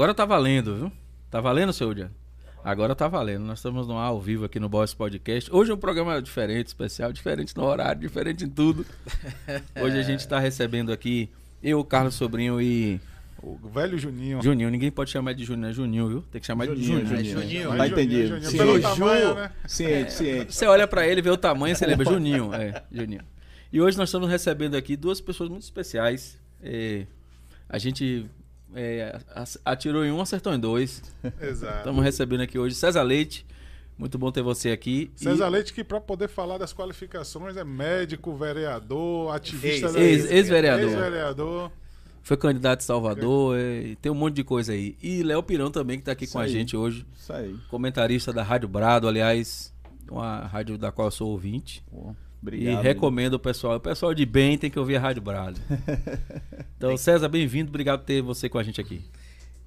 Agora tá valendo, viu? Tá valendo, seu Diano? Agora tá valendo. Nós estamos no ar ao vivo aqui no Boss Podcast. Hoje é um programa diferente, especial, diferente no horário, diferente em tudo. Hoje a gente está recebendo aqui eu, Carlos Sobrinho e. O velho Juninho. Juninho, ninguém pode chamar de Juninho, é Juninho, viu? Tem que chamar de Juninho. Juninho. É Juninho. Tá entendido. Juninho, Sim. Pelo Ju. tamanho, né? Ciente, ciente. Você olha pra ele, vê o tamanho, você lembra Juninho. É, Juninho. E hoje nós estamos recebendo aqui duas pessoas muito especiais. É, a gente é, atirou em um, acertou em dois. Exato. Estamos recebendo aqui hoje César Leite. Muito bom ter você aqui. E- César Leite, que para poder falar das qualificações é médico, vereador, ativista Ex- da- ex- ex-vereador. Ex-vereador. Foi candidato em Salvador, é, e tem um monte de coisa aí. E Léo Pirão também, que está aqui Isso com a aí. gente hoje. Isso aí. Comentarista da Rádio Brado, aliás, uma rádio da qual eu sou ouvinte. Pô, e obrigado. recomendo o pessoal. O pessoal de bem tem que ouvir a Rádio Brado. então, César, bem-vindo. Obrigado por ter você com a gente aqui.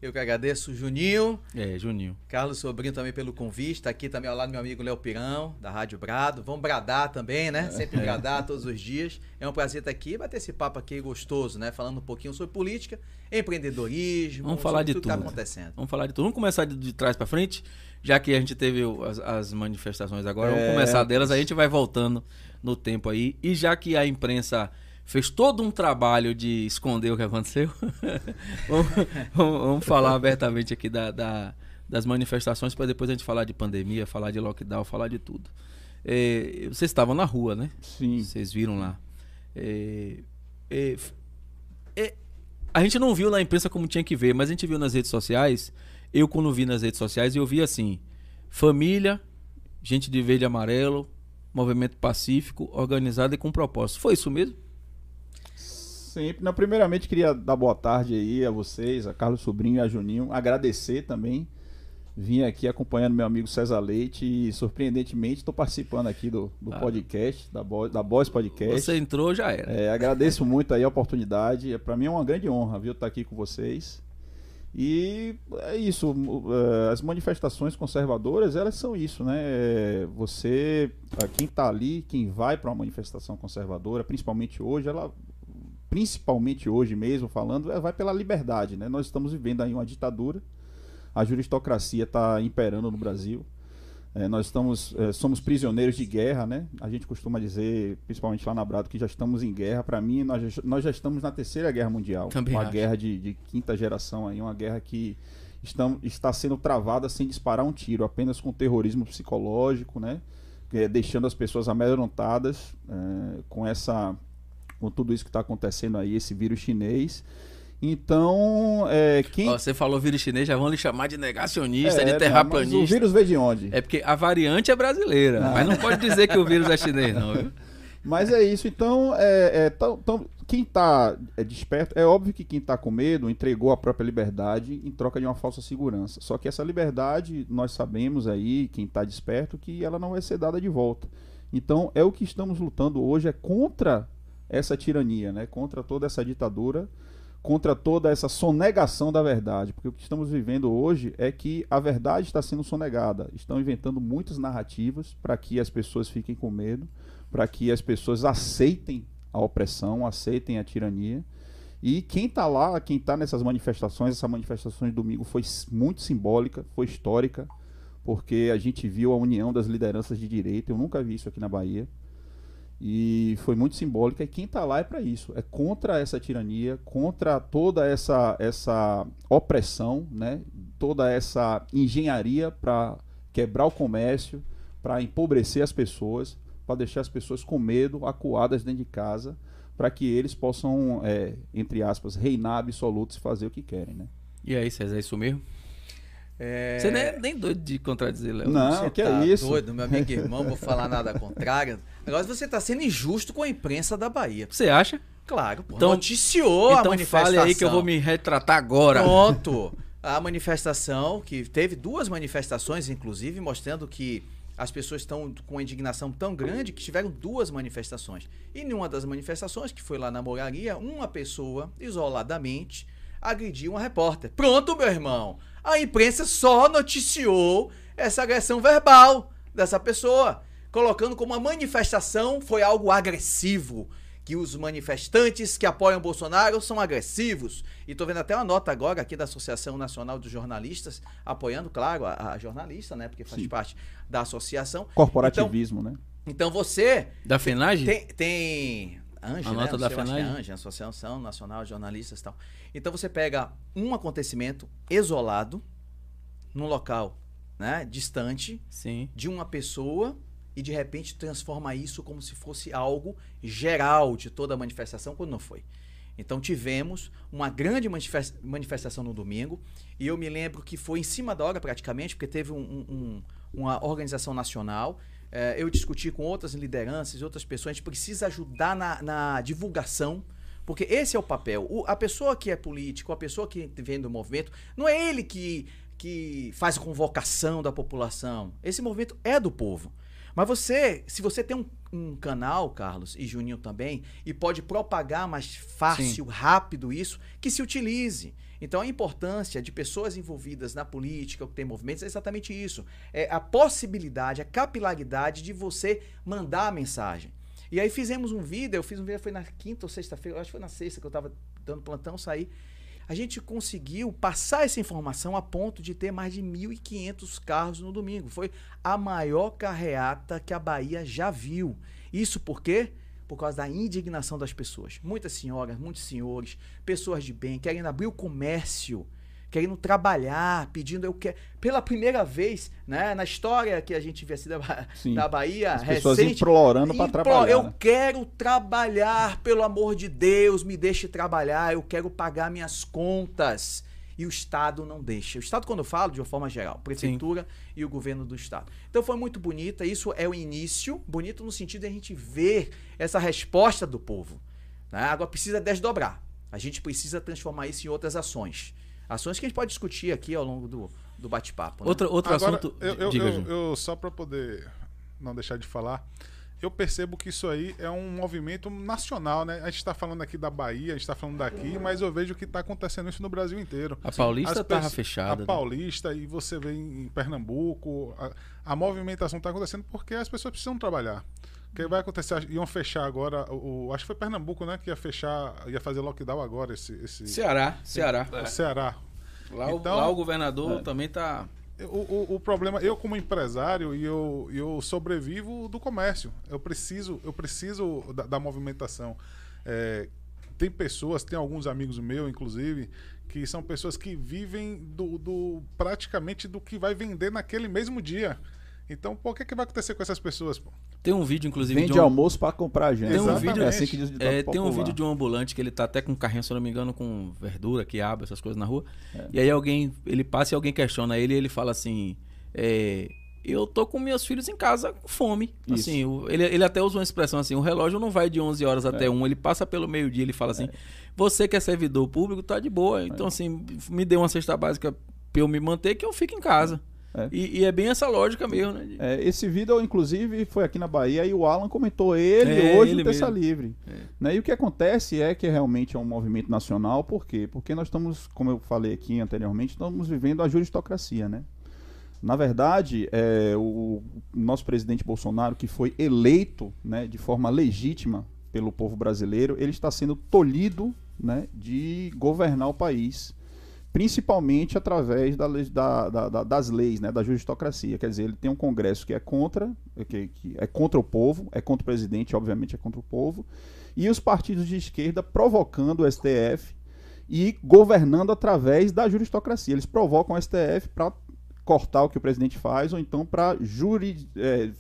Eu que agradeço, Juninho, É, Juninho. Carlos Sobrinho também pelo convite. Tá aqui também ao lado do meu amigo Léo Pirão, da Rádio Brado. Vamos bradar também, né? Sempre bradar todos os dias. É um prazer estar aqui e bater esse papo aqui gostoso, né? Falando um pouquinho sobre política, empreendedorismo, Vamos falar sobre de tudo que tá tudo. acontecendo. Vamos falar de tudo. Vamos começar de, de trás para frente, já que a gente teve as, as manifestações agora. Vamos É. começar delas, a gente vai voltando no tempo aí. E já que a imprensa fez todo um trabalho de esconder o que aconteceu, vamos, vamos- vamos falar abertamente aqui da, da- das manifestações para depois a gente falar de pandemia, falar de lockdown, falar de tudo. É, vocês estavam na rua, né? Sim. Vocês viram lá. É, é, é, a gente não viu na imprensa como tinha que ver, mas a gente viu nas redes sociais. Eu, quando vi nas redes sociais, eu vi assim: família, gente de verde e amarelo, movimento pacífico, organizado e com propósito. Foi isso mesmo? Sempre. Não, primeiramente, queria dar boa tarde aí a vocês, a Carlos Sobrinho e a Juninho. Agradecer também. Vim aqui acompanhando meu amigo César Leite e, surpreendentemente, estou participando aqui do, do Ah. podcast, da, Bo, da Boys Podcast. Você entrou, já era. É, agradeço muito aí a oportunidade. Para mim é uma grande honra, viu, estar aqui com vocês. E é isso. é, As manifestações conservadoras, elas são isso, né? É, Você, pra quem está ali, quem vai para uma manifestação conservadora, principalmente hoje, ela, principalmente hoje mesmo falando, é, vai pela liberdade, né? Nós estamos vivendo aí uma ditadura. A juristocracia está imperando no Brasil. É, nós estamos, é, somos prisioneiros de guerra, né? A gente costuma dizer, principalmente lá na Brado, que já estamos em guerra. Para mim, nós, já- nós já estamos na terceira guerra mundial. Também uma acho. guerra de, de quinta geração aí, uma guerra que estão, está sendo travada sem disparar um tiro, apenas com terrorismo psicológico, né? É, deixando as pessoas amedrontadas é, com essa, com tudo isso que está acontecendo aí, esse vírus chinês. Então, é, quem Ó, você falou vírus chinês, já vão lhe chamar de negacionista, é, de Mas o terraplanista. vírus veio de onde? É porque a variante é brasileira, Não. mas não pode dizer que o vírus é chinês, não, viu? Mas é isso, então, é, é, tão- tão- quem está desperto, é óbvio que quem está com medo entregou a própria liberdade em troca de uma falsa segurança. Só que essa liberdade, nós sabemos aí, quem está desperto, que ela não vai ser dada de volta. Então, é o que estamos lutando hoje, é contra essa tirania, né? contra toda essa ditadura, contra toda essa sonegação da verdade. Porque o que estamos vivendo hoje é que a verdade está sendo sonegada. Estão inventando muitas narrativas para que as pessoas fiquem com medo para que as pessoas aceitem a opressão, aceitem a tirania. E quem está lá, quem está nessas manifestações, essa manifestação de domingo foi muito simbólica, foi histórica, porque a gente viu a união das lideranças de direita. Eu nunca vi isso aqui na Bahia. E foi muito simbólica. E quem está lá é para isso, é contra essa tirania, contra toda essa essa opressão, né? Toda essa engenharia para quebrar o comércio, para empobrecer as pessoas, para deixar as pessoas com medo, acuadas dentro de casa, para que eles possam, é, entre aspas, reinar absolutos e fazer o que querem, né? E aí, César, é isso mesmo? É... Você nem é nem doido de contradizer, Léo. Não, Você que tá é isso. doido, meu amigo e irmão, vou falar nada contrário. Agora você tá sendo injusto com a imprensa da Bahia. Você acha? Claro, pô. Então- noticiou a então manifestação. fale aí que eu vou me retratar agora. Pronto. A manifestação, que teve duas manifestações, inclusive, mostrando que as pessoas estão com uma indignação tão grande que tiveram duas manifestações. E em uma das manifestações, que foi lá na Moraria, uma pessoa, isoladamente, agrediu uma repórter. Pronto, meu irmão. A imprensa só noticiou essa agressão verbal dessa pessoa, colocando como uma manifestação foi algo agressivo, que os manifestantes que apoiam Bolsonaro são agressivos. E tô vendo até uma nota agora aqui da Associação Nacional dos Jornalistas, apoiando, claro, a, a jornalista, né? Porque faz Sim. parte da associação. Corporativismo, né? Então você Da FENAGE? tem, tem Anja, A né? nota da que é? Anja, Associação Nacional de Jornalistas e tal. Então você pega um acontecimento isolado, num local né, distante, Sim. de uma pessoa e de repente transforma isso como se fosse algo geral de toda a manifestação, quando não foi. Então tivemos uma grande manifes- manifestação no domingo e eu me lembro que foi em cima da hora praticamente, porque teve um- um- uma organização nacional. Eh, eu discuti com outras lideranças outras pessoas, a gente precisa ajudar na, na divulgação, porque esse é o papel. O- a pessoa que é político, a pessoa que vem do movimento, não é ele que, que faz a convocação da população. Esse movimento é do povo. Mas você, se você tem um, um canal, Carlos, e Juninho também, e pode propagar mais fácil, rápido isso, que se utilize. Então a importância de pessoas envolvidas na política, que tem movimentos, é exatamente isso. É a possibilidade, a capilaridade de você mandar a mensagem. E aí fizemos um vídeo, eu fiz um vídeo, foi na quinta ou sexta-feira, acho que foi na sexta que eu tava dando plantão, saí. A gente conseguiu passar essa informação a ponto de ter mais de 1.500 carros no domingo. Foi a maior carreata que a Bahia já viu. Isso por quê? Por causa da indignação das pessoas. Muitas senhoras, muitos senhores, pessoas de bem, querendo abrir o comércio, querendo trabalhar, pedindo eu quero. Pela primeira vez, né, na história que a gente vê assim da, Sim. da Bahia, As pessoas recente, implorando para Implo- trabalhar. Eu né? quero trabalhar, pelo amor de Deus, me deixe trabalhar, eu quero pagar minhas contas. E o Estado não deixa. O Estado, quando eu falo, de uma forma geral, prefeitura e o governo do Estado. Então foi muito bonita. Isso é o início, bonito no sentido de a gente ver essa resposta do povo. né? Agora precisa desdobrar. A gente precisa transformar isso em outras ações. Ações que a gente pode discutir aqui ao longo do, do bate-papo. né? Outro, outro Agora, assunto. eu, eu, Diga, eu- eu- só para poder não deixar de falar, eu percebo que isso aí é um movimento nacional, né? A gente está falando aqui da Bahia, a gente está falando daqui, mas eu vejo que está acontecendo isso no Brasil inteiro. A Paulista As tava pessoas- fechada. A né? Paulista, e você vê em Pernambuco, a, a movimentação está acontecendo porque as pessoas precisam trabalhar. O que vai acontecer? Iam fechar agora, o, o- acho que foi Pernambuco, né? Que ia fechar, ia fazer lockdown agora, esse, esse Ceará, Ceará. o Ceará. Lá, o- Então- lá o governador também tá. O, o, o problema, eu como empresário, e eu, eu sobrevivo do comércio. Eu preciso, eu preciso da, da movimentação. É, tem pessoas, tem alguns amigos meus, inclusive, que são pessoas que vivem do, do praticamente do que vai vender naquele mesmo dia. Então, pô, o que, que vai acontecer com essas pessoas? Pô? Tem um vídeo, inclusive, Vende de um, almoço para comprar gente. Tem um Exatamente. vídeo- É assim que diz É, tem um vídeo de um ambulante que ele tá até com um carrinho, se eu não me engano, com verdura, quiabo, essas coisas na rua. É. E aí alguém, ele passa e alguém questiona ele e ele fala assim: é, Eu tô com meus filhos em casa com fome. Isso. Assim, o- ele, ele até usa uma expressão assim: o relógio não vai de 11 horas É. até 1, ele passa pelo meio-dia. Ele fala assim: Você que é servidor público, tá de boa. É. Então, assim, me dê uma cesta básica pra eu me manter que eu fico em casa. É. E, e é bem essa lógica mesmo, né? É, esse vídeo, inclusive, foi aqui na Bahia e o Alan comentou ele É, hoje ele no Terça mesmo. Livre. Né? E o que acontece é que realmente é um movimento nacional, por quê? Porque nós estamos, como eu falei aqui anteriormente, estamos vivendo a juristocracia, né? Na verdade, é, o nosso presidente Bolsonaro, que foi eleito né, de forma legítima pelo povo brasileiro, ele está sendo tolhido né, de governar o país, principalmente através da da- da- das leis, né, da juristocracia. Quer dizer, ele tem um Congresso que é contra, que, que é contra o povo, é contra o presidente, obviamente é contra o povo, e os partidos de esquerda provocando o STF e governando através da juristocracia. Eles provocam o STF para cortar o que o presidente faz ou então para juri, é,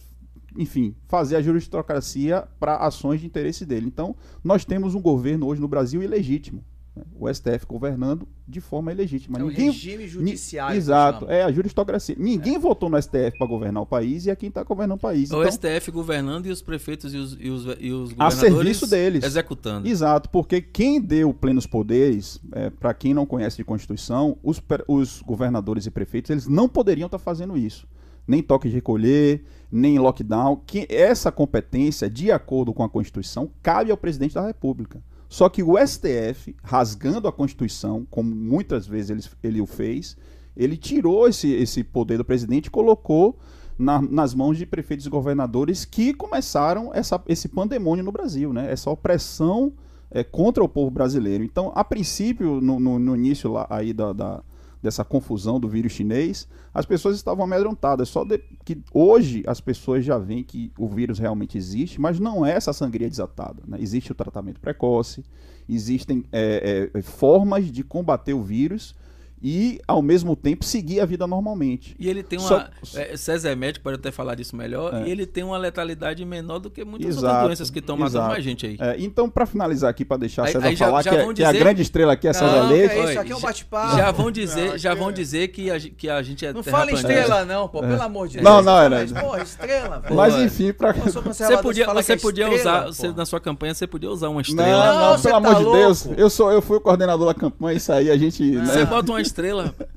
enfim, fazer a juristocracia para ações de interesse dele. Então, nós temos um governo hoje no Brasil ilegítimo. Né? O STF governando de forma ilegítima. É o Ninguém, regime ni- judiciário. que Exato, é a juristocracia. Ninguém votou no STF para governar o país e é quem está governando o país. É o Então, STF governando e os prefeitos e os, e os, e os A governadores serviço deles. executando. Exato, porque quem deu plenos poderes, para quem não conhece de Constituição, os, os governadores e prefeitos, eles não poderiam estar fazendo isso. Nem toque de recolher, nem lockdown. Que essa competência, de acordo com a Constituição, cabe ao presidente da República. Só que o STF, rasgando a Constituição, como muitas vezes ele, ele o fez, ele tirou esse, esse poder do presidente e colocou na- nas mãos de prefeitos e governadores que começaram essa, esse pandemônio no Brasil, né? Essa opressão é, contra o povo brasileiro. Então, a princípio, no, no- no início lá, aí da, da- dessa confusão do vírus chinês, as pessoas estavam amedrontadas. Só que hoje as pessoas já veem que o vírus realmente existe, mas não é essa sangria desatada. né? Existe o tratamento precoce, existem é, é, formas de combater o vírus e, ao mesmo tempo, seguir a vida normalmente. E ele tem uma. Só- é, César é médico, pode até falar disso melhor. É. E ele tem uma letalidade menor do que muitas Exato, outras doenças que estão matando mais gente aí. É, então, para finalizar aqui, para deixar a Aí- César aí já- falar, já que, é, vão que a dizer- grande estrela aqui é César Não, Leite. que é isso, aqui é um já- bate-papo. Já vão dizer, Não, já aqui vão é- dizer que a, que a gente é Não fala estrela, não, pô, pelo amor de Deus. Não, não, era- Porra, estrela, velho. Mas enfim, para Você podia, você é podia estrela, usar, você, na sua campanha, você podia usar uma estrela. não, Não, você pelo tá amor de Deus. Eu sou, eu fui o coordenador da campanha, isso aí a gente. Você né? bota uma estrela.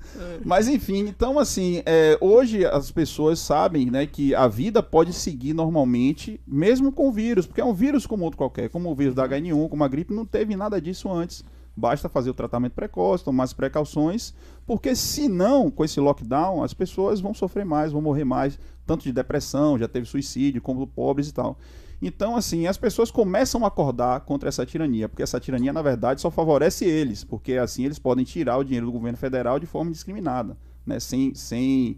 Mas enfim, então assim, é, hoje as pessoas sabem né, que a vida pode seguir normalmente, mesmo com o vírus, porque é um vírus como outro qualquer, como o vírus da H1N1, como a gripe, não teve nada disso antes. Basta fazer o tratamento precoce, tomar as precauções, porque senão, com esse lockdown, as pessoas vão sofrer mais, vão morrer mais, tanto de depressão, já teve suicídio, como pobres e tal. Então, assim, as pessoas começam a acordar contra essa tirania, porque essa tirania, na verdade, só favorece eles, porque assim eles podem tirar o dinheiro do governo federal de forma indiscriminada, né? Sem, sem,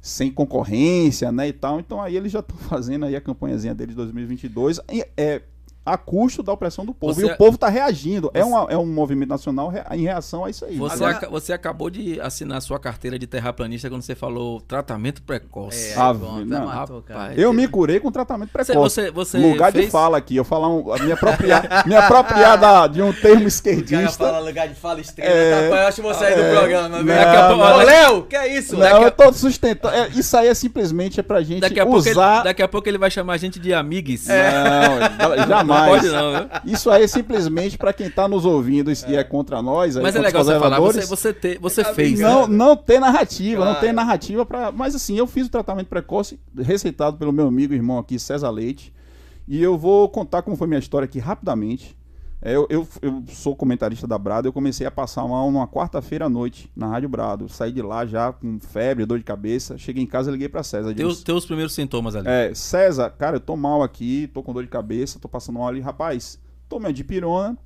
sem concorrência, né? E tal. Então aí eles já estão fazendo aí a campanhazinha deles de 2022. E, é, a custo da opressão do povo. Você- e o povo está reagindo. É, uma, é um movimento nacional em reação a isso aí. Você, Agora- você acabou de assinar sua carteira de terraplanista quando você falou tratamento precoce. É, Ah, pronto, não, matou, cara. rapaz. Eu me curei com tratamento Você, precoce. você, você lugar de fez- fala aqui, eu falar um, me apropriar, me apropriar da- de um termo O cara esquerdista. fala lugar de fala estrela, É, tá? Eu acho você aí do é, programa, não, a Ô, daqui- Léo, que é isso? Não, eu tô sustentando. é, isso aí é simplesmente é pra gente Daqui a, pouco ele, usar. daqui a pouco ele vai chamar a gente de amigues. Não, Não jamais. Pode não, viu? Isso aí é simplesmente pra quem tá nos ouvindo e é contra nós. aí, Mas é legal você falar, você, você, ter, você fez. Não, né? não tem narrativa, não Claro. tem narrativa para. Mas assim, eu fiz o tratamento precoce receitado pelo meu amigo e irmão aqui, César Leite. E eu vou contar como foi minha história aqui rapidamente. É, Eu, eu, eu sou comentarista da Brado, eu comecei a passar mal numa quarta-feira à noite na Rádio Brado. Saí de lá já com febre, dor de cabeça. Cheguei em casa e liguei pra César. Teus, teus primeiros sintomas ali. é, César, cara, eu tô mal aqui, tô com dor de cabeça, tô passando mal ali. Rapaz, tome a dipirona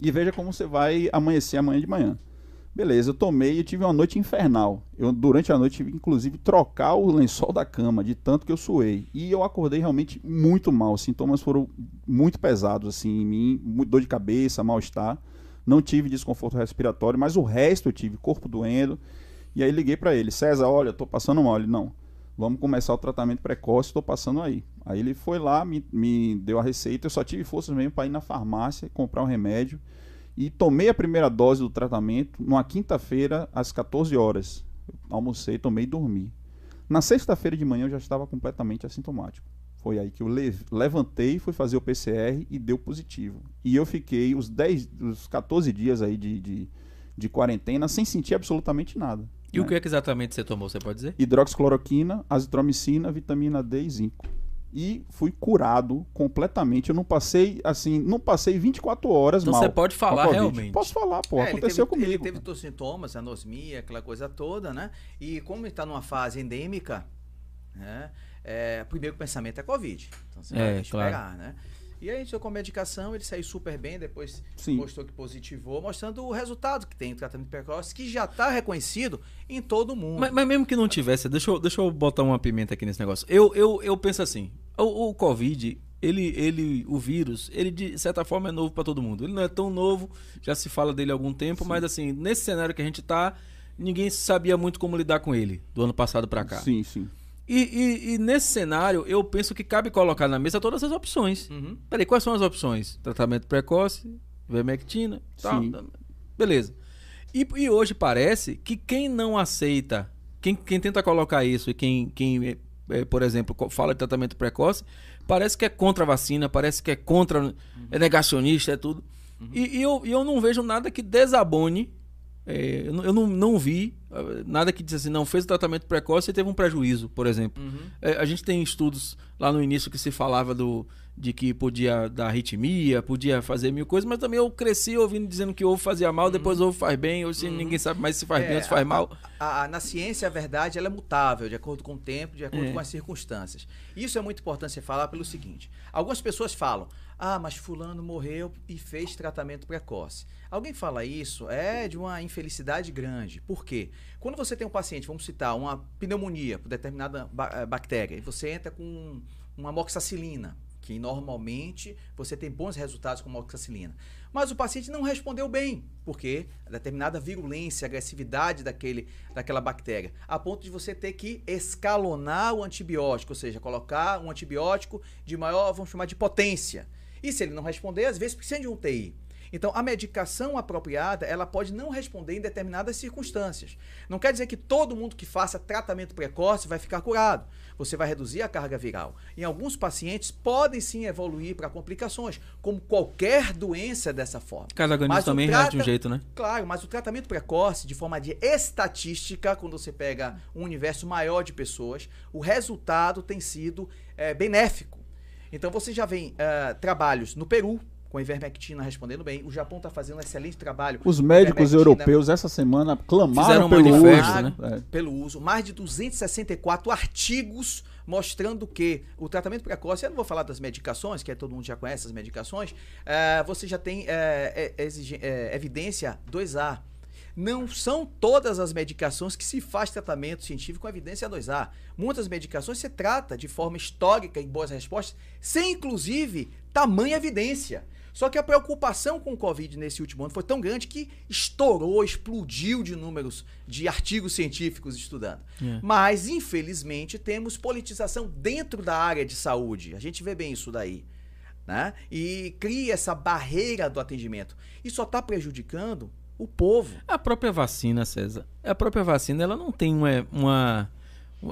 e veja como você vai amanhecer amanhã de manhã. Beleza, eu tomei e tive uma noite infernal. Eu, durante a noite, tive inclusive, trocar o lençol da cama, de tanto que eu suei. E eu acordei realmente muito mal. Os sintomas foram muito pesados, assim, em mim. Dor de cabeça, mal-estar. Não tive desconforto respiratório, mas o resto eu tive, corpo doendo. E aí liguei pra ele, César, olha, tô passando mal. Ele, não, vamos começar o tratamento precoce, tô passando aí. Aí ele foi lá, me, me deu a receita, eu só tive forças mesmo para ir na farmácia, comprar um remédio. E tomei a primeira dose do tratamento numa quinta-feira, às 14 horas. Almocei, tomei e dormi. Na sexta-feira de manhã eu já estava completamente assintomático. Foi aí que eu le- levantei, fui fazer o PCR e deu positivo. E eu fiquei os 10, os 14 dias aí de, de, de quarentena sem sentir absolutamente nada. E o né? que é que exatamente você tomou, você pode dizer? hidroxicloroquina, azitromicina, vitamina D e zinco. E fui curado completamente. Eu não passei, assim, não passei 24 horas Então mal. você pode falar realmente. Posso falar, pô. É, ele aconteceu teve, comigo. Ele teve todos os sintomas, anosmia, aquela coisa toda, né? E como ele está numa fase endêmica, né? É, o primeiro pensamento é Covid. Então você É, vai esperar, né? E aí, com medicação, ele saiu super bem, depois Sim. mostrou que positivou, mostrando o resultado que tem o tratamento precoce, que já está reconhecido em todo o mundo. Mas, mas mesmo que não tivesse, deixa eu, deixa eu botar uma pimenta aqui nesse negócio. Eu, eu, eu penso assim, o, o Covid, ele, ele, o vírus, ele de certa forma é novo para todo mundo. Ele não é tão novo, já se fala dele há algum tempo, mas assim, nesse cenário que a gente tá, ninguém sabia muito como lidar com ele, do ano passado para cá. Sim, sim. E, e- e nesse cenário, eu penso que cabe colocar na mesa todas as opções. Uhum. Peraí, quais são as opções? Tratamento precoce, vermectina, tal. Sim. Beleza. E, e hoje parece que quem não aceita, quem, quem tenta colocar isso e quem, quem eh, eh, por exemplo, fala de tratamento precoce, parece que é contra a vacina, parece que é contra, é negacionista, é tudo. E, e eu, e eu não vejo nada que desabone. Eh, eu não, eu não, não vi eh, nada que diz assim, não, fez o tratamento precoce e teve um prejuízo, por exemplo. Uhum. É, a gente tem estudos lá no início que se falava do, de que podia dar arritmia, podia fazer mil coisas, mas também eu cresci ouvindo dizendo que ovo fazia mal, depois ovo faz bem, hoje ninguém sabe mais se faz É, bem ou se faz a- mal. a- a- na ciência, a verdade ela é mutável, de acordo com o tempo, de acordo É. com as circunstâncias. Isso é muito importante você falar pelo seguinte: algumas pessoas falam, ah, mas Fulano morreu e fez tratamento precoce. Alguém fala isso é de uma infelicidade grande. Por quê? Quando você tem um paciente, vamos citar, uma pneumonia por determinada eh, bactéria, e você entra com uma moxicilina, que normalmente você tem bons resultados com moxicilina. Mas o paciente não respondeu bem, porque determinada virulência, agressividade daquele, daquela bactéria, a ponto de você ter que escalonar o antibiótico, ou seja, colocar um antibiótico de maior, vamos chamar de potência. E se ele não responder, às vezes precisa de um TI. Então, a medicação apropriada, ela pode não responder em determinadas circunstâncias. Não quer dizer que todo mundo que faça tratamento precoce vai ficar curado. Você vai reduzir a carga viral. Em alguns pacientes, podem sim evoluir para complicações, como qualquer doença dessa forma. Cada organismo também reage de um trata- jeito, né? Claro, mas o tratamento precoce, de forma de estatística, quando você pega um universo maior de pessoas, o resultado tem sido eh, benéfico. Então você já vê eh, trabalhos no Peru, com a ivermectina respondendo bem. O Japão está fazendo um excelente trabalho. Os médicos europeus essa semana clamaram pelo uso, né? É. pelo uso, mais de 264 artigos mostrando que o tratamento precoce, eu não vou falar das medicações, que é, todo mundo já conhece as medicações, eh, você já tem exige- eh, evidência 2A. Não são todas as medicações que se faz tratamento científico com evidência 2A. Muitas medicações se trata de forma histórica e boas respostas, sem inclusive tamanha evidência. Só que a preocupação com o Covid nesse último ano foi tão grande que estourou, explodiu de números de artigos científicos estudando. É. Mas, infelizmente, temos politização dentro da área de saúde. A gente vê bem isso daí. Né? E cria essa barreira do atendimento. E só está prejudicando o povo. A própria vacina, César. A própria vacina, ela não tem uma. uma-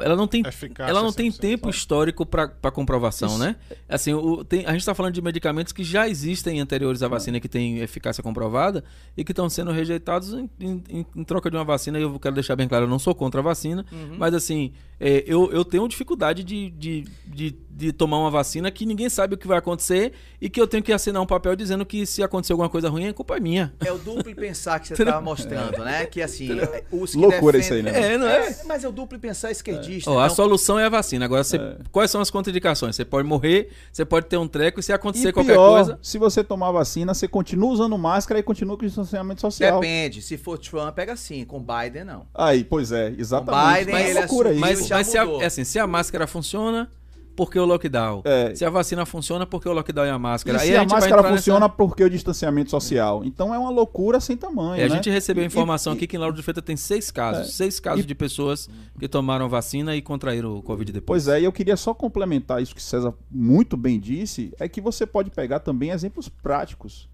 ela não tem, Eficácia ela não tem 100%. tempo histórico para comprovação, Isso. né? Assim, o- tem- a gente está falando de medicamentos que já existem anteriores à vacina que têm eficácia comprovada e que estão sendo rejeitados em, em- em troca de uma vacina. E eu quero deixar bem claro, eu não sou contra a vacina, mas assim, é, eu, eu tenho dificuldade de, de, de, de tomar uma vacina que ninguém sabe o que vai acontecer e que eu tenho que assinar um papel dizendo que se acontecer alguma coisa ruim, a culpa é minha. É o duplo pensar que você estava mostrando, né? Que assim, os que Loucura isso aí, defendem- né? É, não é? É, mas é o duplo pensar esquerdista. Ó, a então- solução é a vacina. Agora, você- quais são as contraindicações? Você pode morrer, você pode ter um treco, e se acontecer E qualquer pior, coisa. se você tomar vacina, você continua usando máscara e continua com distanciamento social. Depende. Se for Trump, pega sim. Com Biden, não. Aí, pois é, exatamente. Biden, Mas ele loucura isso. Mas, já mas se, a, é assim, se a máscara funciona, por que o lockdown? É. Se a vacina funciona, por que o lockdown e a máscara? E Aí se a, vai máscara nessa- funciona, por que o distanciamento social? Então é uma loucura sem tamanho, É, a né? gente recebeu E- informação e- aqui que em Lauro de Freitas tem seis casos. É. Seis casos E- de pessoas que tomaram vacina e contraíram o Covid depois. Pois é, e eu queria só complementar isso que César muito bem disse, é que você pode pegar também exemplos práticos.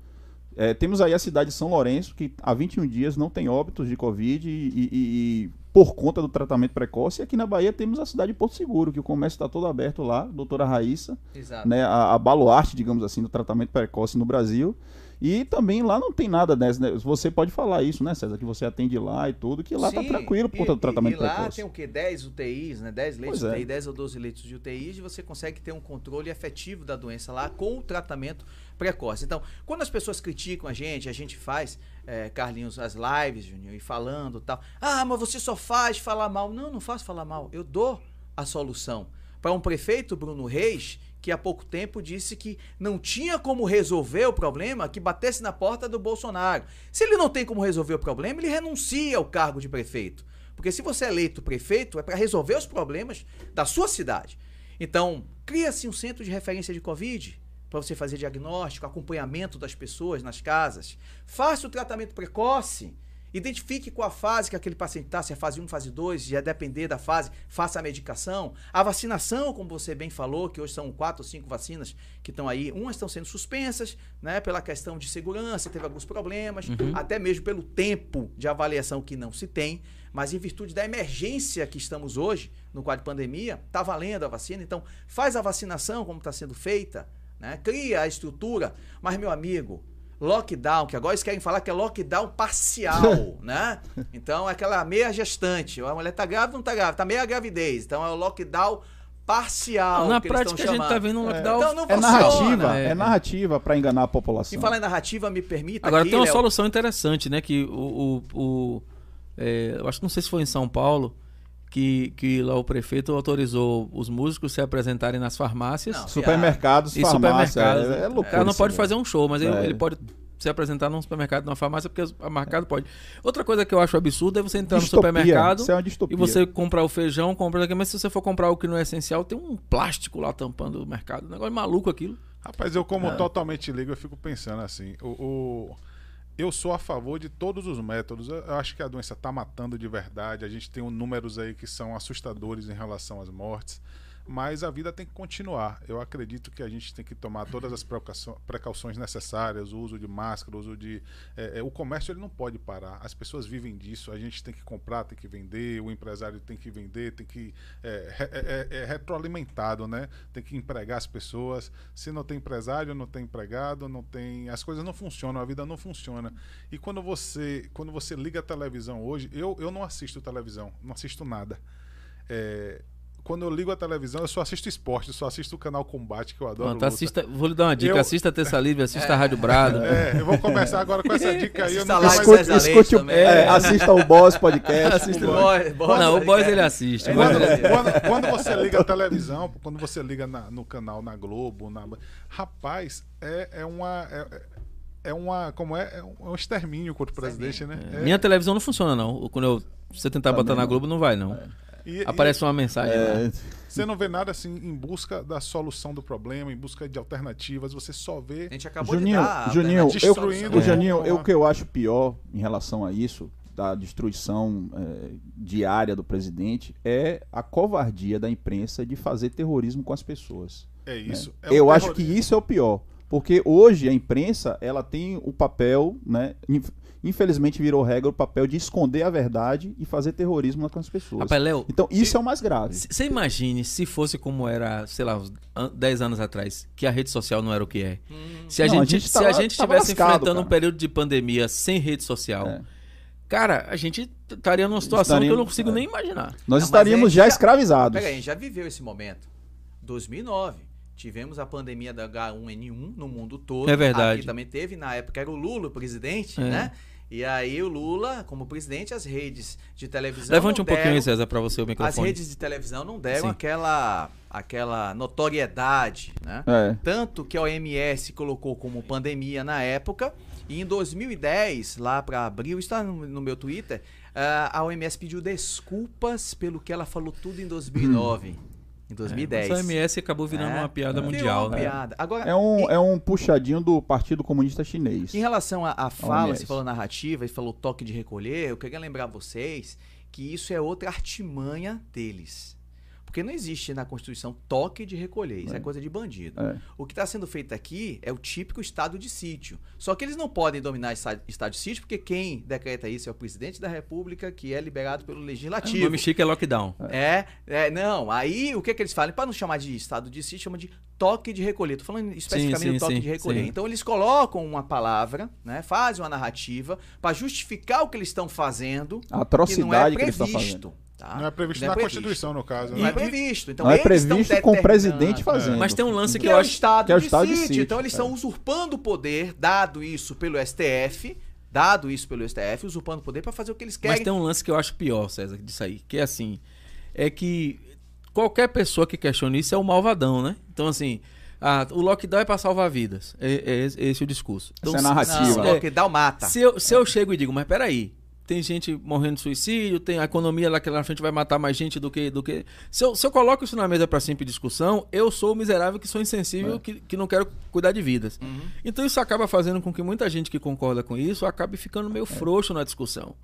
É, temos aí a cidade de São Lourenço, que há 21 dias não tem óbitos de Covid e, e- e- por conta do tratamento precoce. E aqui na Bahia temos a cidade de Porto Seguro, que o comércio está todo aberto lá, doutora Raíssa, Exato. né, a, a baluarte, digamos assim, do tratamento precoce no Brasil. E também lá não tem nada dessa, né? Você pode falar isso, né, César? Que você atende lá e tudo, que lá tá Sim, tranquilo por conta do tratamento e, e lá precoce. tem o quê? 10 UTIs, né? 10 leitos Pois de é. UTI, 10 ou 12 leitos de UTIs e você consegue ter um controle efetivo da doença lá com o tratamento precoce. Então, quando as pessoas criticam a gente, a gente faz, é, Carlinhos, as lives, Júnior, e falando e tal. Ah, mas você só faz falar mal. Não, não faço falar mal. Eu dou a solução. Para um prefeito, Bruno Reis, que há pouco tempo disse que não tinha como resolver o problema que batesse na porta do Bolsonaro. Se ele não tem como resolver o problema, ele renuncia ao cargo de prefeito. Porque se você é eleito prefeito, é para resolver os problemas da sua cidade. Então, cria-se um centro de referência de Covid para você fazer diagnóstico, acompanhamento das pessoas nas casas. Faça o tratamento precoce. Identifique qual a fase que aquele paciente está, se é fase 1, fase 2, já depender da fase, faça a medicação. A vacinação, como você bem falou, que hoje são quatro ou cinco vacinas que estão aí, umas estão sendo suspensas, né, pela questão de segurança, teve alguns problemas, até mesmo pelo tempo de avaliação que não se tem, mas em virtude da emergência que estamos hoje, no quadro de pandemia, está valendo a vacina, então faz a vacinação como está sendo feita, né, cria a estrutura, mas meu amigo, lockdown, que agora eles querem falar que é lockdown parcial, né? Então é aquela meia gestante. A mulher tá grávida ou não tá grávida? Tá meia gravidez. Então é o lockdown parcial. Na que eles prática, a gente tá vendo um lockdown. Então não É funciona. narrativa, é. é, narrativa para enganar a população. E falar em narrativa, me permita Agora aqui, tem uma Léo, solução interessante, né? Que o. o, o- é, eu acho que não sei se foi em São Paulo. Que, que lá o prefeito autorizou os músicos se apresentarem nas farmácias. Não, Supermercados, e farmácia, supermercados. é, é o loucura. cara não pode fazer um show, mas ele, É. ele pode se apresentar num supermercado, numa farmácia, porque o mercado pode. Outra coisa que eu acho absurdo é você entrar Distopia, no supermercado é e você comprar o feijão, comprar aqui, mas se você for comprar o que não é essencial, tem um plástico lá tampando o mercado. Um negócio maluco aquilo. Rapaz, eu como totalmente ligo, eu fico pensando assim, o, o- eu sou a favor de todos os métodos. Eu acho que a doença está matando de verdade. A gente tem números aí que são assustadores em relação às mortes. Mas a vida tem que continuar. Eu acredito que a gente tem que tomar todas as precauções necessárias, o uso de máscara, o uso de. é, é, o comércio ele não pode parar. As pessoas vivem disso. A gente tem que comprar, tem que vender, o empresário tem que vender, tem que. É, é- é- é retroalimentado, né? Tem que empregar as pessoas. Se não tem empresário, não tem empregado, não tem. As coisas não funcionam, a vida não funciona. E quando você, quando você liga a televisão hoje, eu, eu não assisto televisão, não assisto nada. É, quando eu ligo a televisão, eu só assisto esporte, eu só assisto o canal Combate, que eu adoro. Pronto, assista, vou lhe dar uma dica: Eu- assista a Terça Livre, assista a Rádio Brado. É, eu vou começar agora com essa dica aí. Eu Assista não lá, mais... Escute- Escute, escute o- é, assista o Boss Podcast. Assista O o Boys- Boys- Não, o Boys é- ele assiste. É Quando, quando- quando você liga a televisão, quando você liga na- no canal, na Globo, na... rapaz, é, é uma. É, é uma. Como é? É um, é extermínio contra o presidente, né? É. Minha televisão não funciona, não. Quando eu, se você tentar Também botar na não. Globo, não vai, não. E- e Aparece uma mensagem lá. É, você não vê nada assim em busca da solução do problema, em busca de alternativas. Você só vê. A gente acabou Juninho, de dar a Juninho, eu, solução. Destruindo o Juninho, É. eu, o que eu acho pior em relação a isso, da destruição é, diária do presidente, é a covardia da imprensa de fazer terrorismo com as pessoas. É isso. É eu acho que isso é o pior. Porque hoje a imprensa, ela tem o papel, né? Inf- Infelizmente virou regra o papel de esconder a verdade e fazer terrorismo com as pessoas. Rapaz, Léo, Então isso é o mais grave. você imagine se fosse como era, sei lá, uns an- 10 anos atrás, que a rede social não era o que é. Se a Não, a gente, gente se a gente tava estivesse lascado, enfrentando um cara. período de pandemia sem rede social, É. cara, a gente estaria numa situação que eu não Estaríamos- consigo é. nem imaginar. Nós Não, estaríamos é, já já- escravizados. Pega aí, a gente já viveu esse momento. 2009. Tivemos a pandemia da H1N1 no mundo todo. É verdade. Aqui também teve, na época era o Lula o presidente, É. né? E aí o Lula, como presidente, as redes de televisão. Levante não um pouquinho deram- César, pra você o As microfone. redes de televisão não deram Sim. aquela, aquela notoriedade, né? É. Tanto que a OMS colocou como pandemia na época. E em 2010, lá para abril, está no, no meu Twitter, ah, a OMS pediu desculpas pelo que ela falou tudo em 2009. Em 2010. Essa OMS acabou virando É. uma piada Virou mundial, uma né? piada. Agora, É um, em, é um puxadinho do Partido Comunista Chinês. em relação à à fala, OMS. você falou narrativa e falou toque de recolher, eu queria lembrar vocês que isso é outra artimanha deles. Porque não existe na Constituição toque de recolher, isso é, É. coisa de bandido. É. O que está sendo feito aqui é o típico estado de sítio. Só que eles não podem dominar estado de sítio, porque quem decreta isso é o presidente da República, que é liberado pelo O legislativo. nome chique é lockdown. É, é, não. Aí o que, que eles falam? Para não chamar de estado de sítio, chama de toque de recolher. Tô falando especificamente sim, do toque sim, de recolher. sim. Então eles colocam uma palavra, né? Fazem uma narrativa para justificar o que eles estão fazendo, A que atrocidade não é que eles estão previsto. fazendo. Tá? Não é previsto Não na previsto. Constituição, no caso. Não né? é previsto. Então Não é previsto com o presidente fazendo. Mas tem um lance que Que eu é o acho. estado, que é o de, estado de sítio. sítio, Então eles é. estão usurpando o poder, dado isso pelo STF, dado isso pelo STF, usurpando o poder para fazer o que eles querem. Mas tem um lance que eu acho pior, César, disso aí. Que é assim. É que qualquer pessoa que questione isso é um malvadão, né? Então, assim. Ah, o lockdown é pra salvar vidas. É, é esse- esse o discurso. Então, Essa é a se- narrativa. Não, é, lockdown mata. Se eu, se eu chego e digo, mas peraí, tem gente morrendo de suicídio, tem a economia lá que lá na frente vai matar mais gente do que. Do que... Se, eu, se eu coloco isso na mesa para simples discussão, eu sou o miserável que sou insensível, que, que não quero cuidar de vidas. Uhum. Então isso acaba fazendo com que muita gente que concorda com isso acabe ficando meio frouxo na discussão.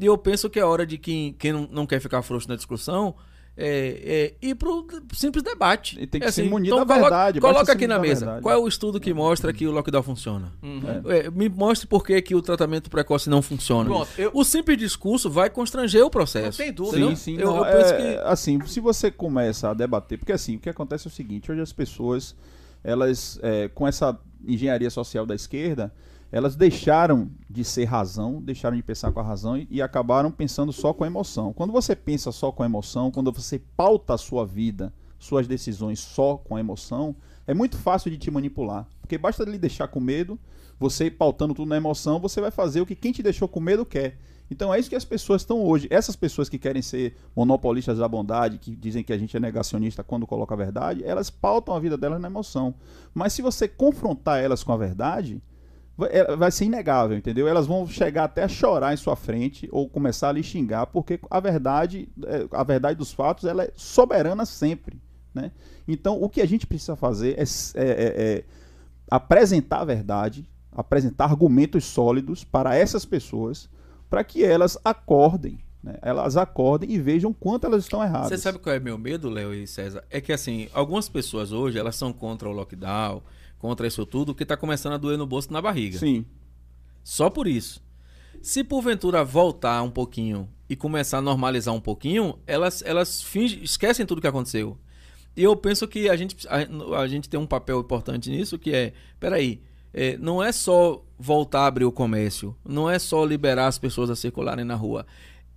E eu penso que é hora de quem, quem não, não quer ficar frouxo na discussão. É, é ir pro simples debate. E tem que É se assim, munir então da coloca- verdade, Coloca se aqui na mesa. verdade. Qual é o estudo que mostra que o lockdown funciona? Uhum. É, me mostre por que, que o tratamento precoce não funciona. Pronto, eu- O simples discurso vai constranger o processo. Não tem dúvida. Sim, sim. Eu, não, eu penso é, que. Assim, se você começa a debater, porque assim, o que acontece é o seguinte, hoje as pessoas, elas, é, com essa engenharia social da esquerda, elas deixaram de ser razão, deixaram de pensar com a razão e, e acabaram pensando só com a emoção. Quando você pensa só com a emoção, quando você pauta a sua vida suas decisões só com a emoção, é muito fácil de te manipular. Porque basta lhe deixar com medo, você pautando tudo na emoção, você vai fazer o que quem te deixou com medo quer. Então é isso que as pessoas estão hoje. Essas pessoas que querem ser monopolistas da bondade, que dizem que a gente é negacionista quando coloca a verdade, elas pautam a vida delas na emoção. Mas se você confrontar elas com a verdade, vai, é, vai ser inegável, entendeu? Elas vão chegar até a chorar em sua frente ou começar a lhe xingar, porque a verdade, é, a verdade dos fatos, ela é soberana sempre, né? Então o que a gente precisa fazer é, é, é, é apresentar a verdade, apresentar argumentos sólidos para essas pessoas para que elas acordem. Né? Elas acordem e vejam quanto elas estão erradas. Você sabe qual é meu medo, Léo e César? É que assim, algumas pessoas hoje elas são contra o lockdown, contra isso tudo, que está começando a doer no bolso e na barriga. Sim. Só por isso. Se porventura voltar um pouquinho e começar a normalizar um pouquinho, elas, elas fingem, esquecem tudo que aconteceu. E eu penso que a gente, a, a gente tem um papel importante nisso, que é, peraí, é, não é só voltar a abrir o comércio, não é só liberar as pessoas a circularem na rua.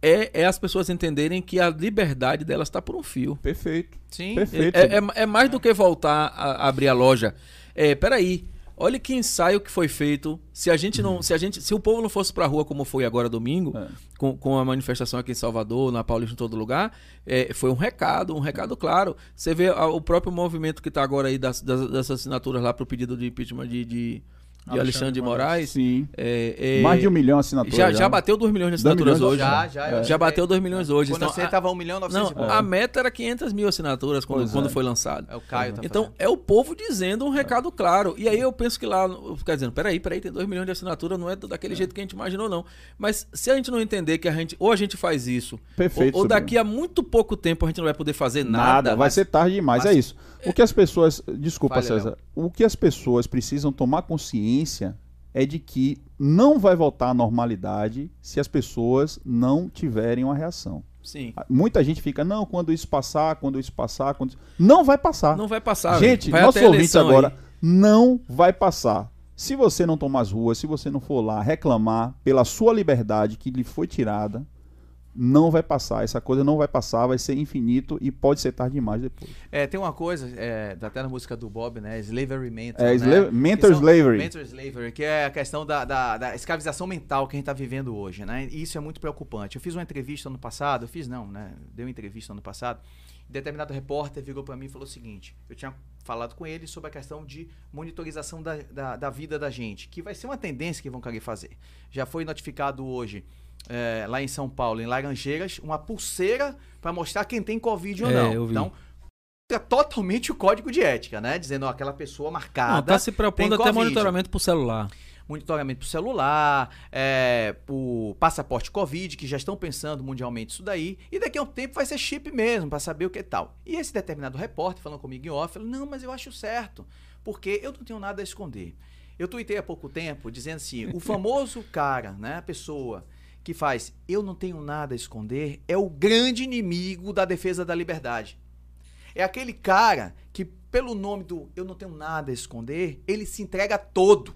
É, é as pessoas entenderem que a liberdade delas está por um fio. Perfeito. Sim. Perfeito. É, é, é mais do que voltar a, a abrir a loja. É, peraí. Olha que ensaio que foi feito. Se a gente não, se a gente, se o povo não fosse para a rua como foi agora domingo, é. com, com a manifestação aqui em Salvador, na Paulista, em todo lugar, é, foi um recado, um recado claro. Você vê a, o próprio movimento que está agora aí das, das, das assinaturas lá para o pedido de impeachment de, de de Alexandre de Moraes. Sim. É, é, Mais de um milhão de assinaturas. Já, já bateu 2 milhões de assinaturas milhões, hoje. Já, já. É. Já bateu 2 milhões hoje. Quando então, você estava 1 milhão e 900 Não, a meta era 500 mil assinaturas quando, Pois quando é. foi lançado. É o Caio tá Então, fazendo. é o povo dizendo um recado claro. E aí eu penso que lá, ficar dizendo, peraí, peraí, tem 2 milhões de assinaturas, não é daquele jeito que a gente imaginou, não. Mas se a gente não entender que a gente, ou a gente faz isso, Perfeito, ou, ou daqui a muito pouco tempo a gente não vai poder fazer nada. Nada, vai mas- ser tarde demais, mas- é isso. O que as pessoas, desculpa César, o que as pessoas precisam tomar consciência é de que não vai voltar à normalidade se as pessoas não tiverem uma reação. Sim. Muita gente fica, não, quando isso passar, quando isso passar, quando... não vai passar. Não vai passar. Gente, vai nosso ouvinte agora aí. não vai passar. Se você não tomar as ruas, se você não for lá reclamar pela sua liberdade que lhe foi tirada, não vai passar. Essa coisa não vai passar, vai ser infinito e pode ser tarde demais depois. É, tem uma coisa, é, tá até na música do Bob, né? Slavery Mental. É, né? são- slavery. Mental slavery, que é a questão da, da, da escravização mental que a gente tá vivendo hoje, né? E isso é muito preocupante. Eu fiz uma entrevista ano passado, eu fiz não, né? Dei uma entrevista ano passado. E determinado repórter virou para mim e falou o seguinte: eu tinha falado com ele sobre a questão de monitorização da, da, da vida da gente, que vai ser uma tendência que vão querer fazer. Já foi notificado hoje. É, lá em São Paulo, em Laranjeiras, uma pulseira para mostrar quem tem Covid ou É, não. Então, é totalmente o código de ética, né? Dizendo, ó, aquela pessoa marcada. Não, tá se propondo até monitoramento por celular. Monitoramento por celular, é, o passaporte Covid, que já estão pensando mundialmente isso daí. E daqui a um tempo vai ser chip mesmo, para saber o que é tal. E esse determinado repórter falando comigo em off, falou, não, mas eu acho certo, porque eu não tenho nada a esconder. Eu tuitei há pouco tempo dizendo assim, o famoso cara, né, a pessoa que faz eu não tenho nada a esconder, é o grande inimigo da defesa da liberdade. É aquele cara que, pelo nome do eu não tenho nada a esconder, ele se entrega todo.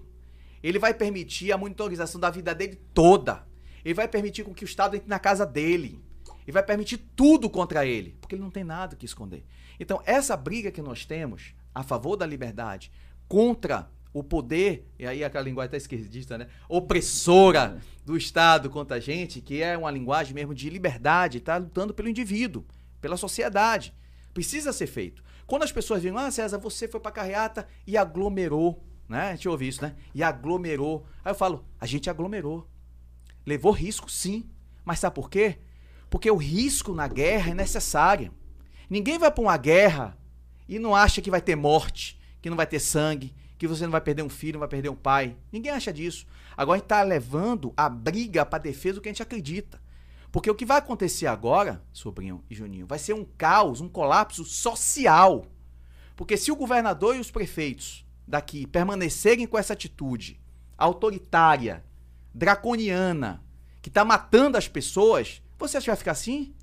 Ele vai permitir a monitorização da vida dele toda. Ele vai permitir com que o Estado entre na casa dele. Ele vai permitir tudo contra ele, porque ele não tem nada que esconder. Então, essa briga que nós temos a favor da liberdade contra o poder, e aí aquela linguagem até esquerdista, né? Opressora do Estado contra a gente, que é uma linguagem mesmo de liberdade, tá lutando pelo indivíduo, pela sociedade. Precisa ser feito. Quando as pessoas dizem, ah, César, você foi pra carreata e aglomerou, né? A gente ouve isso, né? E aglomerou. Aí eu falo, a gente aglomerou. Levou risco, sim. Mas sabe por quê? Porque o risco na guerra é necessário. Ninguém vai pra uma guerra e não acha que vai ter morte, que não vai ter sangue, que você não vai perder um filho, não vai perder um pai. Ninguém acha disso. Agora a gente tá levando a briga pra defesa do que a gente acredita. Porque o que vai acontecer agora, sobrinho e Juninho, vai ser um caos, um colapso social. Porque se o governador e os prefeitos daqui permanecerem com essa atitude autoritária, draconiana, que tá matando as pessoas, você acha que vai ficar assim?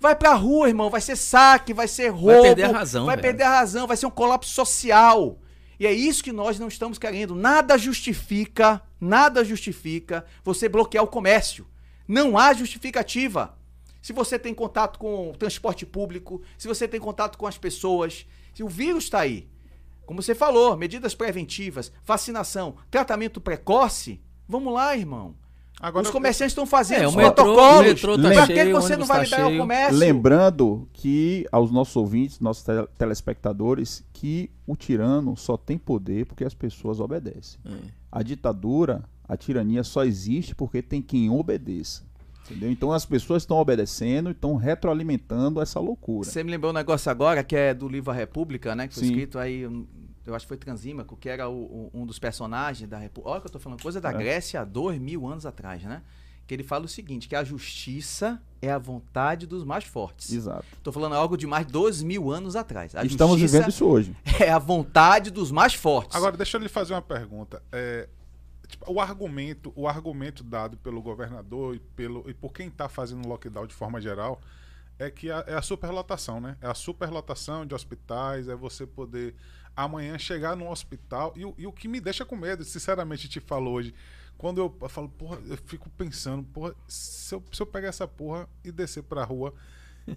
Vai pra rua, irmão, vai ser saque, vai ser roubo. perder a razão, Vai velho. perder a razão, vai ser um colapso social. E é isso que nós não estamos querendo. Nada justifica, nada justifica você bloquear o comércio. Não há justificativa. se você tem contato com o transporte público, se você tem contato com as pessoas, se o vírus está aí. Como você falou, medidas preventivas, vacinação, tratamento precoce. Vamos lá, irmão. Agora, os comerciantes estão fazendo É, os o metrô- protocolos. metrô tá Pra cheio, que o você não ônibus vai tá liberar o comércio? Lembrando que aos nossos ouvintes, nossos tele- telespectadores, que o tirano só tem poder porque as pessoas obedecem. É. A ditadura, a tirania só existe porque tem quem obedeça. Entendeu? Então as pessoas estão obedecendo e estão retroalimentando essa loucura. Você me lembrou um negócio agora que é do livro A República, né? Que foi Sim. escrito aí, um, eu acho que foi Transímaco, que era o- o- um dos personagens da República. Olha que eu tô falando, coisa da É. Grécia há dois mil anos atrás, né? Que ele fala o seguinte: que a justiça é a vontade dos mais fortes. Exato. Tô falando algo de mais de dois mil anos atrás. A Estamos justiça vivendo isso hoje. é a vontade dos mais fortes. Agora, deixa eu lhe fazer uma pergunta. É, tipo, o argumento, o argumento dado pelo governador e, pelo, e por quem está fazendo o lockdown de forma geral é que a- é a superlotação, né? É a superlotação de hospitais, é você poder amanhã chegar num hospital. E, o- e o que me deixa com medo, sinceramente, te falo hoje, quando eu, eu falo, porra, eu fico pensando, porra, se eu, se eu pegar essa porra e descer pra rua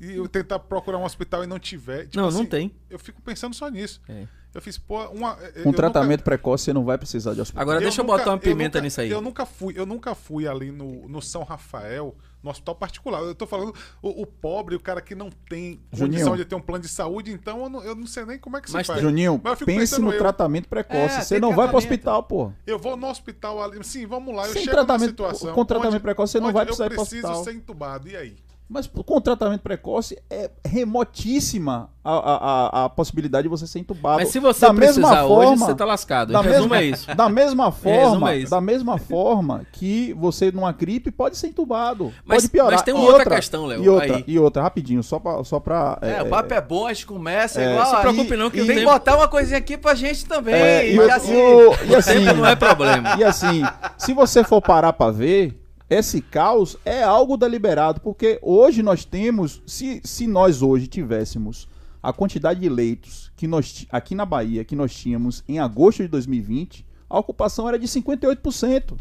e eu tentar procurar um hospital e não tiver. tipo Não, não assim, tem. Eu fico pensando só nisso. É. Eu fiz, pô, uma. eu Com nunca- tratamento precoce você não vai precisar de hospital. Agora deixa eu nunca- botar uma pimenta nunca- nisso aí. Eu nunca fui, eu nunca fui ali no, no São Rafael, no hospital particular. Eu tô falando o, o pobre, o cara que não tem Juninho. condição de ter um plano de saúde, então eu não, eu não sei nem como é que Mas se faz. Juninho, Mas eu pense pensando no eu. tratamento precoce. É, você não vai para o tratamento. hospital, pô. Eu vou no hospital ali, sim, vamos lá, eu Sem chego tratamento- situação com tratamento onde- precoce você não vai precisar ir pro Eu preciso hospital. ser entubado, e aí? Mas com tratamento precoce é remotíssima a, a, a, a possibilidade de você ser entubado. Mas se você da precisar mesma hoje, forma, você tá lascado. da mesma, é isso. Da mesma forma, é isso. da mesma forma que você numa gripe pode ser entubado. Mas- pode piorar. mas tem E uma outra questão, Léo, E outra, aí. e outra, rapidinho, só pra. Só pra É, o papo é bom, a gente começa É, igual. se preocupe não que tem o que botar uma coisinha aqui pra gente também. É, e, e o- assim, e o- e assim, não é problema. E assim, se você for parar pra ver, esse caos é algo deliberado, porque hoje nós temos, se, se nós hoje tivéssemos a quantidade de leitos que nós aqui na Bahia que nós tínhamos em agosto de 2020, a ocupação era de 58%.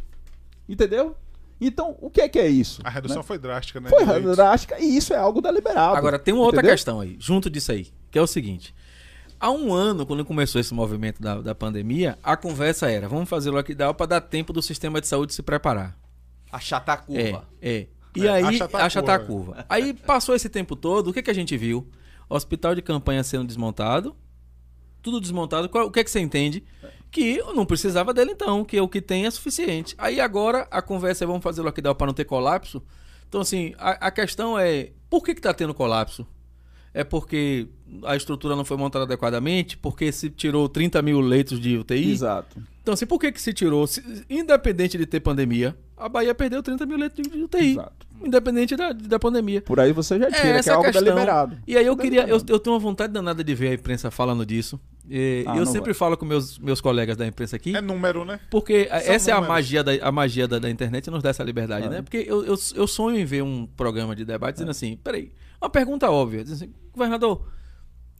Entendeu? Então, o que é que é isso? A redução né? foi drástica, né? foi drástica e isso é algo deliberado. Agora, tem uma outra entendeu? questão aí, junto disso aí, que é o seguinte. Há um ano, quando começou esse movimento da, da pandemia, a conversa era: vamos fazer o lockdown para dar tempo do sistema de saúde se preparar. Achatar a curva. É, é. E É, aí, achatar a achatar a curva. curva. Aí passou esse tempo todo, o que, que a gente viu? Hospital de campanha sendo desmontado, tudo desmontado. Qual- o que, que você entende? Que eu não precisava dele então, que o que tem é suficiente. Aí agora a conversa é vamos fazer lockdown para não ter colapso. Então, assim, a, a questão é: por que está tendo colapso? É porque a estrutura não foi montada adequadamente? Porque se tirou 30 mil leitos de UTI? Exato. Então, assim, por que, que se tirou? Se- independente de ter pandemia, a Bahia perdeu 30 mil leitos de UTI. Exato. Independente da, da pandemia. Por aí você já tira, que essa é a algo questão. deliberado. E aí eu queria. Eu, eu tenho uma vontade danada de ver a imprensa falando disso. E Ah, eu sempre vai. falo com meus, meus colegas da imprensa aqui. É número, né? Porque São essa é a números. magia, da, a magia da, da internet nos dá essa liberdade, Ah. né? Porque eu, eu, eu sonho em ver um programa de debate dizendo assim: peraí, uma pergunta óbvia. Dizendo assim, governador,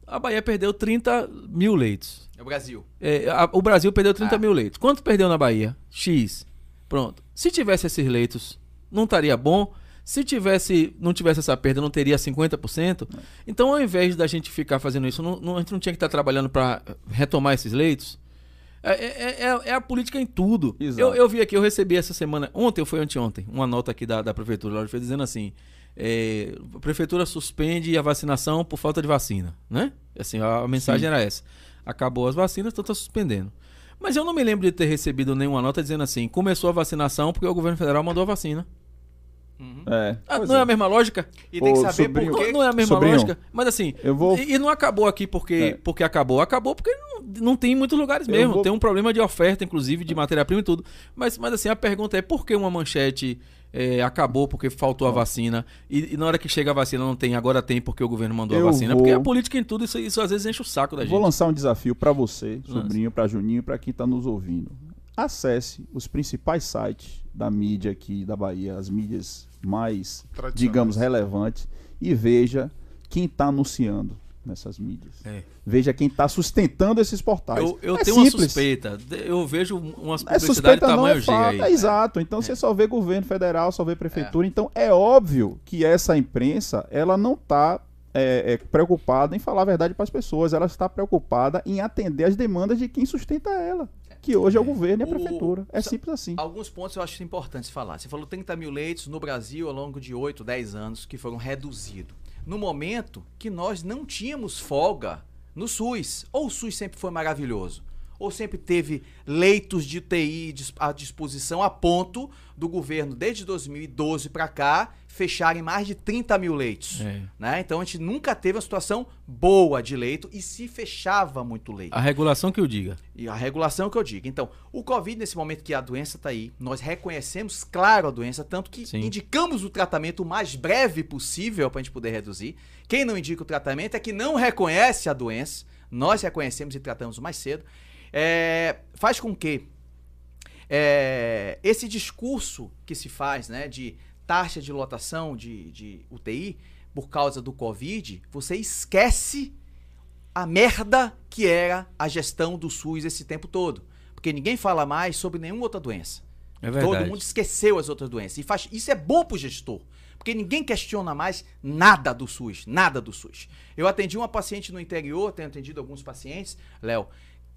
a Bahia perdeu 30 mil leitos. É o Brasil. É, a- o Brasil perdeu 30 Ah. mil leitos. Quanto perdeu na Bahia? X. Pronto. Se tivesse esses leitos, não estaria bom. Se tivesse, não tivesse essa perda, não teria 50%. Então, ao invés da gente ficar fazendo isso, não- não- a gente não tinha que estar trabalhando para retomar esses leitos. É, é- é- é a política em tudo. Eu, eu vi aqui, eu recebi essa semana, ontem ou foi anteontem, uma nota aqui da, da prefeitura, dizendo assim: é, a prefeitura suspende a vacinação por falta de vacina, né? Assim, a, a mensagem era essa: acabou as vacinas, então está suspendendo. Mas eu não me lembro de ter recebido nenhuma nota dizendo assim: começou a vacinação porque o governo federal mandou a vacina. É. Ah, não é. é. a mesma lógica? E tem que Ô, saber sobrinho, por Não, quê. não é a mesma Sobrinho, lógica. Mas assim, eu vou- e, e não acabou aqui porque, É. porque acabou. Acabou porque não, não tem em muitos lugares mesmo. vou- Tem um problema de oferta, inclusive, de matéria-prima e tudo. Mas, mas assim, a pergunta é por que uma manchete é, acabou porque faltou a vacina e, e na hora que chega a vacina não tem, agora tem porque o governo mandou Eu a vacina? vou- Porque a política em tudo, isso, isso às vezes enche o saco da Vou gente. lançar um desafio para você, sobrinho, para Juninho, para quem está nos ouvindo. Acesse os principais sites da mídia aqui da Bahia, as mídias mais, digamos, relevantes, e veja quem está anunciando. Nessas mídias. É. Veja quem está sustentando esses portais. Eu, eu é tenho uma simples. suspeita. Eu vejo umas É publicidades de suspeita não, tamanho é G fato. aí. É exato. Então você só vê governo federal, só vê prefeitura. Então é óbvio que essa imprensa, ela não está preocupada em falar a verdade para as pessoas. Ela está preocupada em atender as demandas de quem sustenta ela. Que hoje é o governo e a prefeitura. É simples assim. Alguns pontos eu acho importantes falar. Você falou 30 mil leitos no Brasil ao longo de 8, 10 anos que foram reduzidos. No momento que nós não tínhamos folga no SUS. Ou o SUS sempre foi maravilhoso, ou sempre teve leitos de UTI dis- à disposição a ponto do governo, desde 2012 para cá, fecharem mais de 30 mil leitos. É. Né? Então a gente nunca teve uma situação boa de leito e se fechava muito leito. A regulação que eu diga. E a regulação que eu digo. Então, o Covid, nesse momento que a doença está aí, nós reconhecemos, claro, a doença, tanto que Sim. indicamos o tratamento o mais breve possível para a gente poder reduzir. Quem não indica o tratamento é que não reconhece a doença. Nós reconhecemos e tratamos mais cedo. É, faz com que é, esse discurso que se faz, né, de taxa de lotação de, de UTI por causa do Covid, você esquece a merda que era a gestão do SUS esse tempo todo. Porque ninguém fala mais sobre nenhuma outra doença. É verdade. Todo mundo esqueceu as outras doenças. E faz, isso é bom pro gestor. Porque ninguém questiona mais nada do SUS. Nada do SUS. Eu atendi uma paciente no interior, tenho atendido alguns pacientes, Léo,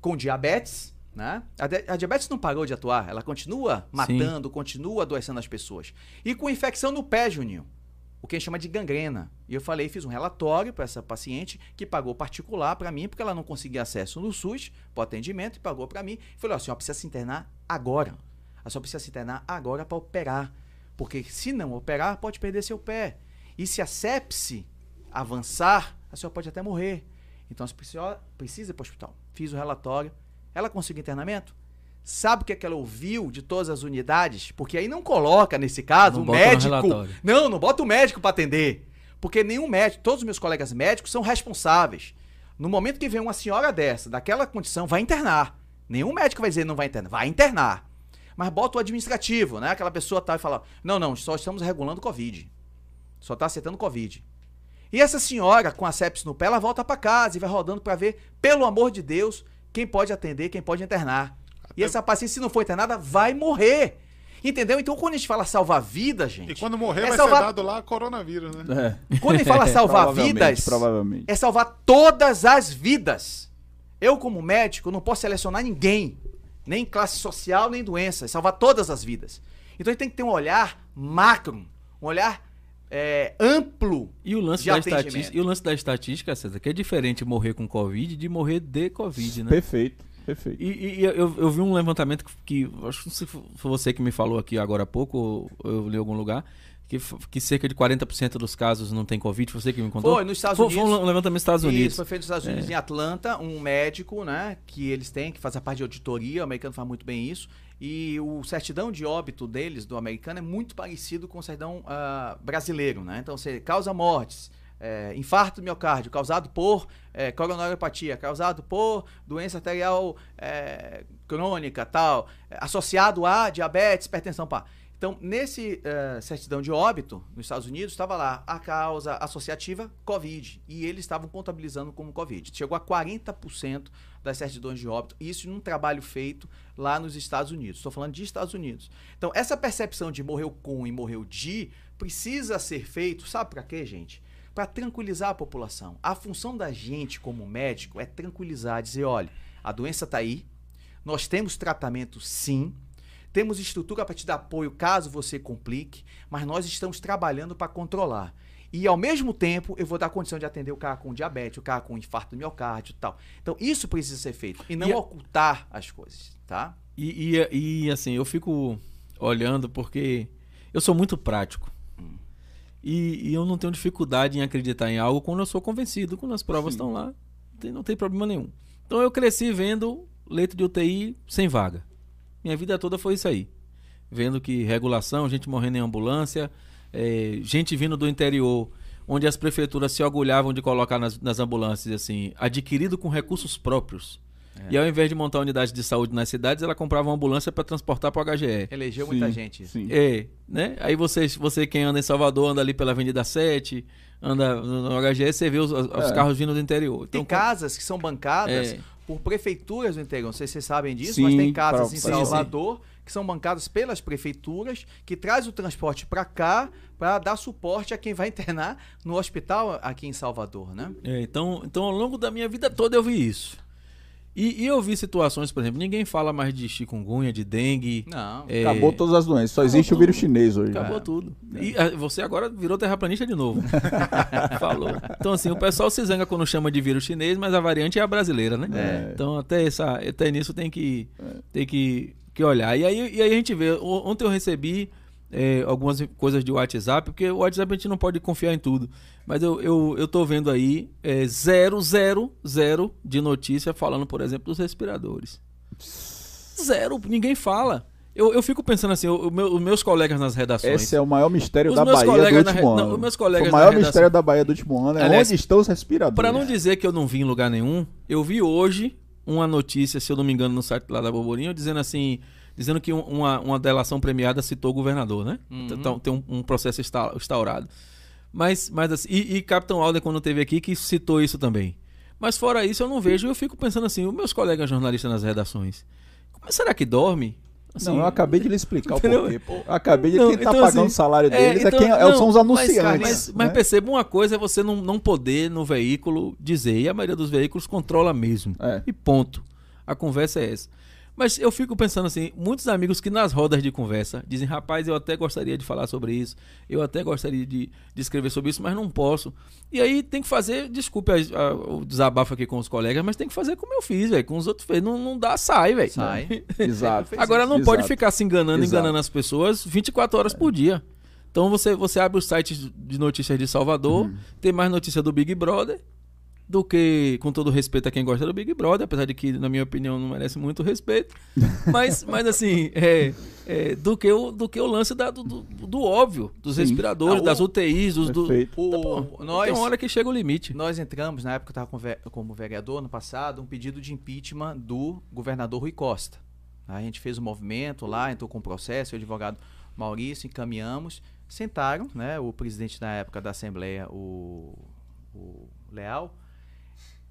com diabetes. Né? A, a diabetes não parou de atuar, ela continua matando, continua adoecendo as pessoas. E com infecção no pé, Juninho. O que a gente chama de gangrena. E eu falei, fiz um relatório para essa paciente que pagou particular para mim, porque ela não conseguia acesso no SUS para o atendimento e pagou para mim. Falei, ó, a senhora precisa se internar agora. A senhora precisa se internar agora para operar. Porque se não operar, pode perder seu pé. E se a sepse avançar, a senhora pode até morrer. Então a senhora precisa ir para o hospital. Fiz o relatório. Ela conseguiu internamento? Sabe o que, é que ela ouviu de todas as unidades? Porque aí não coloca, nesse caso, Não o médico. Não, não bota o médico para atender. Porque nenhum médico, todos os meus colegas médicos são responsáveis. No momento que vem uma senhora dessa, daquela condição, vai internar. Nenhum médico vai dizer não vai internar, vai internar. Mas bota o administrativo, né? Aquela pessoa tá e fala: "Não, não, só estamos regulando Covid. Só tá aceitando Covid". E essa senhora com a sepsis no pé, ela volta para casa e vai rodando para ver, pelo amor de Deus, quem pode atender, quem pode internar. E essa paciente, se não for internada, vai morrer. Entendeu? Então, quando a gente fala salvar vidas, gente. E quando morrer, é vai salvar- ser dado lá coronavírus, né? É. Quando a gente fala salvar Provavelmente, vidas, Provavelmente. é salvar todas as vidas. Eu, como médico, não posso selecionar ninguém, nem classe social, nem doença, é salvar todas as vidas. Então a gente tem que ter um olhar macro, um olhar é, amplo. E o lance de da estatística, e o lance da estatística, César, que é diferente morrer com Covid de morrer de Covid, né? Perfeito, perfeito. E, e eu, eu vi um levantamento que, que acho que não sei se foi você que me falou aqui agora há pouco, ou eu li em algum lugar, que, que cerca de 40% dos casos não tem Covid, foi você que me contou? Foi nos Estados Foi- Unidos. Foi um levantamento nos Estados Isso, Unidos. foi feito nos Estados Unidos, É. em Atlanta, um médico, né, que eles têm, que faz a parte de auditoria, o americano faz muito bem isso, e o certidão de óbito deles, do americano, é muito parecido com o certidão ah, brasileiro, né? Então, você causa mortes, é, infarto do miocárdio causado por é, coronariopatia, causado por doença arterial é, crônica, tal, associado a diabetes, hipertensão, pá. Então, nesse eh, certidão de óbito, nos Estados Unidos, estava lá a causa associativa Covid. E eles estavam contabilizando como Covid. Chegou a 40% das certidões de óbito. Isso num trabalho feito lá nos Estados Unidos. Estou falando de Estados Unidos. Então, essa percepção de morreu com e morreu de precisa ser feito, sabe para quê, gente? Para tranquilizar a população. A função da gente como médico é tranquilizar, dizer, olha, a doença está aí, nós temos tratamento sim, temos estrutura para te dar apoio caso você complique, mas nós estamos trabalhando para controlar. E ao mesmo tempo, eu vou dar condição de atender o cara com diabetes, o cara com infarto do miocárdio e tal. Então, isso precisa ser feito. E não E ocultar as coisas, tá? E, e, e, assim, eu fico olhando porque eu sou muito prático. E, e eu não tenho dificuldade em acreditar em algo quando eu sou convencido, quando as provas estão lá. Não tem problema nenhum. Então eu cresci vendo leito de UTI sem vaga. Minha vida toda foi isso aí. Vendo que regulação, gente morrendo em ambulância, eh, gente vindo do interior, onde as prefeituras se orgulhavam de colocar nas, nas ambulâncias assim, adquirido com recursos próprios. E ao invés de montar unidade de saúde nas cidades, ela comprava uma ambulância para transportar para o HGE. Elegeu Sim, muita gente. Sim. É, né? Aí você, você quem anda em Salvador, anda ali pela Avenida 7, anda no no HGE, você vê os, os É. carros vindo do interior. Tem Então, casas que são bancadas É. por prefeituras do interior. Não sei se vocês sabem disso, Sim, mas tem casas pra- em sim, sim. Salvador que são bancadas pelas prefeituras, que traz o transporte para cá para dar suporte a quem vai internar no hospital aqui em Salvador, né? É, então, então, ao longo da minha vida toda eu vi isso. E, e eu vi situações, por exemplo, ninguém fala mais de chikungunya, de dengue. Não. é, Acabou todas as doenças. Só existe o tudo. vírus chinês hoje. Acabou É. tudo. E ah, você agora virou terraplanista de novo. Falou. Então, assim, o pessoal se zanga quando chama de vírus chinês, mas a variante é a brasileira, né? É. Então, até, essa, até nisso tem que, tem que, que olhar. E aí, e aí a gente vê. Ontem eu recebi é, algumas coisas de WhatsApp, porque o WhatsApp a gente não pode confiar em tudo. Mas eu, eu, eu tô vendo aí é, zero, zero, zero de notícia falando, por exemplo, dos respiradores. Zero, ninguém fala. Eu, eu fico pensando assim, o- meu- os meus colegas nas redações. Esse é o maior mistério da Bahia do na último re- ano. não, os meus colegas o na maior mistério da Bahia do último ano é Aliás, onde estão os respiradores. Pra não dizer que eu não vi em lugar nenhum, eu vi hoje uma notícia, se eu não me engano, no site lá da Boborinho, dizendo assim, dizendo que um- uma, uma delação premiada citou o governador, né? Então tem um, um processo insta- instaurado. Mas, mas assim, e, e Capitão Alder, quando teve aqui, que citou isso também. Mas fora isso, eu não vejo, eu fico pensando assim, os meus colegas jornalistas nas redações, como será que dorme? Assim, Não, eu acabei de lhe explicar o porquê, pô. Acabei de Não, quem tá então, pagando assim, o salário é, deles é, então, quem, é- não, são os mas, anunciantes. Mas, mas né? perceba, uma coisa é você não, não poder no veículo dizer, e a maioria dos veículos controla mesmo. É. E ponto. A conversa é essa. Mas eu fico pensando assim, muitos amigos que nas rodas de conversa dizem, rapaz, eu até gostaria de falar sobre isso, eu até gostaria de, de escrever sobre isso, mas não posso. E aí tem que fazer, desculpe a- a- o desabafo aqui com os colegas, mas tem que fazer como eu fiz, velho, com os outros fez. Não, não dá, sai, velho. Sai. Exato. Agora não Exato. pode ficar se enganando, Exato. enganando as pessoas 24 horas por dia. Então você, você abre os sites de notícias de Salvador, Uhum. tem mais notícia do Big Brother do que, com todo respeito a quem gosta do Big Brother, apesar de que, na minha opinião, não merece muito respeito. Mas, mas assim, é, é, do, que o, do que o lance da- do, do, do óbvio, dos Sim. respiradores, Ah, o- das UTIs, dos, do, Perfeito. O- Tá nós, Tem uma hora que chega o limite. nós entramos, na época que eu estava como vereador, no passado, um pedido de impeachment do governador Rui Costa. A gente fez um movimento lá, entrou com o processo, o advogado Maurício, encaminhamos. Sentaram, né? O presidente na época da Assembleia, o, o Leal,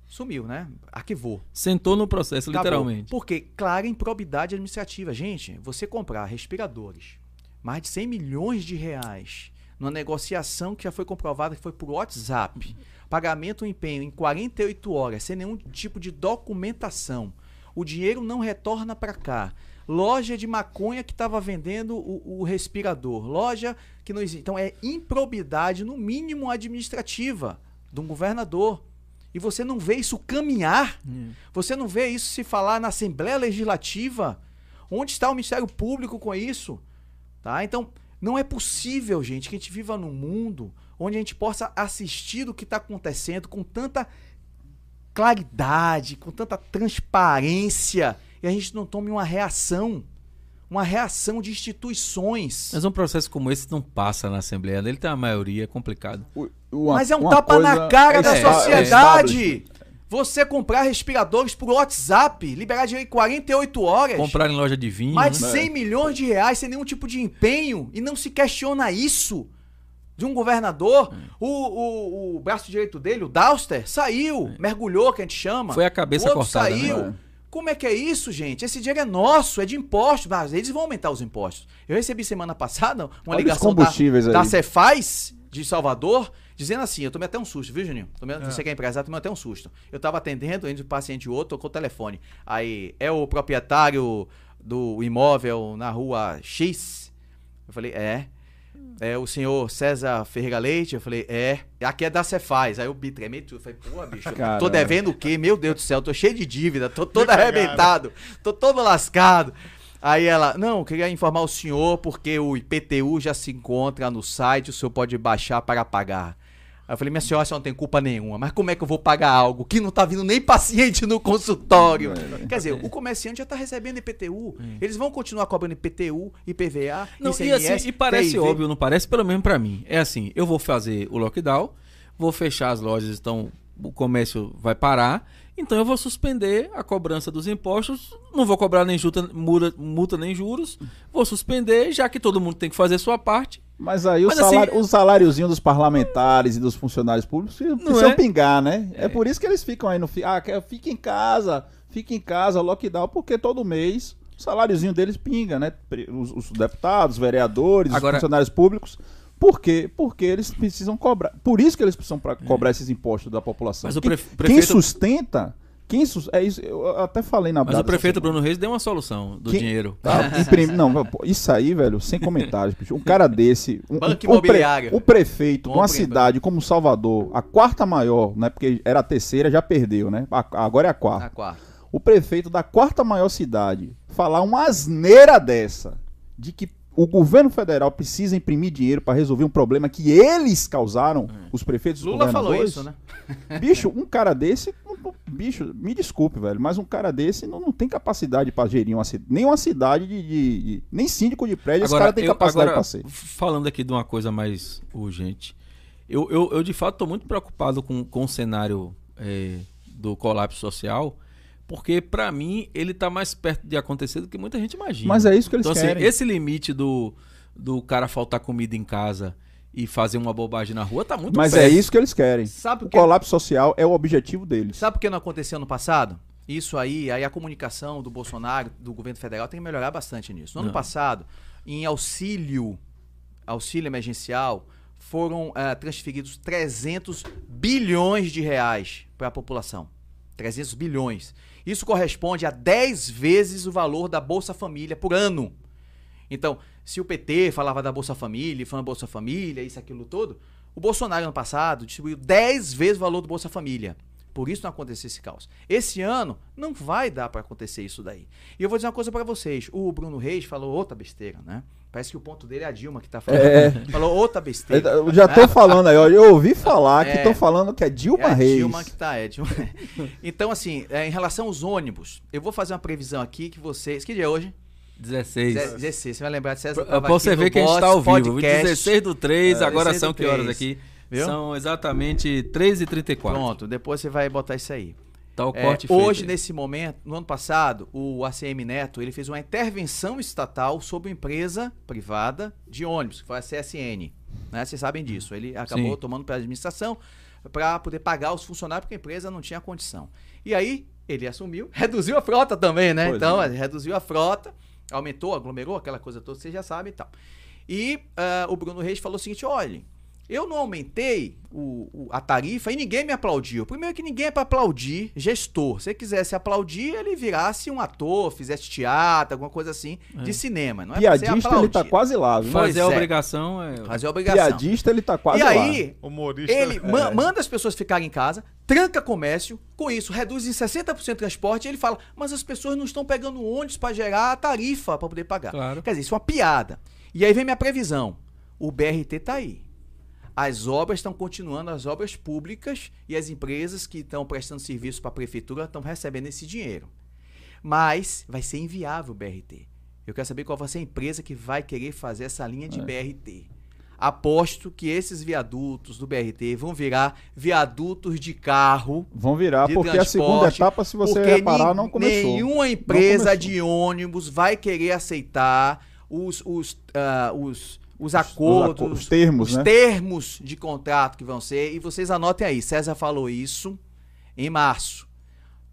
sumiu, né? Arquivou. Sentou no processo, Acabou. literalmente. Porque clara improbidade administrativa. Gente, você comprar respiradores, mais de 100 milhões de reais, numa negociação que já foi comprovada que foi por WhatsApp, pagamento e empenho em 48 horas, sem nenhum tipo de documentação, o dinheiro não retorna para cá. Loja de maconha que estava vendendo o, o respirador. Loja que não existe. Então é improbidade, no mínimo administrativa, de um governador. E você não vê isso caminhar você não vê isso se falar na Assembleia Legislativa? Onde está o Ministério Público com isso? Tá? Então, não é possível, gente, que a gente viva num mundo onde a gente possa assistir o que está acontecendo com tanta claridade, com tanta transparência, e a gente não tome uma reação. Uma reação de instituições. Mas um processo como esse não passa na Assembleia. Ele tem a maioria, é complicado. Uma- Mas é um tapa na cara é da esta- é sociedade. Você comprar respiradores por WhatsApp, liberar dinheiro em 48 horas. Comprar em loja de vinho. Mais de né? 100 milhões de reais sem nenhum tipo de empenho e não se questiona isso de um governador. O, o, o braço direito dele, o Dauster, saiu, mergulhou, que a gente chama. Foi a cabeça o outro cortada, né? saiu. É. Como é que é isso, gente? Esse dinheiro é nosso, é de impostos. Mas eles vão aumentar os impostos. Eu recebi semana passada uma Olha ligação da, da Cefaz de Salvador, dizendo assim, eu tomei até um susto, viu, Juninho? Tomei, Você que é empresário, tomei até um susto. Eu tava atendendo, entre um paciente e outro, tocou o telefone. Aí, é o proprietário do imóvel na rua X? Eu falei, é. É o senhor César Ferreira Leite? Eu falei, é. Aqui é da Cefaz. Aí eu me tremei tudo. Eu falei, pô, bicho, tô devendo o quê? Meu Deus do céu, tô cheio de dívida, tô todo arrebentado, tô todo lascado. Aí ela, não, queria informar o senhor porque o IPTU já se encontra no site, o senhor pode baixar para pagar. Aí eu falei, minha senhora, a senhora não tem culpa nenhuma, mas como é que eu vou pagar algo que não tá vindo nem paciente no consultório? Quer dizer, o comerciante já tá recebendo IPTU, eles vão continuar cobrando IPTU, IPVA, Não, e, ICMS, assim, e parece TIV. óbvio, não parece? Pelo menos pra mim. É assim, eu vou fazer o lockdown, vou fechar as lojas, então o comércio vai parar Então eu vou suspender a cobrança dos impostos, não vou cobrar nem multa, multa, multa nem juros, vou suspender, já que todo mundo tem que fazer sua parte. Mas aí Mas o, assim- salário, o saláriozinho dos parlamentares e dos funcionários públicos precisam é? pingar, né? É. por isso que eles ficam aí no. fi- Ah, fica em casa, fica em casa, lockdown, porque todo mês o saláriozinho deles pinga, né? Os, os deputados, os vereadores, Agora- os funcionários públicos. Por quê? Porque eles precisam cobrar. Por isso que eles precisam pra cobrar esses impostos da população. Mas o quem, prefe- quem prefeito- sustenta. Quem sus- é isso, eu até falei na Mas o prefeito. Bruno Reis deu uma solução do Quem- dinheiro. Tá, imprime- não, isso aí, velho, sem comentários, bicho. Um cara desse. Um, Banco um- o, pre- imobiliário. o prefeito de uma cidade como Salvador, a quarta maior, né? Porque era a terceira, já perdeu, né? A- agora é a quarta. Na quarta. O prefeito da quarta maior cidade falar uma asneira dessa, de que o governo federal precisa imprimir dinheiro para resolver um problema que eles causaram, os prefeitos os Lula falou governadores. isso, né? Bicho, um cara desse, bicho, me desculpe, velho, mas um cara desse não, não tem capacidade pra gerir uma cidade, nem uma cidade de, de- de- nem síndico de prédio, esse cara tem eu- capacidade agora, pra ser. falando aqui de uma coisa mais urgente, eu, eu, eu, de fato estou muito preocupado com, com o cenário é, do colapso social, porque para mim ele está mais perto de acontecer do que muita gente imagina. Mas é isso que eles então, assim, querem. esse limite do, do cara faltar comida em casa e fazer uma bobagem na rua tá muito Mas perto. é isso que eles querem. Sabe O que colapso social é o objetivo deles. Sabe por que não aconteceu no passado? Isso aí, aí a comunicação do Bolsonaro, do governo federal, tem que melhorar bastante nisso. No ano Não. passado, em auxílio, auxílio emergencial, foram ah, transferidos 300 bilhões de reais para a população. 300 bilhões. Isso corresponde a 10 vezes o valor da Bolsa Família por ano. Então, se o PT falava da Bolsa Família, falando Bolsa Família, isso, aquilo todo, o Bolsonaro, ano passado, distribuiu 10 vezes o valor do Bolsa Família. Por isso não aconteceu esse caos. Esse ano não vai dar para acontecer isso daí. E eu vou dizer uma coisa para vocês. O Bruno Reis falou outra besteira, né? Parece que o ponto dele é a Dilma que tá falando. É. Falou outra besteira. Eu já tô falando aí, ó, eu ouvi falar que É. estão falando que é Dilma É a Reis. Dilma que tá, é Dilma. Então, assim, é, em relação aos ônibus, eu vou fazer uma previsão aqui que vocês. Que dia é hoje? 16. 16. Você vai lembrar de César. Pra você ver que a gente tá ao vivo. Podcast. 16 do 3, É, agora 16 são que horas 3. aqui? Viu? São exatamente 3h34. Pronto, depois você vai botar isso aí. Tá o É, corte feito hoje, aí. nesse momento, no ano passado, o ACM Neto ele fez uma intervenção estatal sobre empresa privada de ônibus, que foi a CSN. Né? Vocês sabem disso. Ele acabou Sim. tomando para a administração para poder pagar os funcionários, porque a empresa não tinha condição. E aí, ele assumiu, reduziu a frota também, né? Pois então, é. reduziu a frota, aumentou, aglomerou, aquela coisa toda, vocês já sabem e tal. E ah, o Bruno Reis falou o seguinte: olha, eu não aumentei o- o- a tarifa e ninguém me aplaudiu. Primeiro que ninguém é para aplaudir gestor. Se ele quisesse aplaudir, ele virasse um ator, fizesse teatro, alguma coisa assim, de cinema. Não é Piadista, ele tá quase lá, viu? Fazer a é. obrigação é. Fazer a obrigação. Piadista, ele tá quase e lá. aí, Humorista. ele é. ma- manda as pessoas ficarem em casa, tranca comércio, com isso reduz em 60% o transporte, e ele fala, mas as pessoas não estão pegando ônibus para gerar a tarifa para poder pagar. Claro. Quer dizer, isso é uma piada. E aí vem minha previsão. O BRT tá aí. As obras estão continuando, as obras públicas e as empresas que estão prestando serviço para a prefeitura estão recebendo esse dinheiro. Mas vai ser inviável o BRT. Eu quero saber qual vai ser a empresa que vai querer fazer essa linha É. de BRT. Aposto que esses viadutos do BRT vão virar viadutos de carro. Vão virar, porque a segunda etapa, se você reparar, não começou. Nenhuma empresa começou. de ônibus vai querer aceitar os, os, ah, os, os acordos, aco- os termos, os né? termos de contrato que vão ser. E vocês anotem aí, César falou isso em março.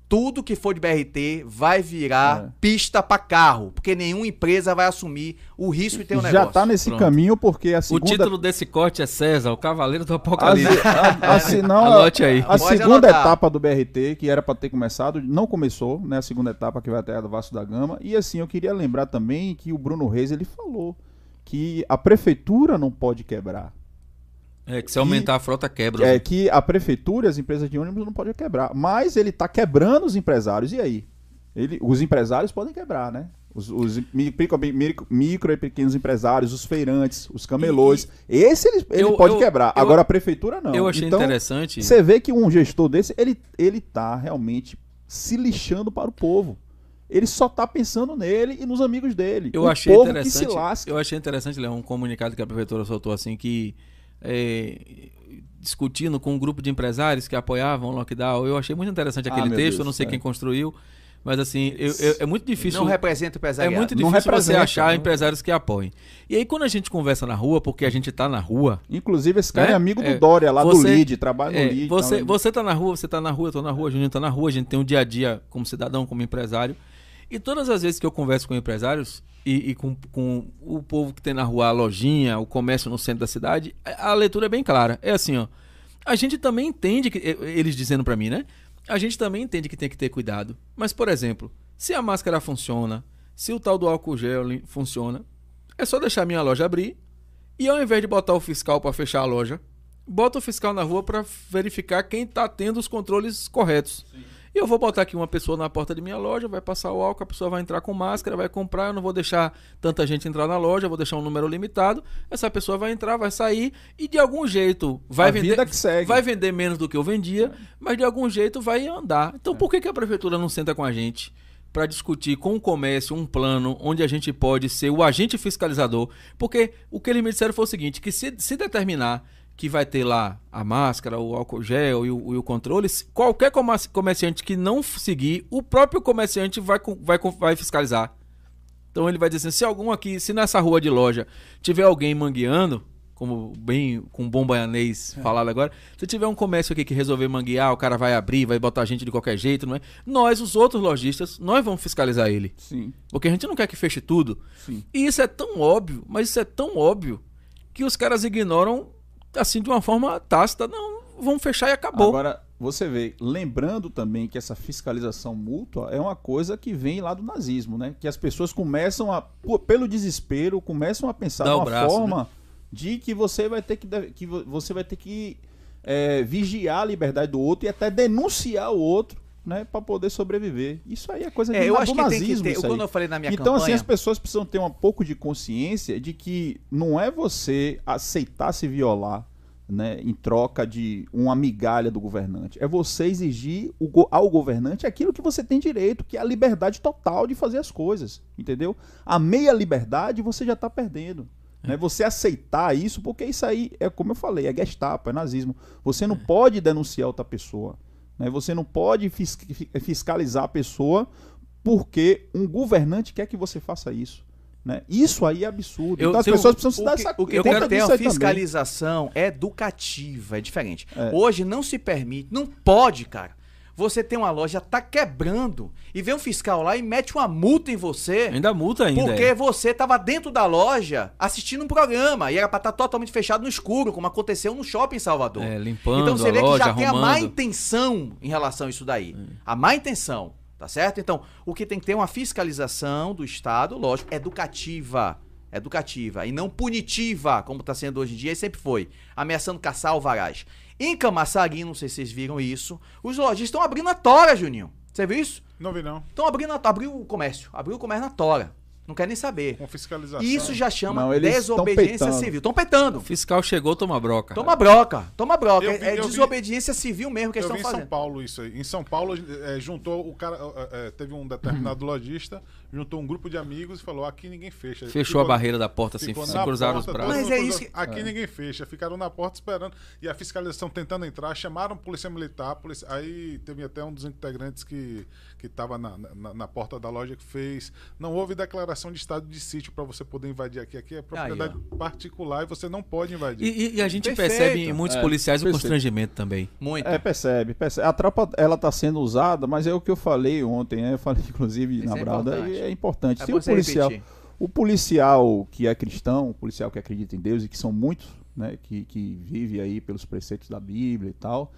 Tudo que for de BRT vai virar É. pista para carro, porque nenhuma empresa vai assumir o risco de ter um Já negócio. tá nesse Pronto. caminho, porque a O segunda... título desse corte é César, o Cavaleiro do a, Apocalipse. a, a, se não, Anote aí. A Pode segunda anotar. etapa do BRT, que era para ter começado, não começou, né? A segunda etapa que vai até a do Vasco da Gama. E assim, eu queria lembrar também que o Bruno Reis, ele falou que a prefeitura não pode quebrar. É, que se aumentar a frota quebra. É que a prefeitura e as empresas de ônibus não podem quebrar. Mas ele tá quebrando os empresários. E aí? Ele, os empresários podem quebrar, né? Os, os micro, micro- micro e pequenos empresários, os feirantes, os camelôs. Esse ele, ele Eu- pode eu- quebrar. eu- Agora a prefeitura não. Eu achei então, interessante. Você vê que um gestor desse, ele, ele tá realmente se lixando para o povo. Ele só tá pensando nele e nos amigos dele. Eu o achei povo que interessante. se lasca. Eu achei interessante, Léo, um comunicado que a prefeitura soltou assim que é, discutindo com um grupo de empresários que apoiavam o lockdown. Eu achei muito interessante aquele Ah, texto, Deus, eu não sei é. quem construiu, mas assim, eu- eu- é muito difícil. Não representa o É empresariado. muito Não difícil você achar não. empresários que apoiem. E aí, quando a gente conversa na rua, porque a gente tá na rua, Inclusive, esse cara Né? é amigo do É, Dória, lá você- do LID, trabalha é, no LID. você, então, você tá na rua, você tá na rua, eu tô na rua, Juninho tá na rua, a gente tem um dia a dia como cidadão, como empresário. E todas as vezes que eu converso com empresários e, e com, com o povo que tem na rua a lojinha, o comércio no centro da cidade, a leitura é bem clara. É assim, ó. A gente também entende que eles dizendo pra mim, né? A gente também entende que tem que ter cuidado. Mas, por exemplo, se a máscara funciona, se o tal do álcool gel funciona, é só deixar minha loja abrir e ao invés de botar o fiscal para fechar a loja, bota o fiscal na rua para verificar quem está tendo os controles corretos. E eu vou botar aqui uma pessoa na porta de minha loja, vai passar o álcool, a pessoa vai entrar com máscara, vai comprar, eu não vou deixar tanta gente entrar na loja, vou deixar um número limitado. Essa pessoa vai entrar, vai sair e de algum jeito vai A vender, vai vender menos do que eu vendia, mas de algum jeito vai andar. Então por que, que a prefeitura não senta com a gente? para discutir com o comércio um plano onde a gente pode ser o agente fiscalizador. Porque o que eles me disseram foi o seguinte: que se, se determinar que vai ter lá a máscara, o álcool gel e o, e o controle, qualquer comerci- comerciante que não seguir, o próprio comerciante vai, vai, vai fiscalizar. Então ele vai dizer assim: se algum aqui, se nessa rua de loja tiver alguém mangueando, como bem com bom baianês falado agora, se tiver um comércio aqui que resolver manguear, o cara vai abrir, vai botar gente de qualquer jeito, não é? Nós, os outros lojistas, nós vamos fiscalizar ele. Sim, Porque a gente não quer que feche tudo. sim. E isso é tão óbvio, mas isso é tão óbvio que os caras ignoram assim de uma forma tácita. Não, vamos fechar e acabou. Agora, você vê, lembrando também que essa fiscalização mútua é uma coisa que vem lá do nazismo, né? Que as pessoas começam a, pelo desespero, começam a pensar Dá o numa braço, forma de que você vai ter que, que vo- você vai ter que é, vigiar a liberdade do outro e até denunciar o outro, né? Para poder sobreviver. Isso aí é coisa de É, eu acho que tem que nazismo. ter. Quando eu falei na minha Então, assim, campanha. as pessoas precisam ter um pouco de consciência de que não é você aceitar se violar né, em troca de uma migalha do governante. É você exigir ao governante aquilo que você tem direito, que é a liberdade total de fazer as coisas. Entendeu? A meia liberdade você já está perdendo. Né? Você aceitar isso, porque isso aí é como eu falei, é Gestapo, é nazismo. Você não pode denunciar outra pessoa. Né? Você não pode fis- fi- fiscalizar a pessoa porque um governante quer que você faça isso. Né? Isso aí é absurdo. Eu então as tenho- pessoas precisam se O dar que, essa o que eu tem conta que ter uma aí também. fiscalização educativa, é diferente. É. Hoje não se permite, não pode, cara. Você tem uma loja, tá quebrando, e vem um fiscal lá e mete uma multa em você. Ainda multa ainda. Porque é. você tava dentro da loja assistindo um programa e era pra estar totalmente fechado no escuro, como aconteceu no shopping em Salvador. É, limpando então você vê que já tem a má arrumando. intenção em relação a isso daí. A má intenção, tá certo? Então, o que tem que ter é uma fiscalização do Estado, lógico, educativa. Educativa e não punitiva, como tá sendo hoje em dia e sempre foi. Ameaçando caçar alvarás. Em Camaçari, não sei se vocês viram isso, os lojistas estão abrindo a tora, Juninho. Você viu isso? Não vi não. Estão abrindo a, abriu o comércio. Abriu o comércio na tora. Não quer nem saber. Com fiscalização. E isso já chama Não, desobediência civil. Estão peitando. O fiscal chegou, toma broca. Toma broca, toma broca. É- vi- é eu vi- desobediência civil mesmo que eles Eu vi estão em São fazendo. Paulo isso aí. Em São Paulo, eh, juntou o cara. eh, eh, teve um determinado lojista, juntou um grupo de amigos e falou: aqui ninguém fecha. Fechou a Ficou- barreira da porta assim, se cruzaram os porta, braços. todo Mas é isso que- Aqui ninguém fecha. Ficaram na porta esperando. E a fiscalização tentando entrar. Chamaram a polícia militar. a polícia- Aí teve até um dos integrantes que que estava na, na, na porta da loja que fez. Não houve declaração de estado de sítio para você poder invadir aqui. Aqui é propriedade particular e você não pode invadir. E, e- e a gente Perfeito. percebe em muitos É, policiais o perfeito. constrangimento também. Muito. É, percebe, percebe. A tropa, ela tá sendo usada, mas é o que eu falei ontem, né? Eu falei, inclusive, Isso na é Brada, importante. e é importante. É Se o policial, repetir. o policial que é cristão, o policial que acredita em Deus, e que são muitos, né? Que, que vive aí pelos preceitos da Bíblia e tal,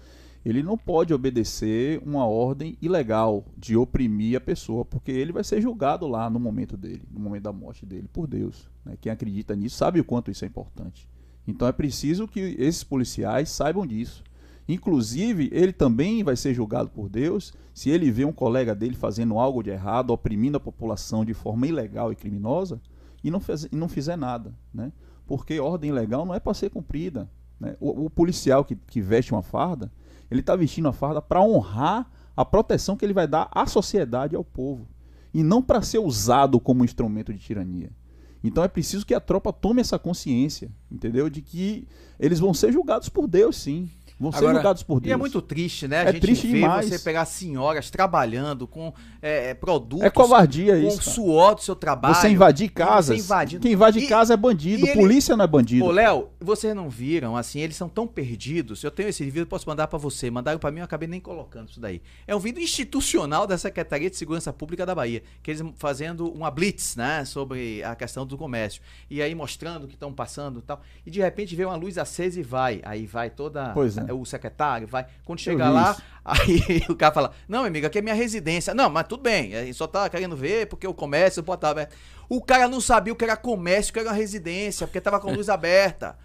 ele não pode obedecer uma ordem ilegal de oprimir a pessoa, porque ele vai ser julgado lá no momento dele, no momento da morte dele, por Deus. né? Quem acredita nisso sabe o quanto isso é importante. Então é preciso que esses policiais saibam disso. Inclusive, ele também vai ser julgado por Deus se ele vê um colega dele fazendo algo de errado, oprimindo a população de forma ilegal e criminosa e não, fez- e não fizer nada. Né? Porque ordem legal não é para ser cumprida. né? O, o policial que, que veste uma farda, ele está vestindo a farda para honrar a proteção que ele vai dar à sociedade e ao povo. E não para ser usado como instrumento de tirania. Então é preciso que a tropa tome essa consciência, entendeu? De que eles vão ser julgados por Deus, sim. Vão ser Agora, julgados por Deus. E é muito triste, né? A É gente triste vê demais. você pegar senhoras trabalhando com é, produtos. É covardia com isso. cara. suor do seu trabalho. Você invadir casas. Você invadindo. Quem invade E- casa é bandido. ele- Polícia não é bandido. Ô, Léo, vocês não viram, assim, eles são tão perdidos. Eu tenho esse vídeo, posso mandar pra você. Mandaram pra mim, eu acabei nem colocando isso daí. É um vídeo institucional da Secretaria de Segurança Pública da Bahia, que eles fazendo uma blitz, né, sobre a questão do comércio. E aí mostrando o que estão passando e tal. E de repente vê uma luz acesa e vai. Aí vai toda Pois é. O secretário, vai. Quando chega lá, aí o cara fala: "Não, amigo, aqui é minha residência". Não, mas tudo bem, aí só tá querendo ver porque o comércio pode estar aberto. O cara não sabia o que era comércio, o que era uma residência, porque tava com luz aberta.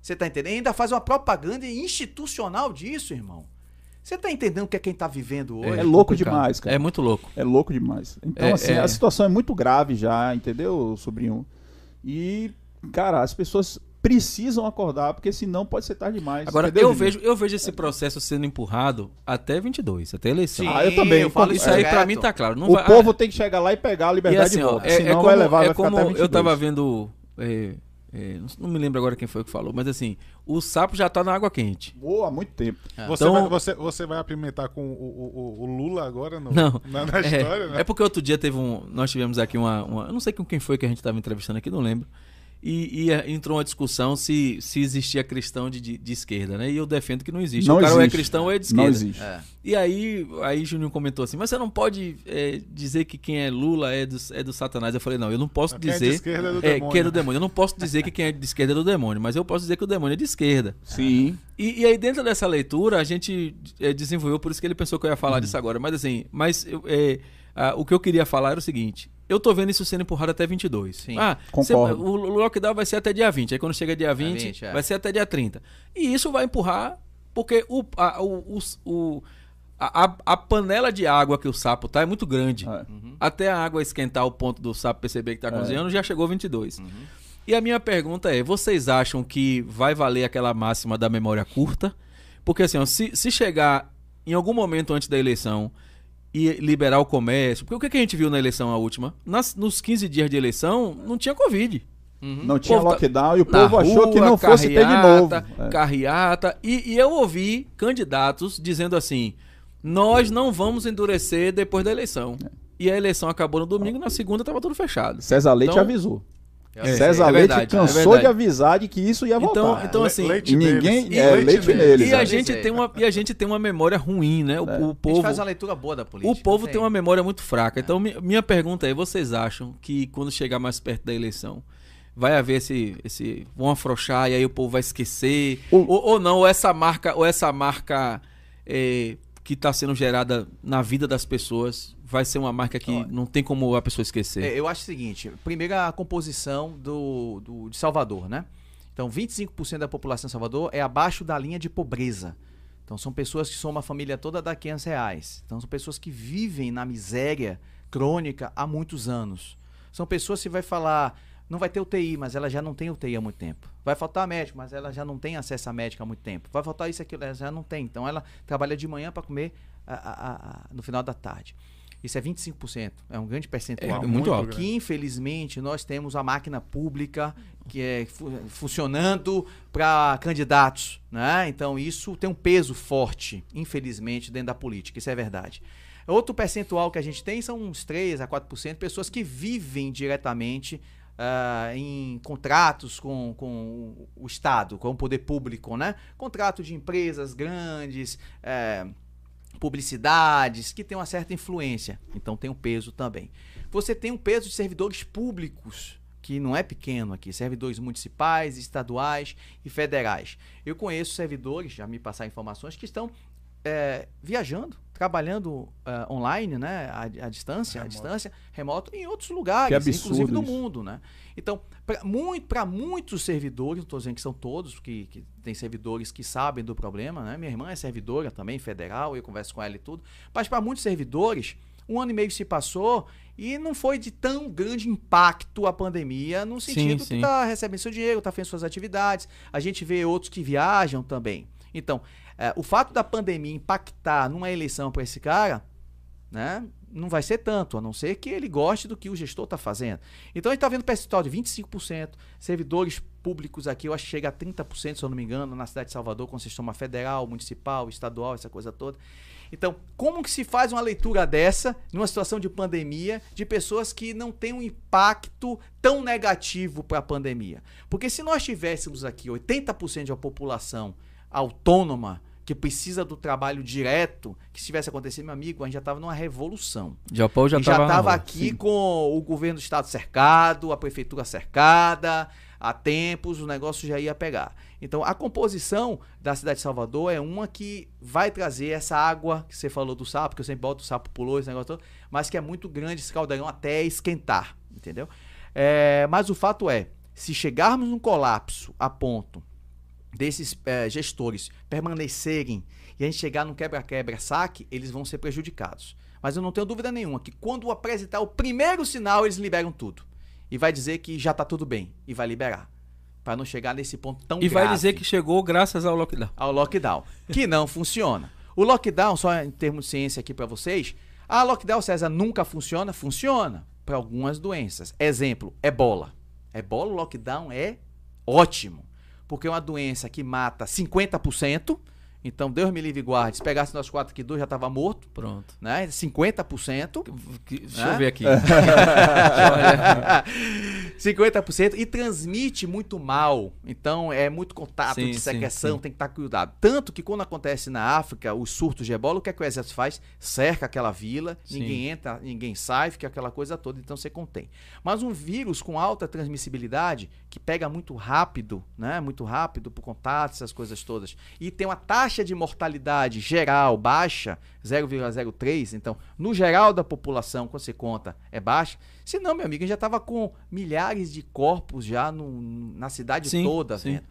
Você tá entendendo? Ainda faz uma propaganda institucional disso, irmão. Você tá entendendo o que é quem tá vivendo hoje? É louco complicado. demais, cara. É muito louco. É louco demais. Então, É, assim, é. a situação é muito grave já, entendeu, sobrinho? E, cara, as pessoas precisam acordar, porque senão pode ser tarde demais. Agora, entendeu, eu vejo, eu vejo esse processo sendo empurrado até 22, até a eleição. Sim, Ah, eu também. eu falo Isso aí direto. pra mim tá claro. Não O vai- povo tem que chegar lá e pegar a liberdade assim, de ó, volta. é, é senão como, vai levar, é vai ficar como até eu 22. tava vendo. é, é, não- me lembro agora quem foi que falou, mas assim, o sapo já tá na água quente. Boa, há muito tempo. Você, Então- vai, você, você vai apimentar com o, o- o- Lula agora no, Não. na, na É, história, né? é porque outro dia teve um. Nós tivemos aqui uma. uma- eu não sei com quem foi que a gente estava entrevistando aqui, não lembro. E, e, eh, entrou uma discussão se, se existia cristão de, de, de esquerda, né? E eu defendo que não existe. Não o cara ou é existe. cristão ou é de Não esquerda. existe. É. E aí, aí Juninho comentou assim: Mas você não pode eh, dizer que quem é Lula é do, é do Satanás. Eu falei: Não, eu não posso Quem é de dizer. esquerda é do é, demônio. que é do demônio. Eu não posso dizer que quem é de esquerda é do demônio, mas eu posso dizer que o demônio é de esquerda. Sim. E, e aí, dentro dessa leitura, a gente eh, desenvolveu, por isso que ele pensou que eu ia falar disso agora. Mas assim, mas eu, ah, o que eu queria falar era o seguinte: eu tô vendo isso sendo empurrado até 22. Sim. Ah, Concordo. cê- o lockdown vai ser até dia 20. Aí quando chega dia 20, 20, é. vai ser até dia 30. E isso vai empurrar, porque o, a, o, o- a, a- panela de água que o sapo tá é muito grande. É. Até a água esquentar o ponto do sapo perceber que tá É. cozinhando, já chegou 22. E a minha pergunta é: vocês acham que vai valer aquela máxima da memória curta? Porque assim, ó, se, se chegar em algum momento antes da eleição e liberar o comércio. Porque o que que a gente viu na eleição a última? Nas- nos 15 dias de eleição, não tinha Covid. Não tinha povo tá- lockdown e o povo achou que rua, não fosse ter de novo. carreata, É. Carreata. E, e eu ouvi candidatos dizendo assim: nós não vamos endurecer depois da eleição. É. E a eleição acabou no domingo, na segunda estava tudo fechado. César Leite Então- avisou. É, César é Leite verdade, é cansou verdade. de avisar de que isso ia Então, voltar. então Le- assim, leite ninguém. neles. É, Leite leite, neles. neles. e a é. gente tem uma e a gente tem uma memória ruim, né? O, É. o A gente povo faz uma leitura boa da política. O povo tem uma memória muito fraca. Então, mi- minha pergunta é: vocês acham que quando chegar mais perto da eleição, vai haver esse. esse vão afrouxar e aí o povo vai esquecer? O- Ou, ou não, ou essa marca, ou essa marca é, que está sendo gerada na vida das pessoas vai ser uma marca que não tem como a pessoa esquecer. É, eu acho o seguinte: primeiro, a composição do, do- de Salvador, né? Então, 25% da população de Salvador é abaixo da linha de pobreza. Então, são pessoas que são uma família toda da 500 reais. Então, são pessoas que vivem na miséria crônica há muitos anos. São pessoas que vai falar, não vai ter UTI, mas ela já não tem UTI há muito tempo. Vai faltar médico, mas ela já não tem acesso a médico há muito tempo. Vai faltar isso, aquilo, ela já não tem. Então, ela trabalha de manhã para comer a- a- a- no final da tarde. Isso é 25%. É um grande percentual. É muito alto. Que infelizmente nós temos a máquina pública que é fu- funcionando para candidatos, né? Então isso tem um peso forte, infelizmente, dentro da política. Isso é verdade. Outro percentual que a gente tem são uns 3 a 4% de pessoas que vivem diretamente ah, em contratos com, com o Estado, com o poder público, né? Contrato de empresas grandes, eh, publicidades que tem uma certa influência. Então tem um peso também. Você tem um peso de servidores públicos, que não é pequeno aqui, servidores municipais, estaduais e federais. Eu conheço servidores, já me passaram informações, que estão é, viajando, trabalhando é, online, né, à, à distância, à Remoto. distância, remoto, em outros lugares, Que absurdo inclusive do isso. mundo, né? Então, para muito, muitos servidores, não estou dizendo que são todos, que, que tem servidores que sabem do problema, né? Minha irmã é servidora também, federal, eu converso com ela e tudo. Mas para muitos servidores, um ano e meio se passou e não foi de tão grande impacto a pandemia, no sentido que sim. está recebendo seu dinheiro, está fazendo suas atividades. A gente vê outros que viajam também. Então, eh, o fato da pandemia impactar numa eleição para esse cara, né? não vai ser tanto, a não ser que ele goste do que o gestor está fazendo. Então a gente está vendo percentual de 25%, servidores públicos aqui, eu acho que chega a 30%, se eu não me engano, na cidade de Salvador, com sistema federal, municipal, estadual, essa coisa toda. Então, como que se faz uma leitura dessa, numa situação de pandemia, de pessoas que não têm um impacto tão negativo para a pandemia? Porque se nós tivéssemos aqui 80% da população autônoma, que precisa do trabalho direto, que se tivesse acontecido, meu amigo, a gente já estava numa revolução. Japão já E já estava estava aqui com o governo do estado cercado, a prefeitura cercada, há tempos o negócio já ia pegar. Então a composição da cidade de Salvador é uma que vai trazer essa água que você falou do sapo, que eu sempre boto o sapo pulou, esse negócio todo, mas que é muito grande esse caldeirão até esquentar, entendeu? É, mas o fato é, se chegarmos num colapso a ponto desses eh, gestores permanecerem e a gente chegar num quebra-quebra saque, eles vão ser prejudicados. Mas eu não tenho dúvida nenhuma que quando apresentar o primeiro sinal, eles liberam tudo. E vai dizer que já tá tudo bem. E vai liberar. Para não chegar nesse ponto tão E vai grave dizer que chegou graças ao lockdown. ao lockdown, que não funciona. O lockdown, só em termos de ciência aqui para vocês, a lockdown, César, nunca funciona? Funciona para algumas doenças. Exemplo, ebola. Ebola, o lockdown é ótimo, porque é uma doença que mata 50%, então Deus me livre e guarde, se pegasse nós quatro aqui, dois já tava morto, Pronto. né? 50%. Que- Deixa Hã? eu ver aqui. 50% e transmite muito mal. Então é muito contato, Sim, de sim, secreção, sim. tem que estar cuidado. Tanto que quando acontece na África os surtos de ebola, o que, é que o exército faz? Cerca aquela vila, Sim. ninguém entra, ninguém sai, fica aquela coisa toda, então você contém. Mas um vírus com alta transmissibilidade, que pega muito rápido, né? Muito rápido por contato, essas coisas todas, e tem uma taxa de mortalidade geral baixa, 0,03, então, no geral da população, quando você conta, é baixa. Se não, meu amigo, a gente já estava com milhares de corpos já no- na cidade Sim, toda, sim. vendo.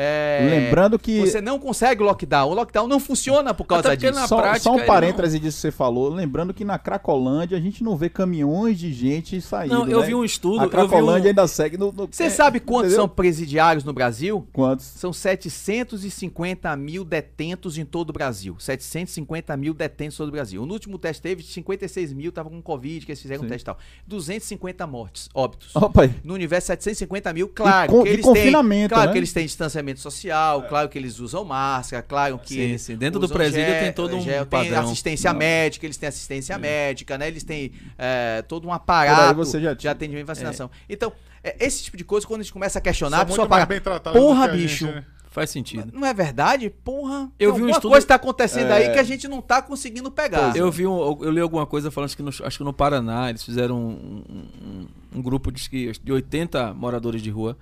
É, Lembrando que. Você não consegue lockdown. O lockdown não funciona por causa disso. na só, prática, só um parêntese disso que você falou. Lembrando que na Cracolândia a gente não vê caminhões de gente saindo. Não, eu né? vi um estudo. A eu vi Cracolândia um... ainda segue no. no- Você é, sabe quantos entendeu? são presidiários no Brasil? Quantos? São 750 mil detentos em todo o Brasil. 750 mil detentos em todo o Brasil. No último teste teve 56 mil, estavam com Covid, que eles fizeram um Sim. teste e tal. 250 mortes, óbitos. Opa aí. No universo, 750 mil, claro. con- que de eles têm, confinamento, claro né? que eles têm distanciamento social, claro que eles usam máscara, claro que. Sim, sim. Dentro do presídio tem todo um Tem padrão. assistência Não. médica, eles têm assistência médica, né? Eles têm é, todo um aí aparato você já de atendimento e vacinação. Então, é, esse tipo de coisa, quando a gente começa a questionar, São a pessoa muito mais para. bem tratados Porra, do que a bicho. gente, né? Faz sentido. Não é verdade? Porra. Eu vi um estudo- coisa tá acontecendo aí É. que a gente não tá conseguindo pegar. Eu vi um, eu li alguma coisa falando que no, acho que no Paraná eles fizeram um, um- um grupo de, de 80 moradores de rua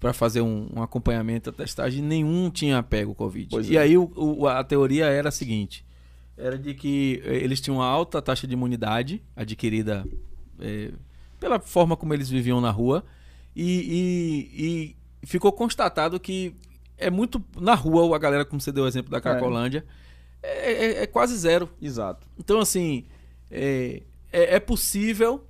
para fazer um, um acompanhamento, a testagem, nenhum tinha pego o Covid. Pois e é. aí o- o- a teoria era a seguinte: era de que eh, eles tinham uma alta taxa de imunidade adquirida eh, pela forma como eles viviam na rua, e, e- e ficou constatado que é muito na rua, a galera, como você deu o exemplo da Cracolândia, é- é- é quase zero. Exato. Então, assim, é, é, é possível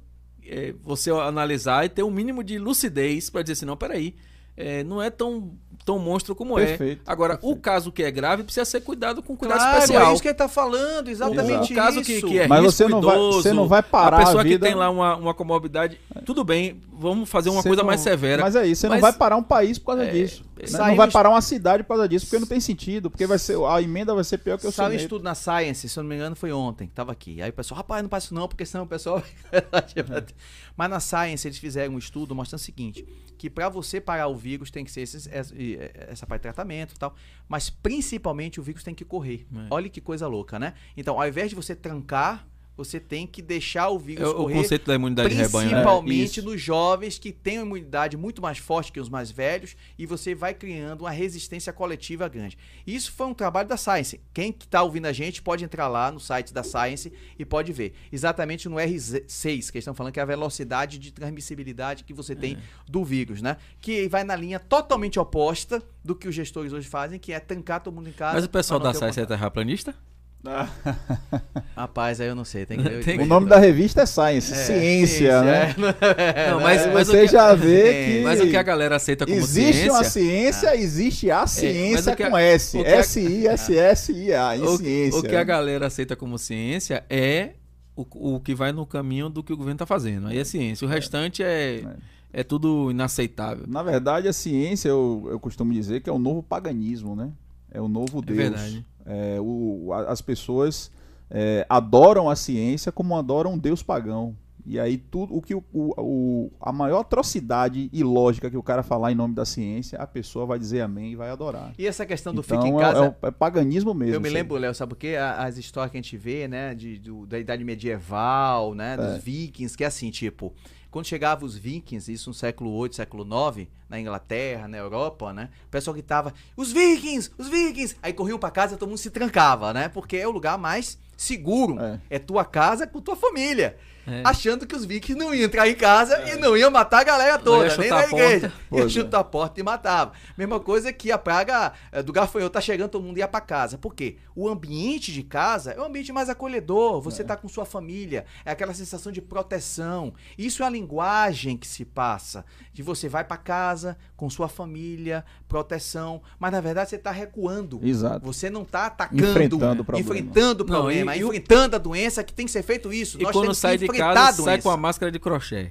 é, você analisar e ter um mínimo de lucidez para dizer assim, não, peraí, é, não é tão, tão monstro como Perfeito, é. Agora, o perfeito. caso que é grave precisa ser cuidado com cuidado Claro, especial. é isso que ele tá falando, exatamente o caso isso. que, que é Mas risco você não vai- idoso, você não vai parar a pessoa a vida- que tem lá uma, uma comorbidade, tudo bem, vamos fazer uma Você coisa não- mais severa. Mas é isso, você não Mas- vai parar um país por causa É, disso. Né? Não vai parar uma cidade por causa disso, porque não tem sentido. Porque vai ser, a emenda vai ser pior que o Saiu um estudo na Science, se eu não me engano, foi ontem, que tava aqui. Aí o pessoal, rapaz, não passa isso não, porque senão o pessoal. Mas na Science eles fizeram um estudo mostrando o seguinte: que para você parar o vírus tem que ser essa, essa parte de tratamento e tal, mas principalmente o vírus tem que correr. É. Olha que coisa louca, né? Então, ao invés de você trancar, você tem que deixar o É vírus o, o correr. conceito da imunidade de rebanho, né? Principalmente Isso. nos jovens que têm uma imunidade muito mais forte que os mais velhos e você vai criando uma resistência coletiva grande. Isso foi um trabalho da Science. Quem que está ouvindo a gente pode entrar lá no site da Science e pode ver. Exatamente no R6, que eles estão falando que é a velocidade de transmissibilidade que você É. tem do vírus, né? Que vai na linha totalmente oposta do que os gestores hoje fazem, que é trancar todo mundo em casa. Mas o pessoal da o SAIS é terraplanista? Rapaz, aí eu não sei, tem que ver. Tem O nome da revista é Science, É, ciência, né? É, Não, mas- Aí mas você que- já vê É, que, Mas o que a galera aceita como existe ciência... uma ciência, existe a ciência o que a- com S. a- S-I-S-S-I-A, em o, ciência. o que a galera aceita como ciência é o, o que vai no caminho do que o governo está fazendo. Aí é ciência. O restante é, é. tudo inaceitável. Na verdade, a ciência, eu, eu costumo dizer que é o novo paganismo, né? É o novo Deus. É verdade. É, o, as pessoas é, adoram a ciência como adoram um Deus pagão. E aí tudo o que o, o- o- a maior atrocidade e lógica que o cara falar em nome da ciência, a pessoa vai dizer amém e vai adorar. E essa questão do Então fica em é- casa. é, o- é paganismo mesmo. Eu me aí. lembro, Léo, sabe por quê? As histórias que a gente vê, né, de, do- da Idade Medieval, né, dos É. vikings, que é assim, tipo, quando chegavam os vikings, isso no século 8, século 9, na Inglaterra, na Europa, né, o pessoal gritava, os vikings, os vikings! Aí corriam pra casa e todo mundo se trancava, né, porque é o lugar mais seguro, É. é, tua casa com tua família. É. Achando que os vikings não iam entrar em casa e não iam matar a galera toda, ia nem na porta. igreja. Ia Pois é. chutar a porta e matava. Mesma coisa que a praga eh, do gafanhoto tá chegando, todo mundo ia pra casa. Por quê? O ambiente de casa é um ambiente mais acolhedor. Você tá com sua família. É aquela sensação de proteção. Isso é a linguagem que se passa. De você vai pra casa com sua família, proteção. Mas na verdade você tá recuando. Exato. Você não tá atacando, Enfrentando o problema. enfrentando o Não, problema, e- e enfrentando a doença que tem que ser feito isso. E Nós quando temos sai que de enfrentar casa, sai com a máscara de crochê.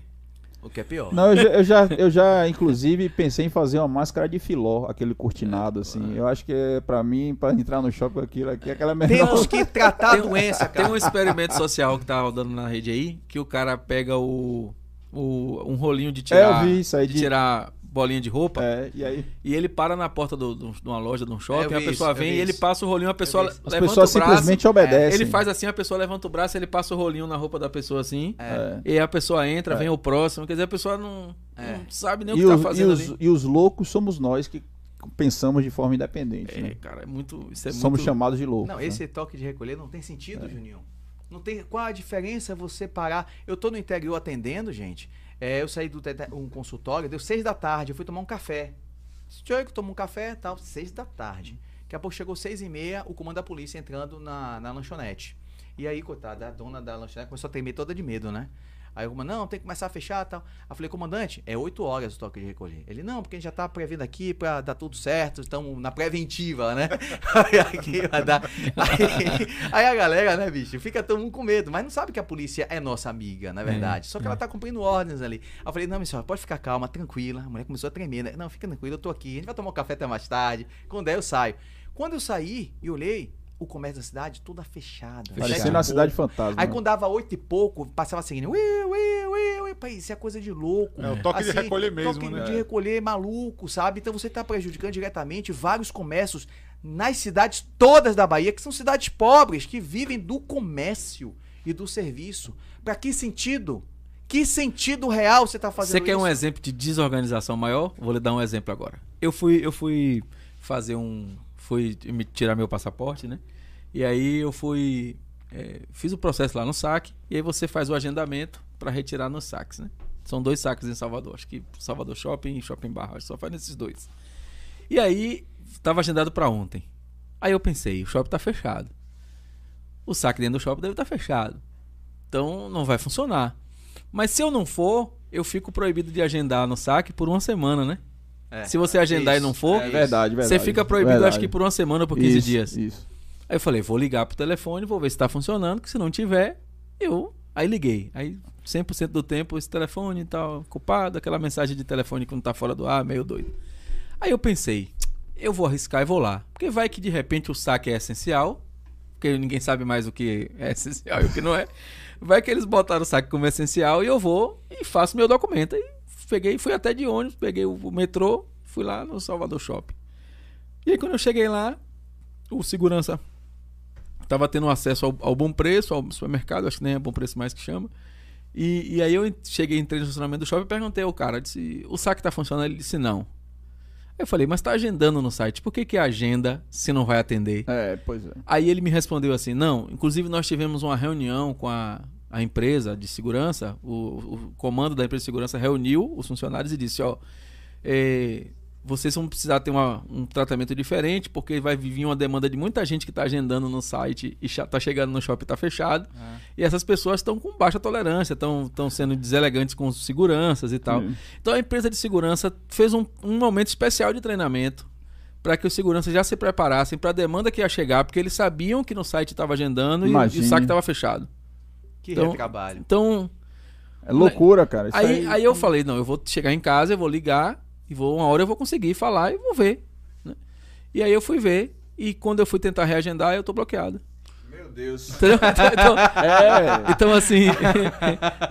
O que é pior. Não, eu já, eu já, eu já, inclusive, pensei em fazer uma máscara de filó, aquele cortinado, assim. Eu acho que é, pra mim, pra entrar no shopping com aquilo aqui, é aquela menor. Temos que tratar a Tem um- doença, Tem cara. um experimento social que tá rodando na rede aí, que o cara pega o, o um rolinho de tirar, É, eu vi isso aí de de- tirar bolinha de roupa É, e aí e ele para na porta do- do- de uma loja, de um shopping, Eu a pessoa isso, vem e ele passa o rolinho, a pessoa isso. as levanta pessoas o braço, simplesmente obedecem. ele faz assim, a pessoa levanta o braço, ele passa o rolinho na roupa da pessoa assim, É. e a pessoa entra, É. vem o próximo, quer dizer, a pessoa não, É. não sabe nem o que tá os, e, fazendo os, ali. e os loucos somos nós que pensamos de forma independente. É, né? cara, é muito, isso é Somos muito... chamados de loucos. Não, né? esse toque de recolher não tem sentido, Juninho. Não tem. Qual a diferença você parar? Eu tô no interior atendendo, gente. É, eu saí do um consultório, deu seis da tarde, eu fui tomar um café. Chego, tomo um café tal, seis da tarde. Daqui a pouco chegou seis e meia, o comando da polícia entrando na, na lanchonete. E aí, coitada, a dona da lanchonete começou a tremer toda de medo, né? Aí o comandante, não, tem que começar a fechar e tal. Aí eu falei, comandante, é 8 horas o toque de recolher. Ele, não, porque a gente já tá prevendo aqui pra dar tudo certo, estamos na preventiva, né? Aí, aqui vai dar. Aí, aí a galera, né, bicho, fica todo mundo com medo, mas não sabe que a polícia é nossa amiga, na verdade. Só que ela tá cumprindo ordens ali. Aí eu falei, não, minha senhora, pode ficar calma, tranquila. A mulher começou a tremer, né? Não, fica tranquila, eu tô aqui, a gente vai tomar um café até mais tarde. Quando der, eu saio. Quando eu saí e olhei, o comércio da cidade toda fechada. Parecendo na cidade fantasma. Aí né? quando dava oito e pouco, passava assim, ui, ui, ui, ui, pai, isso é coisa de louco. É, o toque de recolher mesmo, toque né? de recolher maluco, sabe? Então você tá prejudicando diretamente vários comércios nas cidades todas da Bahia, que são cidades pobres, que vivem do comércio e do serviço. Pra que sentido? Que sentido real você tá fazendo Você quer isso? um exemplo de desorganização maior? Vou lhe dar um exemplo agora. Eu fui, eu fui fazer um, fui me tirar meu passaporte, né? E aí eu fui, é, fiz o processo lá no saque e aí você faz o agendamento para retirar nos saques, né? São dois saques em Salvador, acho que Salvador Shopping e Shopping Barra, só faz nesses dois. E aí estava agendado para ontem. Aí eu pensei, o shopping tá fechado. O saque dentro do shopping deve estar fechado. Então não vai funcionar. Mas se eu não for, eu fico proibido de agendar no saque por uma semana, né? É. Se você agendar e não for, é isso. Verdade, verdade. você fica proibido, verdade. acho que por uma semana ou por 15 Isso, dias. Isso. Aí eu falei, vou ligar pro telefone, vou ver se tá funcionando, que se não tiver, eu. Aí liguei. Aí 100% do tempo esse telefone e tal, culpado, aquela mensagem de telefone que não tá fora do ar, meio doido. Aí eu pensei, eu vou arriscar e vou lá. Porque vai que de repente o saque é essencial, porque ninguém sabe mais o que é essencial e o que não é. Vai que eles botaram o saque como essencial e eu vou e faço meu documento. Aí peguei, fui até de ônibus, peguei o metrô, fui lá no Salvador Shopping. E aí quando eu cheguei lá, o segurança tava tendo acesso ao, ao bom preço, ao supermercado, acho que nem é bom preço mais que chama. E, e aí eu cheguei, entrei no estacionamento do shopping e perguntei ao cara, disse, o saque tá funcionando? Ele disse, não. Aí eu falei, mas tá agendando no site, por que que agenda se não vai atender? É, pois é. Aí ele me respondeu assim: não, inclusive nós tivemos uma reunião com a, a empresa de segurança, o, o comando da empresa de segurança reuniu os funcionários e disse: ó, é, vocês vão precisar ter uma- um tratamento diferente, porque vai vir uma demanda de muita gente que está agendando no site e está chegando no shopping e está fechado. E essas pessoas estão com baixa tolerância, estão sendo deselegantes com os seguranças e tal. Hum. Então a empresa de segurança fez um, um momento especial de treinamento para que os seguranças já se preparassem para a demanda que ia chegar, porque eles sabiam que no site estava agendando e, e o saque estava fechado. Que Então- trabalho. Então, É loucura, cara. Isso aí, aí eu falei, não, eu vou chegar em casa, eu vou ligar, e vou, uma hora eu vou conseguir falar e vou ver. né? E aí eu fui ver, e quando eu fui tentar reagendar, eu tô bloqueado. Meu Deus. Entendeu? Então, É. então, assim.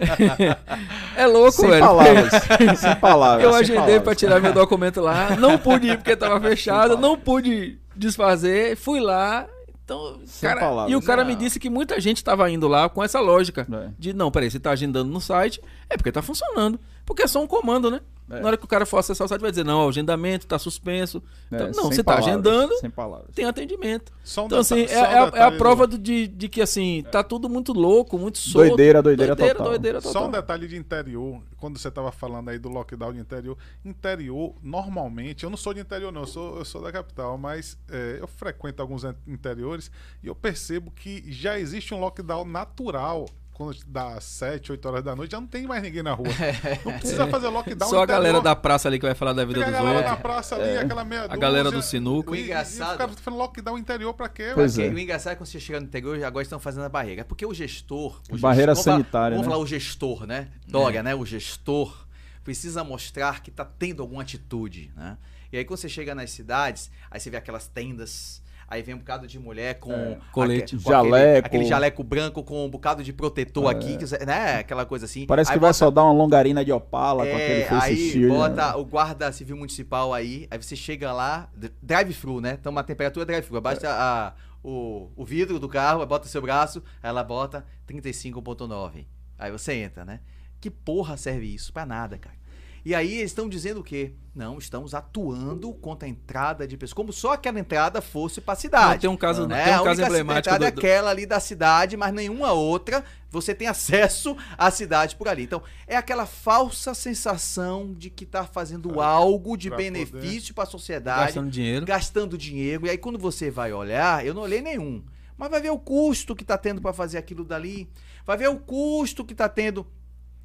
é louco, Sem velho. palavras. sem palavras. Eu sem agendei palavras. pra tirar meu documento lá, não pude ir porque tava fechado, não pude desfazer, fui lá. Então, cara, palavras. e o cara Não. me disse que muita gente tava indo lá com essa lógica É. de não, peraí, você tá agendando no site, é porque tá funcionando. Porque é só um comando, né? É. Na hora que o cara for acessar o site, vai dizer, não, o agendamento tá suspenso. É, Então, não, você tá palavras, agendando, Sem palavras. tem atendimento. Só um Então, assim, é, só um é a, é a prova do- de, de que, assim, tá tudo muito louco, muito solto. Doideira, doideira doideira, total. doideira total. Só um detalhe de interior, quando você estava falando aí do lockdown de interior, interior, normalmente, eu não sou de interior não, eu sou, eu sou da capital, mas é, eu frequento alguns in- interiores e eu percebo que já existe um lockdown natural. Quando dá 7, 8 horas da noite, já não tem mais ninguém na rua. Não precisa fazer lockdown Só a interior. galera da praça ali que vai falar da vida Fica a dos galera outros. na praça ali, aquela meia A galera do sinuca. O e- engraçado- E os caras estão falando lockdown interior pra quê? Pois é. O engraçado é que quando você chega no interior, agora estão fazendo a barreira. É porque o gestor. O Barreira gestor- vamos sanitária, Falar, vamos né? falar o gestor, né? Dória, né? O gestor precisa mostrar que tá tendo alguma atitude, né? E aí quando você chega nas cidades, aí você vê aquelas tendas. Aí vem um bocado de mulher com É. Colete. aque- com aquele- Jaleco. Aquele, jaleco branco com um bocado de protetor É. aqui, né? Aquela coisa assim. Parece Aí que vai bota- só dar uma longarina de opala com é, aquele face aí shield. bota né? o guarda civil municipal aí, aí você chega lá, drive-thru, né? Então uma temperatura drive-thru, abaixa a- o, o vidro do carro, bota o seu braço, aí ela bota 35.9. Aí você entra, né? Que porra serve isso? Pra nada, cara. E aí eles estão dizendo o quê? Não, estamos atuando contra a entrada de pessoas, como só aquela entrada fosse pra cidade. Não, tem um caso, né? tem um a caso emblemático entrada do, é do- aquela ali da cidade, mas nenhuma outra você tem acesso à cidade por ali. Então, é aquela falsa sensação de que tá fazendo algo de pra benefício para a sociedade, gastando dinheiro. gastando dinheiro. E aí, quando você vai olhar, eu não olhei nenhum, mas vai ver o custo que tá tendo para fazer aquilo dali, vai ver o custo que tá tendo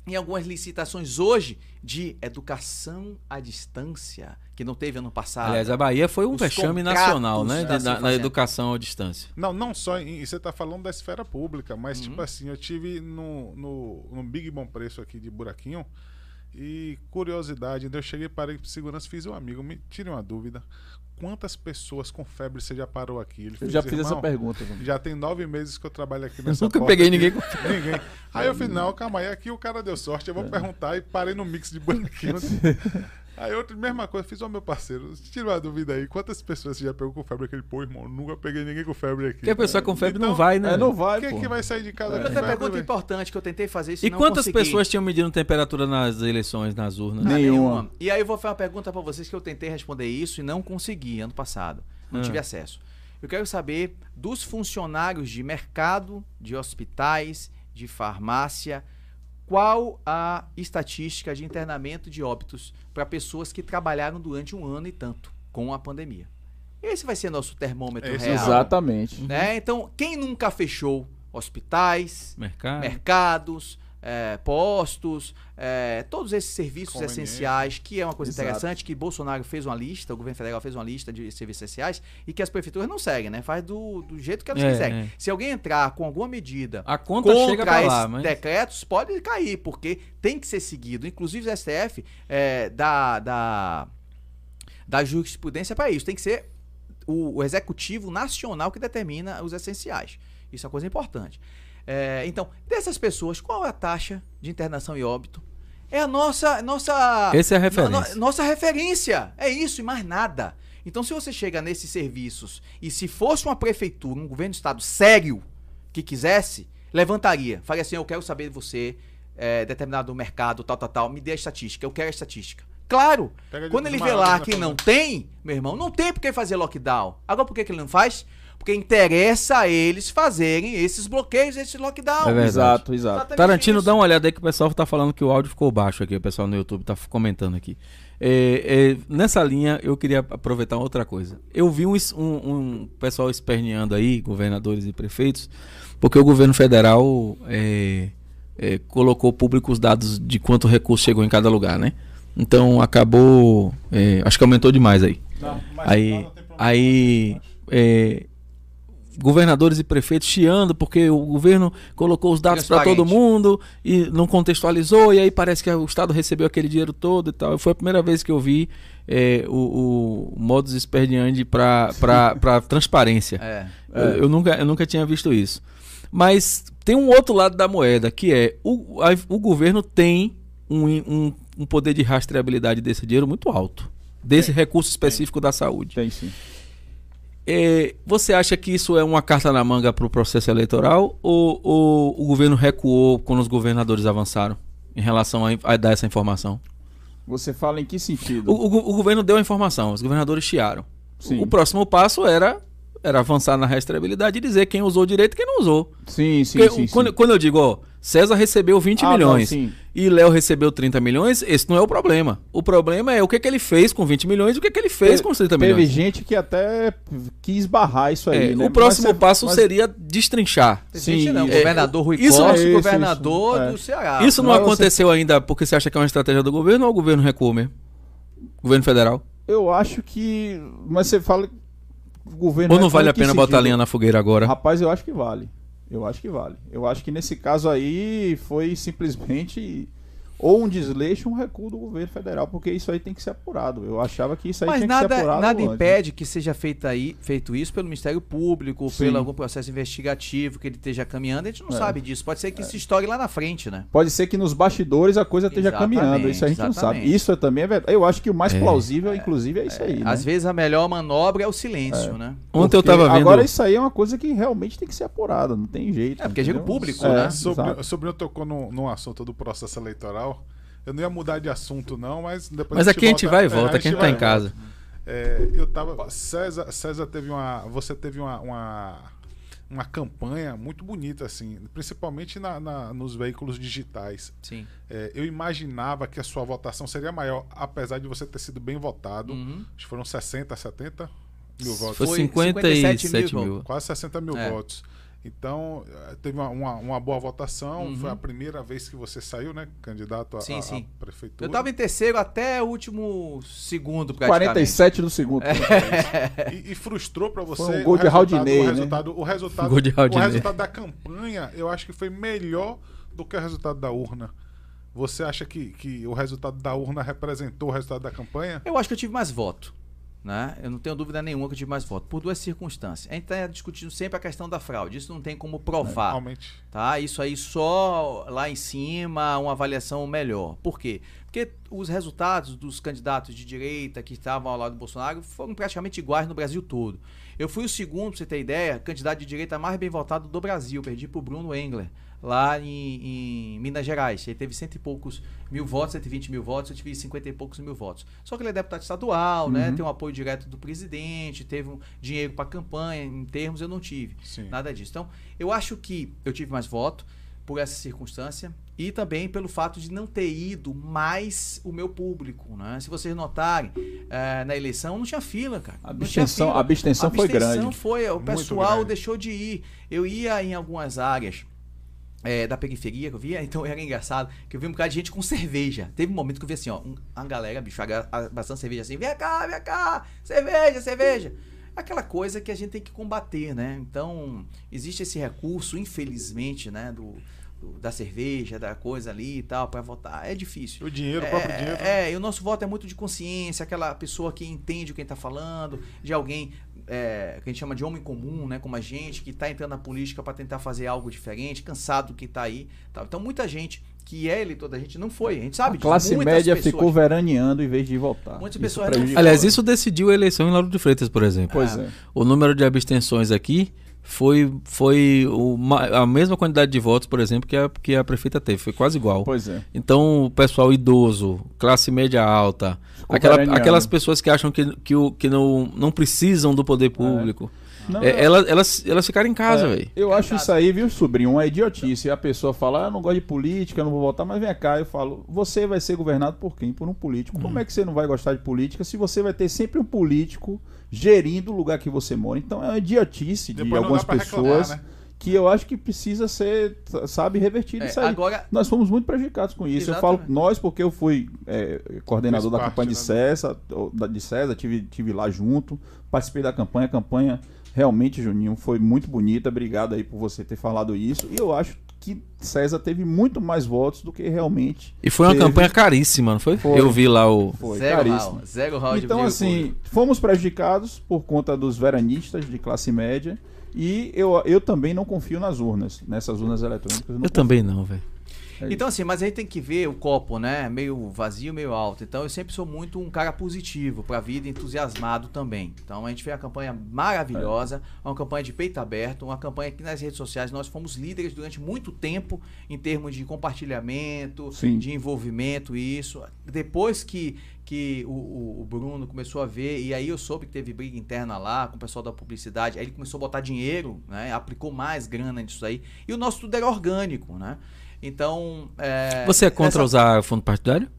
em algumas licitações hoje de educação à distância, que não teve ano passado. Aliás, a Bahia foi um Os vexame nacional, né? na, na educação à distância. Não, não só. em- E você tá falando da esfera pública, mas Uhum. tipo assim, eu tive no, no, no Big Bom Preço aqui de Buraquinho. E curiosidade, eu cheguei, parei pro segurança, fiz um amigo, me tire uma dúvida. Quantas pessoas com febre você já parou aqui? Ele Eu fez, já fiz essa "Irmão, pergunta. Já tem nove meses que eu trabalho aqui Eu nessa nunca porta peguei aqui." ninguém com. Ninguém. Aí eu fiz, não, calma aí, aqui o cara deu sorte, É. eu vou perguntar e parei no mix de buraquinho. Aí outra, mesma coisa, fiz, ó meu parceiro, tira uma dúvida aí, quantas pessoas você já pegou com febre aquele? Pô, irmão, nunca peguei ninguém com febre aqui. Porque a pessoa com febre não Então, vai, né? É, não vai, Quem pô. que vai sair de casa E com outra pergunta importante que eu tentei fazer isso E não quantas consegui. pessoas tinham medido temperatura nas eleições, nas urnas? Ah, Nenhuma. E aí eu vou fazer uma pergunta pra vocês que eu tentei responder isso e não consegui ano passado. Não Ah. tive acesso. Eu quero saber dos funcionários de mercado, de hospitais, de farmácia, qual a estatística de internamento de óbitos para pessoas que trabalharam durante um ano e tanto com a pandemia. Esse vai ser nosso termômetro Esse real. Exatamente. Né? Então, quem nunca fechou hospitais, Mercado. mercados, eh, postos, eh, todos esses serviços essenciais, que é uma coisa Exato. interessante, que Bolsonaro fez uma lista, o governo federal fez uma lista de serviços essenciais e que as prefeituras não seguem, né? Faz do, do jeito que elas É, quiserem. é. Se alguém entrar com alguma medida A conta chega contra pra esses lá, mas. decretos, pode cair, porque tem que ser seguido. Inclusive o STF eh, dá, dá, dá jurisprudência para isso. Tem que ser o, o executivo nacional que determina os essenciais. Isso é uma coisa importante. É, então, dessas pessoas, qual é a taxa de internação e óbito? É a nossa. nossa Essa é a referência. no- nossa referência. É isso e mais nada. Então, se você chega nesses serviços e se fosse uma prefeitura, um governo de estado sério que quisesse, levantaria. Faria assim: eu quero saber de você, é, determinado mercado, tal, tal, tal, me dê a estatística, eu quero a estatística. Claro, quando ele vê lá que não tem, meu irmão, não tem por que fazer lockdown. Agora por que, que ele não faz? Porque interessa a eles fazerem esses bloqueios, esses lockdowns. É. Exato, exato. Exatamente Tarantino, isso. dá uma olhada aí que o pessoal tá falando que o áudio ficou baixo aqui. O pessoal no YouTube tá comentando aqui. É, é, nessa linha, eu queria aproveitar outra coisa. Eu vi um, um- um pessoal esperneando aí, governadores e prefeitos, porque o governo federal é, é, colocou público os dados de quanto recurso chegou em cada lugar, né? Então acabou. é, acho que aumentou demais aí. Não, mas Aí, não tem problema. aí governadores e prefeitos chiando porque o governo colocou os dados para todo mundo e não contextualizou, e aí parece que o Estado recebeu aquele dinheiro todo e tal. Foi a primeira vez que eu vi é, o, o modus expediandi para transparência. É. Eu, eu nunca, eu nunca tinha visto isso. Mas tem um outro lado da moeda, que é o, a- o governo tem um, um, um poder de rastreabilidade desse dinheiro muito alto. Desse recurso específico da saúde. Tem sim. É, você acha que isso é uma carta na manga para o processo eleitoral ou, ou o governo recuou quando os governadores avançaram em relação a, a dar essa informação? Você fala em que sentido? O, o o governo deu a informação, os governadores chiaram. Sim. O próximo passo era, era avançar na rastreabilidade e dizer quem usou direito e quem não usou. Sim, sim, Porque sim. quando, sim. quando eu digo, ó, César recebeu 20 Ah, não, milhões sim. e Léo recebeu 30 milhões, esse não é o problema. O problema é o que, que ele fez com 20 milhões e o que, que ele fez com os 30 Teve milhões. gente que até quis barrar isso aí, É, né? o próximo Mas- passo mas- seria destrinchar. Sim, gente não, é, governador Rui isso- Costa, isso, isso, governador é. do Ceará. Isso não, mas você- aconteceu ainda porque você acha que é uma estratégia do governo ou o governo recuou mesmo? Governo federal? Eu acho que. Mas você fala. O governo. Ou não vale a pena botar sentido? linha na fogueira agora? Rapaz, eu acho que vale. Eu acho que vale. Eu acho que nesse caso aí foi simplesmente ou um desleixo um recuo do governo federal, porque isso aí tem que ser apurado. Eu achava que isso aí Mas tinha que ser nada, apurado. nada antes. impede que seja feito, aí, feito isso pelo Ministério Público, Sim. pelo algum processo investigativo que ele esteja caminhando. A gente não É. sabe disso. Pode ser que se estoure lá na frente, né? Pode ser que nos bastidores a coisa esteja Exatamente, caminhando. Isso a gente não sabe. exatamente. Isso é também é verdade. Eu acho que o mais É. plausível, inclusive, é isso aí. né? Às vezes a melhor manobra é o silêncio, né? Ontem eu Porque tava vendo. Agora isso aí é uma coisa que realmente tem que ser apurada, não tem jeito. É, porque é entendeu? público, É, né? Sobre, o sobrinho tocou no, no assunto do processo eleitoral. Eu não ia mudar de assunto, não, mas depois Mas aqui a gente vai e é, volta, a quem gente tá em casa. É, eu tava. César, César teve uma. Você teve uma. uma, uma campanha muito bonita, assim, principalmente na, na- nos veículos digitais. Sim. É, eu imaginava que a sua votação seria maior, apesar de você ter sido bem votado. Uhum. Acho que foram 60, 70 mil votos. Foi Foi 57 57 mil. mil. Quase 60 mil É. votos. Então, eh, teve uma, uma, uma boa votação. Uhum. Foi a primeira vez que você saiu, né? Candidato a, Sim, a- prefeitura. Eu tava em terceiro até o último segundo, praticamente. 47 do segundo. E, e frustrou pra você Foi um gol o de resultado, Raudinei, o né? resultado, o resultado, Gol de o resultado da campanha, eu acho que foi melhor do que o resultado da urna. Você acha que, que o resultado da urna representou o resultado da campanha? Eu acho que eu tive mais voto. Né? Eu não tenho dúvida nenhuma que eu tive mais voto. Por duas circunstâncias. A gente está discutindo sempre a questão da fraude. Isso não tem como provar. Realmente. Tá? Isso aí só lá em cima, uma avaliação melhor. Por quê? Porque os resultados dos candidatos de direita que estavam ao lado do Bolsonaro foram praticamente iguais no Brasil todo. Eu fui o segundo, pra você ter ideia, candidato de direita mais bem votado do Brasil. Perdi pro Bruno Engler, lá em, em Minas Gerais. Ele teve cento e poucos mil votos, 120 mil votos, eu tive cinquenta e poucos mil votos. Só que ele é deputado estadual, né? Uhum. Tem um apoio direto do presidente, teve um dinheiro para campanha, em termos eu não tive. Sim. Nada disso. Então, eu acho que eu tive mais voto por essa circunstância e também pelo fato de não ter ido mais o meu público, né? Se vocês notarem, eh, na eleição não tinha fila, cara. A abstenção, fila. a abstenção foi grande. foi, o pessoal deixou de ir. Eu ia em algumas áreas é, da periferia que eu via, então era engraçado que eu vi um bocado de gente com cerveja. Teve um momento que eu vi assim, ó, um, a galera, bicho, a, ga- a- bastante cerveja assim, vem cá, vem cá, cerveja, cerveja. Aquela coisa que a gente tem que combater, né? Então, existe esse recurso, infelizmente, né, do, do- da cerveja, da coisa ali e tal, para votar. É difícil. O dinheiro, o próprio dinheiro. né? É, é, e o nosso voto é muito de consciência, aquela pessoa que entende o que está falando, de alguém é, que a gente chama de homem comum, né, como a gente, que está entrando na política para tentar fazer algo diferente, cansado do que está aí. tal. Então, muita gente que é eleitor da gente não foi, a gente sabe A classe Muitas média pessoas- ficou veraneando em vez de votar. Muitas pessoas. Aliás, isso decidiu a eleição em Lauro de Freitas, por exemplo. Pois Ah. é. O número de abstenções aqui foi, foi o ma- a mesma quantidade de votos, por exemplo, que a, que a prefeita teve. Foi quase igual. Pois é. Então, o pessoal idoso, classe média alta, aquela- aquelas pessoas que acham que, que, o, que não, não precisam do poder público, Não, é, elas, elas, elas ficaram em casa, É, velho. Eu acho isso aí, viu, sobrinho, uma idiotice. A pessoa fala, ah, eu não gosto de política, eu não vou votar, mas vem cá, eu falo, você vai ser governado por quem? Por um político. Hum. Como é que você não vai gostar de política se você vai ter sempre um político gerindo o lugar que você mora? Então é uma idiotice de Depois não algumas pessoas reclamar, né? que eu acho que precisa ser, sabe, revertido É, isso aí. agora, Nós fomos muito prejudicados com isso. Eu falo Exatamente. nós porque eu fui é, coordenador Fez da parte, campanha de né? César, de César, tive, tive lá junto, participei da campanha, a campanha Realmente, Juninho, foi muito bonita. Obrigado aí por você ter falado isso. E eu acho que César teve muito mais votos do que realmente. E foi uma teve. campanha caríssima, não foi? Foi. Eu vi lá o. Foi zero caríssimo. round, zero de Então, assim, pública. fomos prejudicados por conta dos veranistas de classe média. E eu, eu também não confio nas urnas, nessas urnas eletrônicas. eu não Eu também não, velho. É Então, assim, mas a gente tem que ver o copo, né? Meio vazio, meio alto. Então, eu sempre sou muito um cara positivo pra vida, entusiasmado também. Então, a gente fez uma campanha maravilhosa, uma campanha de peito aberto, uma campanha que nas redes sociais nós fomos líderes durante muito tempo em termos de compartilhamento, Sim. de envolvimento e isso. Depois que, que o, o- o Bruno começou a ver, e aí eu soube que teve briga interna lá com o pessoal da publicidade, aí ele começou a botar dinheiro, né? Aplicou mais grana nisso aí. E o nosso tudo era orgânico, né? Então. é, Você é contra essa- usar fundo partidário?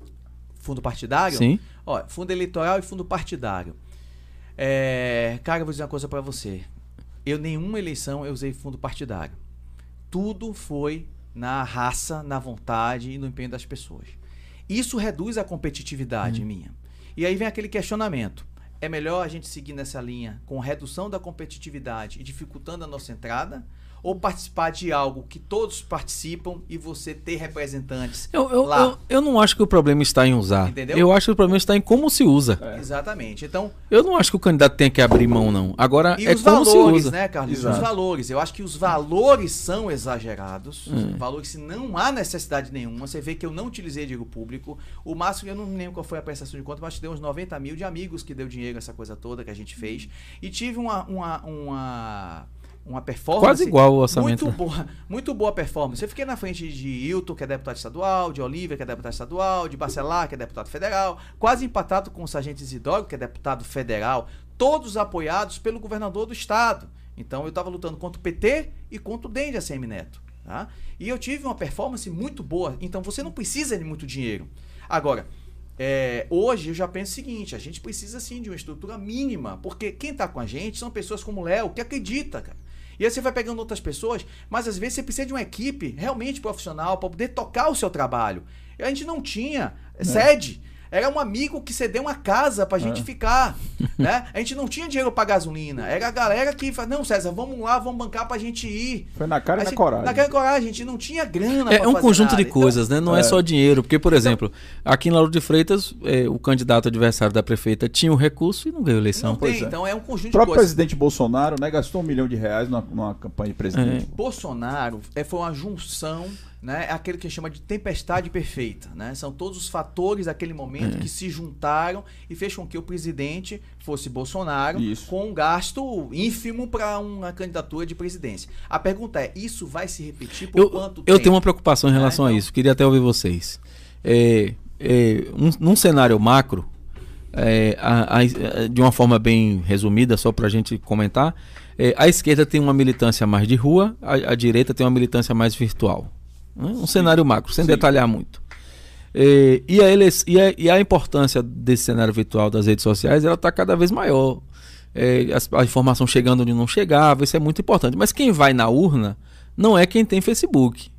fundo partidário? Sim. Ó, fundo eleitoral e fundo partidário. É, cara, eu vou dizer uma coisa pra você. Eu nenhuma eleição eu usei fundo partidário. Tudo foi na raça, na vontade e no empenho das pessoas. Isso reduz a competitividade minha. E aí vem aquele questionamento. É melhor a gente seguir nessa linha com redução da competitividade e dificultando a nossa entrada? Ou participar de algo que todos participam e você ter representantes Eu, eu, lá? eu, eu não acho que o problema está em usar. Entendeu? Eu acho que o problema está em como se usa. Exatamente. Então, Eu não acho que o candidato tenha que abrir mão, não. Agora, E é os como se valores, usa. né, Carlos? Exato. Os valores. Eu acho que os valores são exagerados. Hum. Os valores que não há necessidade nenhuma. Você vê que eu não utilizei dinheiro público. O máximo, eu não lembro qual foi a prestação de conta, mas deu uns 90 mil de amigos que deu dinheiro essa coisa toda que a gente fez. E tive uma, uma, uma, uma performance. Quase igual o orçamento. Muito boa, muito boa performance. Eu fiquei na frente de Hilton, que é deputado estadual, de Olívia, que é deputado estadual, de Bacelar, que é deputado federal, quase empatado com o Sargento Isidoro, que é deputado federal, todos apoiados pelo governador do estado. Então eu estava lutando contra o PT e contra o DEM de ACM Neto. Tá? E eu tive uma performance muito boa. Então você não precisa de muito dinheiro. Agora, é, hoje eu já penso o seguinte: a gente precisa sim de uma estrutura mínima, porque quem está com a gente são pessoas como o Léo, que acredita, cara. E aí você vai pegando outras pessoas, mas às vezes você precisa de uma equipe realmente profissional para poder tocar o seu trabalho. A gente não tinha sede. Era um amigo que cedeu uma casa pra gente ficar, né? A gente não tinha dinheiro pra gasolina. Era a galera que fala, não, César, vamos lá, vamos bancar pra gente ir. Foi na cara e na Assim, coragem. Na cara e coragem, a gente não tinha grana É pra um fazer conjunto nada. de coisas, né? Não é. é. só dinheiro. Porque, por exemplo, aqui em Lauro de Freitas, é, o candidato adversário da prefeita tinha o recurso e não ganhou Então, eleição. não tem, Pois é. então é um conjunto O de próprio coisas. presidente Bolsonaro né, gastou um milhão de reais numa, numa campanha de presidente. Bolsonaro é, foi uma junção, né? É aquele que chama de tempestade perfeita, né? São todos os fatores daquele É. momento que se juntaram e fez com que o presidente fosse Bolsonaro Isso. com um gasto ínfimo para uma candidatura de presidência. A pergunta é, isso vai se repetir por Eu, quanto eu tempo? tenho uma preocupação em relação É, a então. isso. Queria até ouvir vocês. É, é, um- num cenário macro, é, a- a- de uma forma bem resumida, só para a gente comentar, é, a esquerda tem uma militância mais de rua, a, a direita tem uma militância mais virtual. Né? Um cenário macro, sem Sim. detalhar muito. É, e, a ele- e a- e a importância desse cenário virtual das redes sociais, ela está cada vez maior. É, as- a informação chegando onde não chegava, isso é muito importante. Mas quem vai na urna não é quem tem Facebook.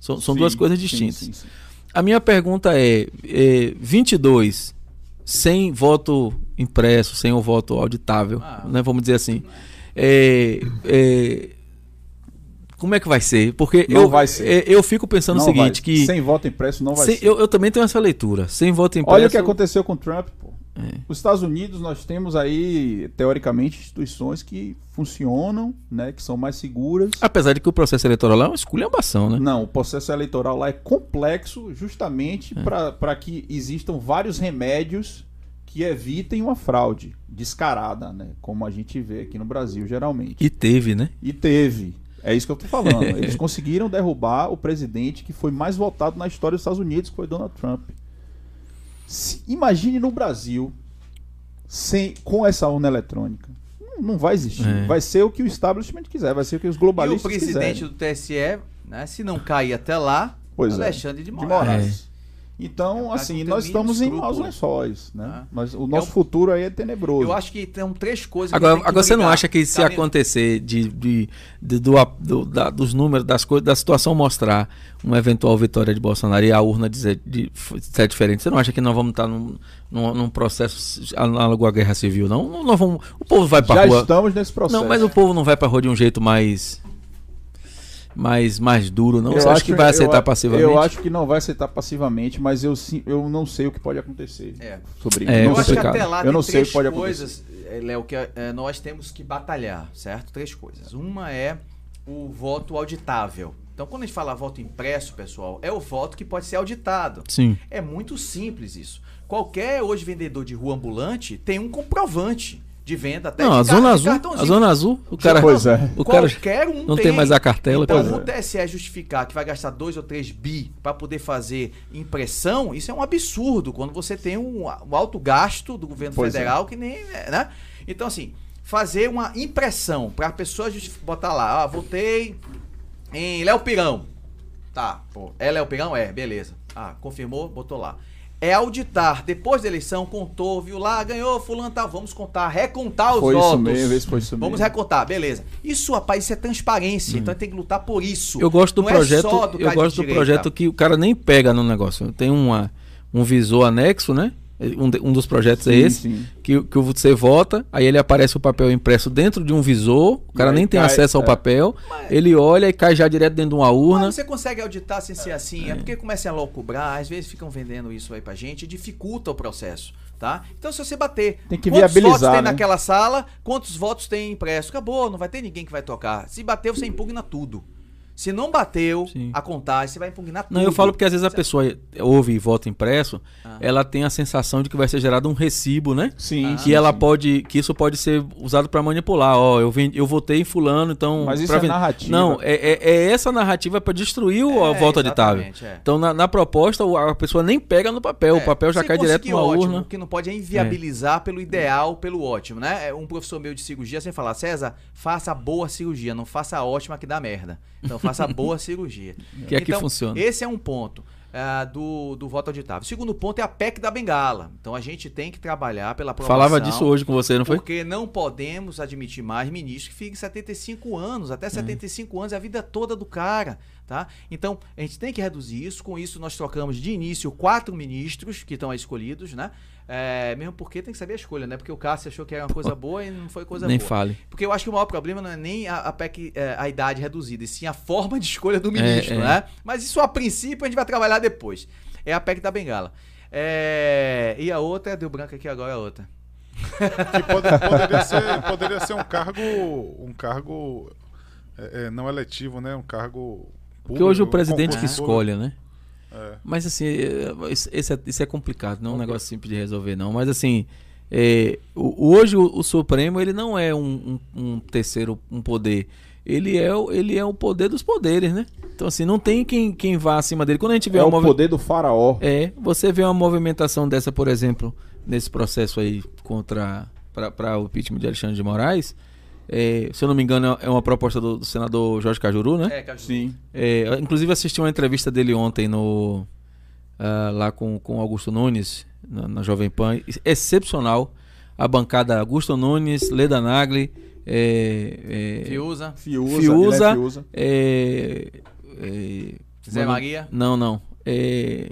São, são Sim, duas coisas sim, distintas. sim, sim. A minha pergunta é, é 22 sem voto impresso, sem o voto auditável, Ah. né, vamos dizer assim. É, é, como é que vai ser? Porque Não eu, vai ser. é, eu fico pensando Não o seguinte, vai- que Sem voto impresso não vai sem- ser. eu, eu também tenho essa leitura. Sem voto impresso. Olha o que aconteceu com o Trump, pô. É. Os Estados Unidos, nós temos aí, teoricamente, instituições que funcionam, né? Que são mais seguras. Apesar de que o processo eleitoral lá é uma esculhambação, né? Não, o processo eleitoral lá é complexo justamente para que existam vários remédios que evitem uma fraude descarada, né? Como a gente vê aqui no Brasil, geralmente. E teve, né? E teve. É isso que eu tô falando. Eles conseguiram derrubar o presidente que foi mais votado na história dos Estados Unidos, que foi Donald Trump. Se- imagine no Brasil sem, com essa urna eletrônica. Não, não vai existir. É. Vai ser o que o establishment quiser, vai ser o que os E o globalistas presidente quiserem. do TSE, né, se não cair até lá, Pois é. Alexandre de De Moraes. Moraes. Então, É, assim, nós estamos em maus lençóis, né? Ah. Mas o nosso um- futuro aí é tenebroso. Eu acho que tem três coisas que Agora, agora você não acha que se Tá acontecer de, de, de- do, do- da- dos números, das coisas, da situação mostrar uma eventual vitória de Bolsonaro e a urna dizer de, ser diferente, você não acha que nós vamos estar num, num, num processo análogo à guerra civil, não? Não- Nós vamos, o povo vai Já rua. estamos nesse processo. Não, mas o povo não vai pra rua de um jeito mais. Mais, mais duro, não? você acha que vai aceitar eu, passivamente? Eu acho que não vai aceitar passivamente, mas eu, sim, eu não sei o que pode acontecer É. sobre É, isso. Eu Não acho que até lá Eu tem não sei o três que pode coisas, eh, Léo, que eh, nós temos que batalhar, certo? Três coisas. Uma é o voto auditável. Então, quando a gente fala voto impresso, pessoal, é o voto que pode ser auditado. Sim. É muito simples isso. Qualquer hoje vendedor de rua ambulante tem um comprovante de venda até Não, de a Zona Azul. A. Zona Azul, o cara. Pois é. O cara Qualquer um não tem mais a cartela. Então, é. o TSE justificar que vai gastar 2 ou 3 bi para poder fazer impressão, isso é um absurdo quando você tem um, um alto gasto do governo Pois é. federal que nem, né? Então assim, fazer uma impressão para a pessoa botar lá, ah, votei em Léo Pirão. Tá, pô, é Léo Pirão? É, beleza. Ah, confirmou, botou lá. É auditar, depois da eleição, contou, viu lá, ganhou, fulano tal, vamos contar, recontar os Foi votos. isso mesmo, esse foi isso Vamos mesmo. recontar, beleza. Isso, rapaz, isso é transparência. Então tem que lutar por isso. Eu gosto do Não é projeto, só do eu gosto do direita. projeto que o cara nem pega no negócio. Tem uma, um visor anexo, né? Um, de- um dos projetos é Sim, esse, sim. que, que você vota, aí ele aparece o papel impresso dentro de um visor, o cara nem tem cai, acesso ao é. papel, Mas- ele olha e cai já direto dentro de uma urna. Mas você consegue auditar sem ser assim? É, porque começa a loucubrar, às vezes ficam vendendo isso aí pra gente, dificulta o processo, tá? Então se você bater, Tem que quantos viabilizar, votos tem né? naquela sala, quantos votos tem impresso? Acabou, não vai ter ninguém que vai tocar. Se bater, você impugna tudo. Se não bateu Sim. a contagem, você vai impugnar tudo. Não, eu falo porque às vezes a pessoa ouve voto impresso, Ah. ela tem a sensação de que vai ser gerado um recibo, né? Sim, Ah. sim, que ela sim. pode, que isso pode ser usado para manipular. Ó, eu, vendi, eu votei em fulano, então. Mas isso é vender- narrativa. Não, é, é- é essa narrativa para destruir o a É, voto auditável. exatamente, é. Então na, na proposta o- a pessoa nem pega no papel, o É, papel já se cai direto ótimo. urna. O que não pode é inviabilizar pelo ideal, pelo ótimo, né? É Um professor meu de cirurgia sempre fala, César, faça a boa cirurgia, não faça a ótima que dá merda. Então faça boa cirurgia. Que é que Então, funciona. Esse é um ponto ah, do, do voto auditável. O segundo ponto é a PEC da bengala. Então a gente tem que trabalhar pela aprovação. Falava disso hoje com você, não foi? Porque não podemos admitir mais ministros que fiquem 75 anos, É. até 75 anos é a vida toda do cara, tá? Então, a gente tem que reduzir isso. Com isso, nós trocamos de início quatro ministros que estão aí escolhidos, né? É, mesmo porque tem que saber a escolha, né? Porque o Cássio achou que era uma coisa boa e não foi coisa Nem boa. fale. Porque eu acho que o maior problema não é nem a, a PEC, é, a idade reduzida, e sim a forma de escolha do ministro, é. né? Mas isso a princípio a gente vai trabalhar depois. É a PEC da bengala. É, e a outra, deu branco aqui agora a outra. Que pode- poderia, ser, poderia ser um cargo, um cargo é, é, não eletivo, né? Um cargo Porque público, hoje o um presidente que escolhe, né? É. Mas assim, é, isso, esse é, isso é complicado, não é um negócio simples de resolver, não. Mas assim, é, hoje o, o Supremo ele não é um, um- um terceiro um poder. Ele é, o- ele é o poder dos poderes, né? Então assim, não tem quem, quem vá acima dele. Quando a gente vê É o poder do faraó. É, você vê uma movimentação dessa, por exemplo, nesse processo aí contra para o impeachment de Alexandre de Moraes. É, se eu não me engano, é uma proposta do, do senador Jorge Cajuru, né? É, Caju. Sim. É, eu, inclusive assisti uma entrevista dele ontem no ah, lá com, com Augusto Nunes na, na Jovem Pan, excepcional. A bancada Augusto Nunes, Leda Nagli, é, é, Fiuza, Fiuza. Fiuza, Guilherme Fiuza. é, é, Zé mano, Maria. Não, não. É,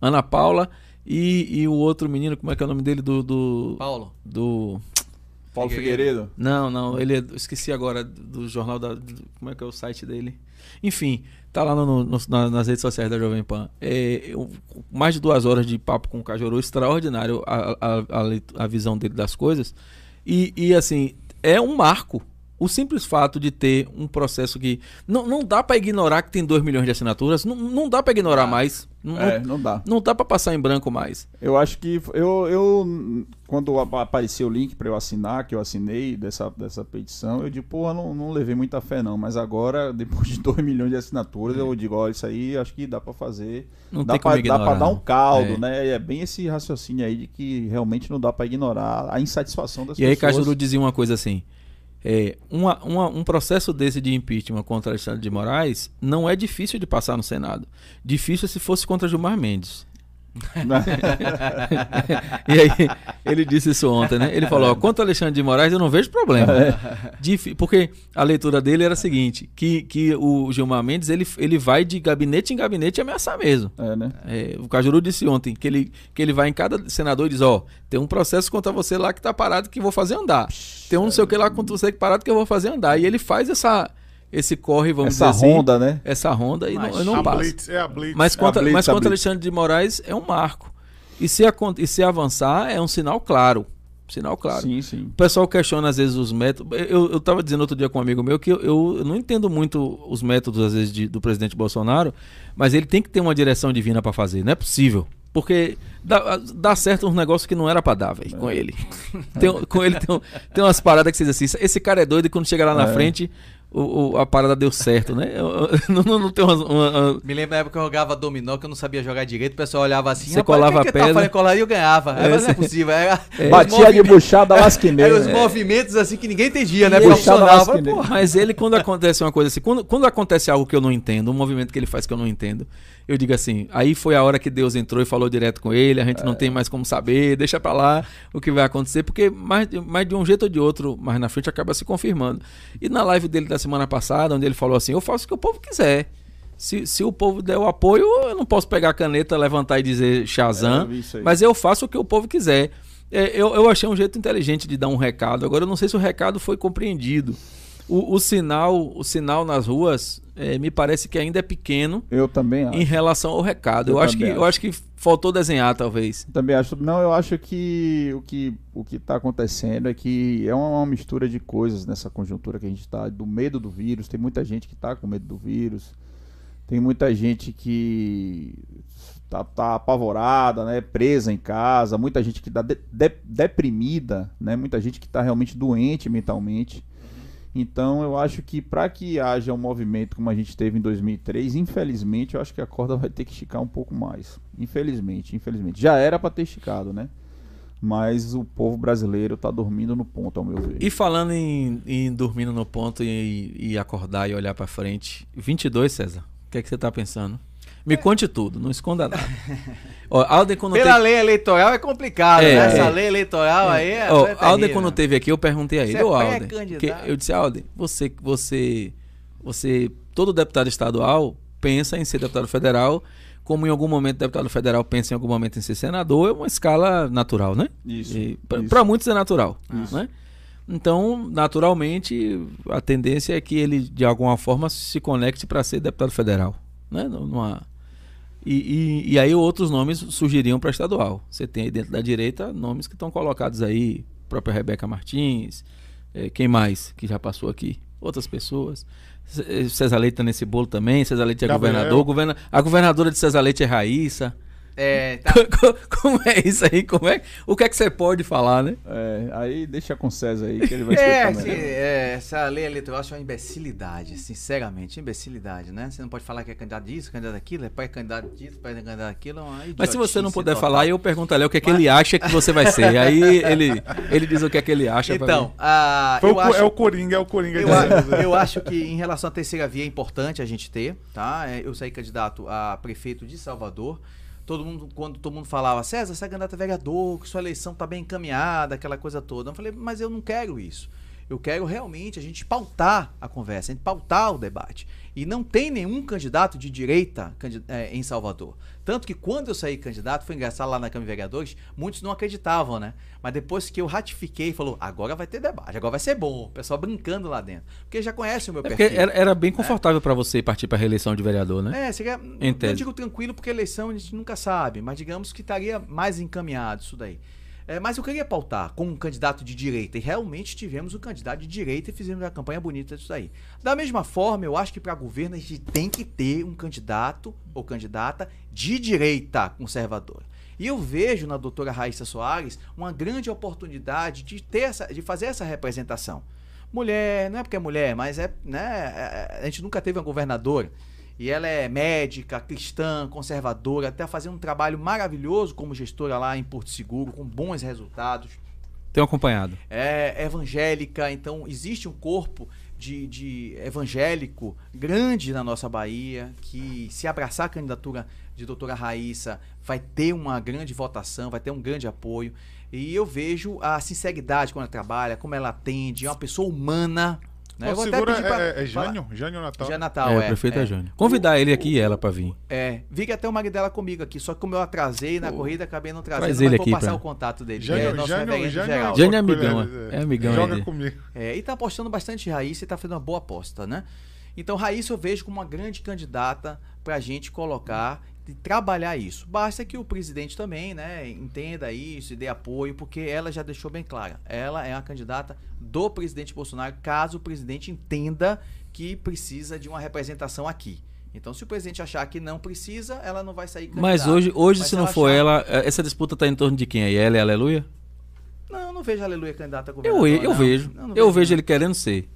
Ana Paula e, e o outro menino, como é que é o nome dele do do, Paulo. do Paulo Figueiredo. Não, não, ele é, esqueci agora do jornal da. do- como é que é o site dele? Enfim, tá lá no- no- na- nas redes sociais da Jovem Pan. É, eu- mais de duas horas de papo com o Cajuru, extraordinário a, a, a, a visão dele das coisas. E, e assim, é um marco. O simples fato de ter um processo que. Não, não dá pra ignorar que tem 2 milhões de assinaturas. Não, não dá pra ignorar Ah. mais. Não, É, não dá. não dá pra passar em branco mais. Eu acho que eu, eu quando apa- apareceu o link para eu assinar, que eu assinei dessa, dessa petição, eu digo, pô, não, não levei muita fé não, mas agora, depois de 2 milhões de assinaturas, eu digo, ó, isso aí acho que dá para fazer. Não dá pra dar um caldo, É. né? É bem esse raciocínio aí de que realmente não dá para ignorar a insatisfação das E aí pessoas. Cajuru dizia uma coisa assim: é, uma- uma- um processo desse de impeachment contra Alexandre de Moraes não é difícil de passar no Senado. Difícil se fosse contra Gilmar Mendes. e aí, ele disse isso ontem, né? Ele falou: ó, quanto Alexandre de Moraes, eu não vejo problema. Dif- Porque a leitura dele era a seguinte: que, que o Gilmar Mendes ele, ele vai de gabinete em gabinete ameaçar mesmo. É, né? É, o Cajuru disse ontem que ele, que ele vai em cada senador e diz: Ó, tem um processo contra você lá que tá parado que vou fazer andar. Tem um não sei o que lá contra você que parado que eu vou fazer andar. E ele faz essa, esse corre, vamos Essa dizer assim, ronda, né? essa ronda e Mas não, não a passa. Blitz, é a Blitz. Mas a contra, Blitz, mas a contra Blitz. Alexandre de Moraes é um marco. E se, acon- e se avançar, é um sinal claro. Sinal claro. Sim, sim. O pessoal questiona às vezes os métodos. Eu, eu tava dizendo outro dia com um amigo meu que eu, eu não entendo muito os métodos, às vezes, de- do presidente Bolsonaro, mas ele tem que ter uma direção divina para fazer. Não é possível. Porque dá, dá certo uns negócios que não era pra dar, velho, com ele. Tem, com ele tem, tem umas paradas que você diz assim: esse cara é doido e quando chega lá na É. frente, o, o- a parada deu certo, né? Eu- eu- não, não, tem uma- uma- uma, Me lembro na época que eu jogava dominó, que eu não sabia jogar direito, o pessoal olhava assim, Você "Rapaz, colava o que que tá pedra." falando? Colava e eu ganhava. É, É, mas não é possível. Era, os Batia de buchada Eram lasquineira. os movimentos assim que ninguém entendia, né? Porra, Mas ele, quando acontece uma coisa assim, quando, quando acontece algo que eu não entendo, um movimento que ele faz que eu não entendo, eu digo assim, aí foi a hora que Deus entrou e falou direto com ele, a gente não tem mais como saber, deixa pra lá o que vai acontecer, porque mais, de- mais de um jeito ou de outro, mais na frente acaba se confirmando. E na live dele da semana passada, onde ele falou assim, eu faço o que o povo quiser. Se, se o povo der o apoio, eu não posso pegar a caneta, levantar e dizer É, Shazam, eu isso aí. mas eu faço o que o povo quiser. É, eu, eu achei um jeito inteligente de dar um recado. Agora eu não sei se o recado foi compreendido. O, o sinal, o sinal nas ruas, é, me parece que ainda é pequeno Eu também acho. em relação ao recado. Eu, Eu acho que, também eu acho que faltou desenhar, talvez. Também acho. Não, eu acho que o que o que está acontecendo é que é uma, uma mistura de coisas nessa conjuntura que a gente está, do medo do vírus. Tem muita gente que está com medo do vírus. Tem muita gente que tá, tá apavorada, né, presa em casa. Muita gente que está de- de- deprimida, né? Muita gente que está realmente doente mentalmente. Então eu acho que para que haja um movimento como a gente teve em 2003, infelizmente eu acho que a corda vai ter que esticar um pouco mais. Infelizmente, infelizmente. Já era para ter esticado, né? Mas o povo brasileiro tá dormindo no ponto, ao meu ver. E falando em, em dormindo no ponto e, e acordar e olhar pra frente, 22, César, o que é que você tá pensando? Me conte tudo, não esconda nada. Ó, Alden, quando Pela teve... lei eleitoral é complicado, É, né? Essa é. lei eleitoral aí é. Ó, é Alden, quando teve aqui, eu perguntei a ele, Você é ô Alden, que eu disse, Alden, você, você, você, todo deputado estadual pensa em ser deputado federal, como em algum momento deputado federal pensa em algum momento em ser senador, é uma escala natural, né? Isso, isso. Pra muitos é natural, né? Então, naturalmente, a tendência é que ele, de alguma forma, se conecte para ser deputado federal, né? Numa... E, e, e aí outros nomes surgiriam para estadual. Você tem aí dentro da direita nomes que estão colocados aí, própria Rebeca Martins, eh, quem mais que já passou aqui? Outras pessoas. Eh, César Leite está nesse bolo também, César Leite é Gabriel. governador, governa, a governadora de César Leite é Raíssa. É, tá. Como é isso aí? Como é? O que é que você pode falar, né? É, aí deixa com o César aí que ele vai É, explicar assim, melhor. é, essa lei eleitoral eu acho uma imbecilidade, sinceramente, imbecilidade, né? Você não pode falar que é candidato disso, candidato daquilo, é pré-candidato disso, pré-candidato daquilo, é uma Mas se você não puder total. falar, eu pergunto ali o que é que ele acha que você vai ser. Aí ele, ele diz o que é que ele acha. pra Então, mim. ah, o acho... É o Coringa, é o Coringa. Eu, a- eu acho que em relação à terceira via é importante a gente ter, tá? É, Eu saí candidato a prefeito de Salvador. Todo mundo, quando todo mundo falava, César, você é candidato a vereador, que sua eleição tá bem encaminhada, aquela coisa toda. Eu falei, mas eu não quero isso. Eu quero realmente a gente pautar a conversa, a gente pautar o debate. E não tem nenhum candidato de direita eh, em Salvador. Tanto que quando eu saí candidato, foi engraçado lá na Câmara de Vereadores, muitos não acreditavam, né? Mas depois que eu ratifiquei, falou, agora vai ter debate, agora vai ser bom. O pessoal brincando lá dentro. Porque já conhece o meu É perfil. era, era bem confortável pra você partir pra reeleição de vereador, né? É, seria, Em eu digo tranquilo porque eleição a gente nunca sabe, mas digamos que estaria mais encaminhado isso daí. É, mas eu queria pautar com um candidato de direita, e realmente tivemos um candidato de direita e fizemos uma campanha bonita disso daí. Da mesma forma, eu acho que para governo a gente tem que ter um candidato ou candidata de direita conservadora. E eu vejo na doutora Raíssa Soares uma grande oportunidade de, ter essa, de fazer essa representação. Mulher, não é porque é mulher, mas é, né, é- a gente nunca teve uma governadora. E ela é médica, cristã, conservadora, até fazer um trabalho maravilhoso como gestora lá em Porto Seguro, com bons resultados. Tenho acompanhado. é evangélica, então existe um corpo de, de evangélico grande na nossa Bahia, que se abraçar a candidatura de doutora Raíssa vai ter uma grande votação, vai ter um grande apoio. E eu vejo a sinceridade quando ela trabalha, como ela atende, é uma pessoa humana. Né? Vou até segura, pra- é, é falar- Jânio? Jânio Natal. Já Natal, é, é. o prefeito é, é. Jânio. Convidar ele aqui e ela pra vir. É, vi que até o marido dela comigo aqui, só que como eu atrasei na corrida, acabei não trazendo, Traz mas ele vou aqui passar pra- o contato dele. Jânio, é nosso Jânio, reverendo Jânio, geral. Jânio é ele- amigão, ele- é amigão Joga aí. comigo. É, e tá apostando bastante Raíssa e tá fazendo uma boa aposta, né? Então, Raíssa eu vejo como uma grande candidata pra gente colocar e trabalhar isso. Basta que o presidente também, né, entenda isso e dê apoio, porque ela já deixou bem clara. Ela é a candidata do presidente Bolsonaro, caso o presidente entenda que precisa de uma representação aqui. Então, se o presidente achar que não precisa, ela não vai sair candidata. Mas hoje, hoje Mas se não for ela, eh, essa disputa tá em torno de quem aí? Ela e Aleluia? Não, não vejo Aleluia candidata a Eu, governador. eu não. vejo. Não, não eu vejo ele querendo ser.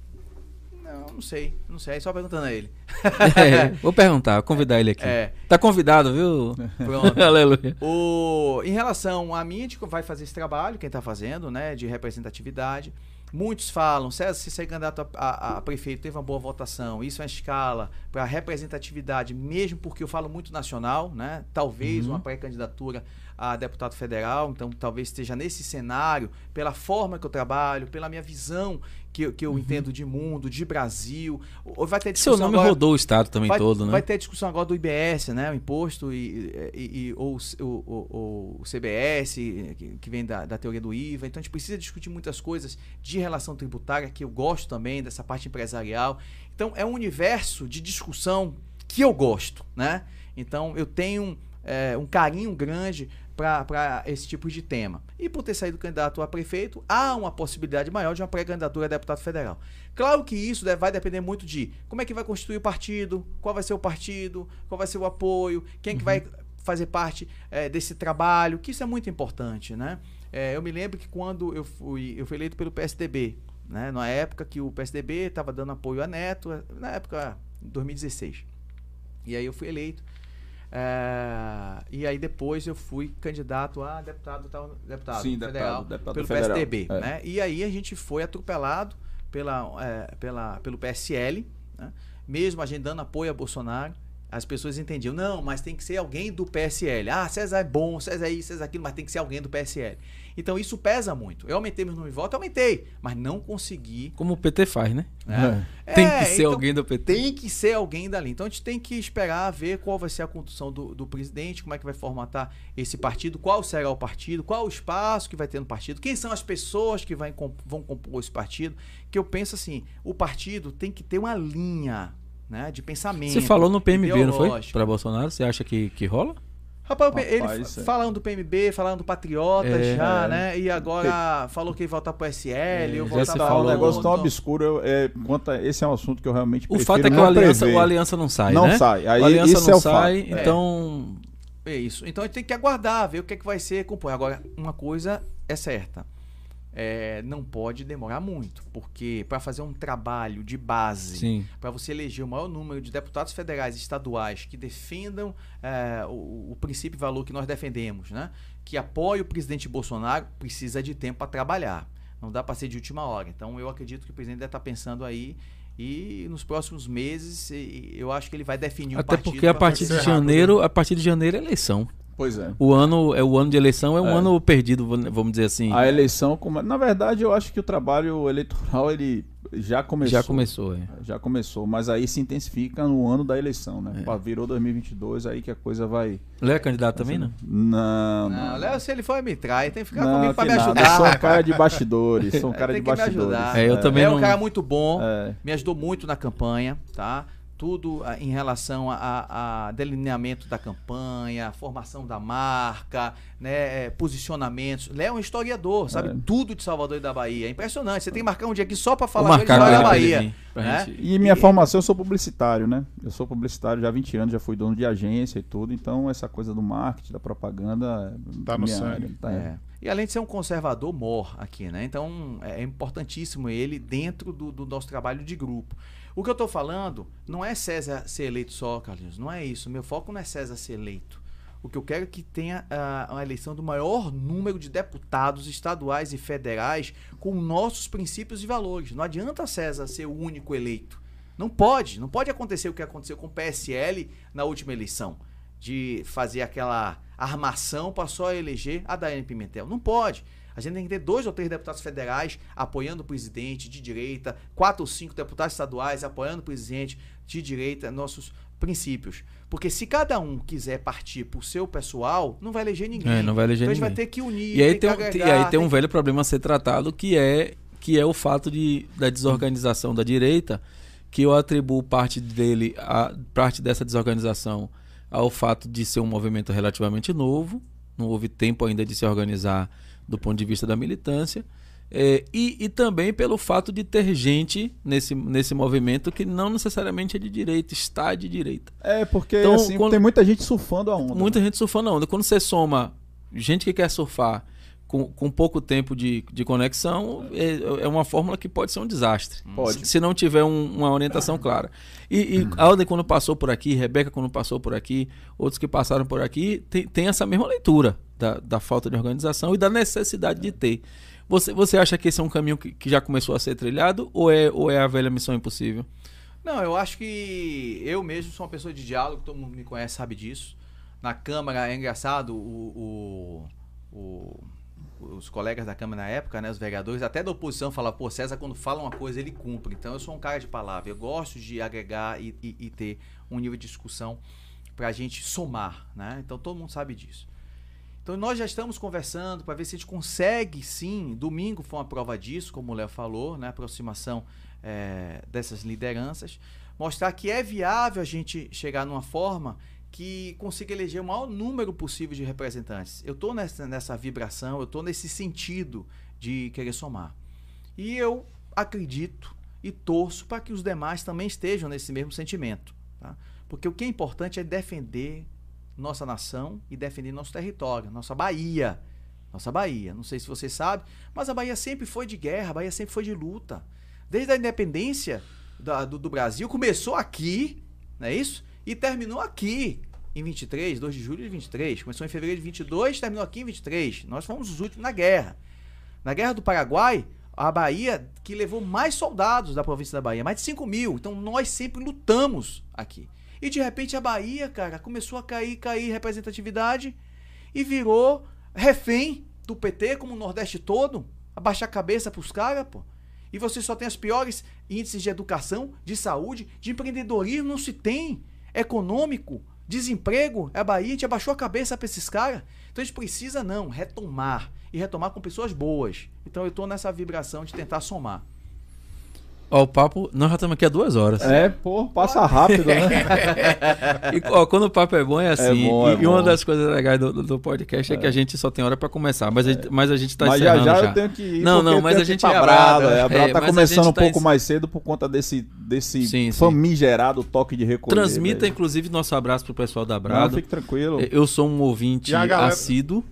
Não, sei, não sei, só perguntando a ele. É, vou perguntar, convidar ele aqui. É. Tá convidado, viu? Pronto. Aleluia. O, em relação a mim, a gente vai fazer esse trabalho, quem está fazendo, né, de representatividade. Muitos falam, César, se ser candidato a, a- a prefeito teve uma boa votação, isso é uma escala para representatividade, mesmo porque eu falo muito nacional, né? Talvez uma pré-candidatura a deputado federal, então talvez esteja nesse cenário, pela forma que eu trabalho, pela minha visão que, eu- que eu entendo de mundo, de Brasil. Ou Vai ter Seu discussão nome agora- rodou o estado também vai, todo, né? Vai ter discussão agora do IBS, né? O imposto e, e- e- ou o, o- o CBS, que, que vem da, da teoria do IVA. Então a gente precisa discutir muitas coisas de relação tributária, que eu gosto também, dessa parte empresarial. Então é um universo de discussão que eu gosto, né? Então eu tenho é, um carinho grande para esse tipo de tema. E por ter saído candidato a prefeito, há uma possibilidade maior de uma pré-candidatura a deputado federal. Claro que isso vai depender muito de como é que vai constituir o partido, qual vai ser o partido, qual vai ser o apoio, quem é que vai fazer parte eh, desse trabalho, que isso é muito importante, né? Eh, eu me lembro que quando eu fui, eu fui eleito pelo PSDB, né? Na época que o PSDB estava dando apoio a Neto, na época, em 2016. E aí eu fui eleito. É, e aí depois eu fui candidato a deputado, tal, deputado Sim, federal deputado, deputado pelo federal, PSDB. é. Né? E aí a gente foi atropelado pela, é, pela, pelo PSL, né? mesmo a gente dando apoio a Bolsonaro. As pessoas entendiam, não, mas tem que ser alguém do PSL. Ah, César é bom, César é isso, César é aquilo, mas tem que ser alguém do PSL. Então isso pesa muito. Eu aumentei meu número de votos, aumentei, mas não consegui. Como o PT faz, né? né? Tem É, que ser então- alguém do PT. tem que ser alguém dali. Então a gente tem que esperar ver qual vai ser a condução do, do presidente, como é que vai formatar esse partido, qual será o partido, qual o espaço que vai ter no partido, quem são as pessoas que vai, vão compor esse partido. Que eu penso assim, o partido tem que ter uma linha né, de pensamento. Você falou no PMB, não foi? Pra Bolsonaro, você acha que, que rola? Rapaz, ele Rapaz, fa- é. falando do PMB, falando do Patriota É. já, né? E agora falou que ia voltar pro SL, eu voltar se pra Tá falou um negócio tão obscuro. eu- É, quanto a- esse é um assunto que eu realmente O prefiro fato é que o aliança, o aliança não sai, Não né? sai. Aí o aliança isso não é o sai, fato. É. então... É isso. Então a gente tem que aguardar, ver o que é que vai ser compor. Agora, uma coisa é certa. É, não pode demorar muito, porque para fazer um trabalho de base, para você eleger o maior número de deputados federais e estaduais que defendam é, o, o princípio e valor que nós defendemos, né? que apoie o presidente Bolsonaro, precisa de tempo para trabalhar. Não dá para ser de última hora. Então eu acredito que o presidente deve estar pensando aí e nos próximos meses eu acho que ele vai definir um Até porque a partir de rápido. janeiro, a partir de janeiro é eleição. Pois é. O ano é o ano de eleição, é um É. ano perdido, vamos dizer assim. A eleição, como- na verdade, eu acho que o trabalho eleitoral ele já começou. Já começou, é. Já começou, mas aí se intensifica no ano da eleição, né? Pá, Virou 2022, aí que a coisa vai. Léo é candidato também, não? Não, Não, não. Léo, se ele for me trai, tem que ficar Não, comigo pra me nada. ajudar. Eu sou um cara de bastidores, sou um cara Tem de bastidores. É, eu também é não- um cara muito bom, É. me ajudou muito na campanha, tá? Tudo ah, em relação a, a- delineamento da campanha, formação da marca, né, eh, posicionamentos. Léo é um historiador, sabe É. tudo de Salvador e da Bahia. É impressionante. Você tem que marcar um dia aqui só pra Vou falar com ele de história ele da Bahia. né? E minha formação, eu sou publicitário, né? Eu sou publicitário já há 20 anos, já fui dono de agência e tudo, então essa coisa do marketing, da propaganda. Tá no sangue. tá- É. E além de ser um conservador mor aqui, né? Então é importantíssimo ele dentro do, do nosso trabalho de grupo. O que eu estou falando não é César ser eleito só, Carlinhos. Não é isso. Meu foco não é César ser eleito. O que eu quero é que tenha uh, uma eleição do maior número de deputados estaduais e federais com nossos princípios e valores. Não adianta César ser o único eleito. Não pode. Não pode acontecer o que aconteceu com o PSL na última eleição. De fazer aquela armação para só eleger a Daiane Pimentel. Não pode. A gente tem que ter dois ou três deputados federais apoiando o presidente de direita, quatro ou cinco deputados estaduais apoiando o presidente de direita, nossos princípios. Porque se cada um quiser partir pro seu pessoal, não vai eleger ninguém. É, não vai eleger então ninguém. a gente vai ter que unir. E aí tem, agregar, e aí tem um velho problema a ser tratado que é que é o fato de, da desorganização da direita, que eu atribuo parte dele, a, parte dessa desorganização ao fato de ser um movimento relativamente novo, não houve tempo ainda de se organizar do ponto de vista da militância. É, e, e, também pelo fato de ter gente nesse, nesse movimento que não necessariamente é de direita, está de direita. É, porque então, assim, quando, tem muita gente surfando a onda. Muita né? gente surfando a onda. Quando você soma gente que quer surfar com, com pouco tempo de, de conexão, é, é uma fórmula que pode ser um desastre. Pode. Se não tiver um, uma orientação clara. E, e Alden, quando passou por aqui, Rebeca, quando passou por aqui, outros que passaram por aqui, tem, tem essa mesma leitura da, da falta de organização e da necessidade de ter. Você, você acha que esse é um caminho que, que já começou a ser trilhado ou é, ou é a velha missão impossível? Não, eu acho que eu mesmo sou uma pessoa de diálogo, todo mundo me conhece, sabe disso. Na Câmara é engraçado, o, o, o, os colegas da Câmara na época, né, os vereadores, até da oposição, falam, pô, César, quando fala uma coisa, ele cumpre. Então eu sou um cara de palavra, eu gosto de agregar e, e, e ter um nível de discussão para a gente somar, né? Então todo mundo sabe disso. Então nós já estamos conversando para ver se a gente consegue sim. Domingo foi uma prova disso, como o Léo falou, né? Aproximação é, dessas lideranças. Mostrar que é viável a gente chegar numa forma que consiga eleger o maior número possível de representantes. Eu estou nessa, nessa vibração, eu estou nesse sentido de querer somar. E eu acredito e torço para que os demais também estejam nesse mesmo sentimento. Tá? Porque o que é importante é defender nossa nação e defender nosso território, nossa Bahia. Nossa Bahia. Não sei se você sabe, mas a Bahia sempre foi de guerra, a Bahia sempre foi de luta. Desde a independência do, do, Brasil, começou aqui, não é isso? E terminou aqui, em 23, 2 de julho de 23. Começou em fevereiro de 22, terminou aqui em 23. Nós fomos os últimos na guerra. Na Guerra do Paraguai, a Bahia que levou mais soldados da província da Bahia, mais de 5 mil. Então nós sempre lutamos aqui. E de repente a Bahia, cara, começou a cair, cair representatividade e virou refém do PT, como o Nordeste todo, abaixar a cabeça pros caras, pô. E você só tem os piores índices de educação, de saúde, de empreendedorismo, não se tem. Econômico, desemprego, é a Bahia, a gente abaixou a cabeça pra esses caras. Então a gente precisa, não, retomar. E retomar com pessoas boas. Então eu tô nessa vibração de tentar somar. Ó, o papo, nós já estamos aqui há duas horas. É, pô, passa rápido, né? e ó, quando o papo é bom é assim. É bom, é e, bom. uma das coisas legais do, do podcast é. é. que a gente só tem hora para começar, mas a, gente, mas a gente tá mas encerrando já. já eu tenho que ir. Não, não, mas a gente tá brado. É, a Brada é, tá começando um tá pouco mais cedo por conta desse, desse sim, famigerado toque de recolher. Transmita, inclusive, nosso abraço pro pessoal da Brada. Não, fique tranquilo. Eu sou um ouvinte assíduo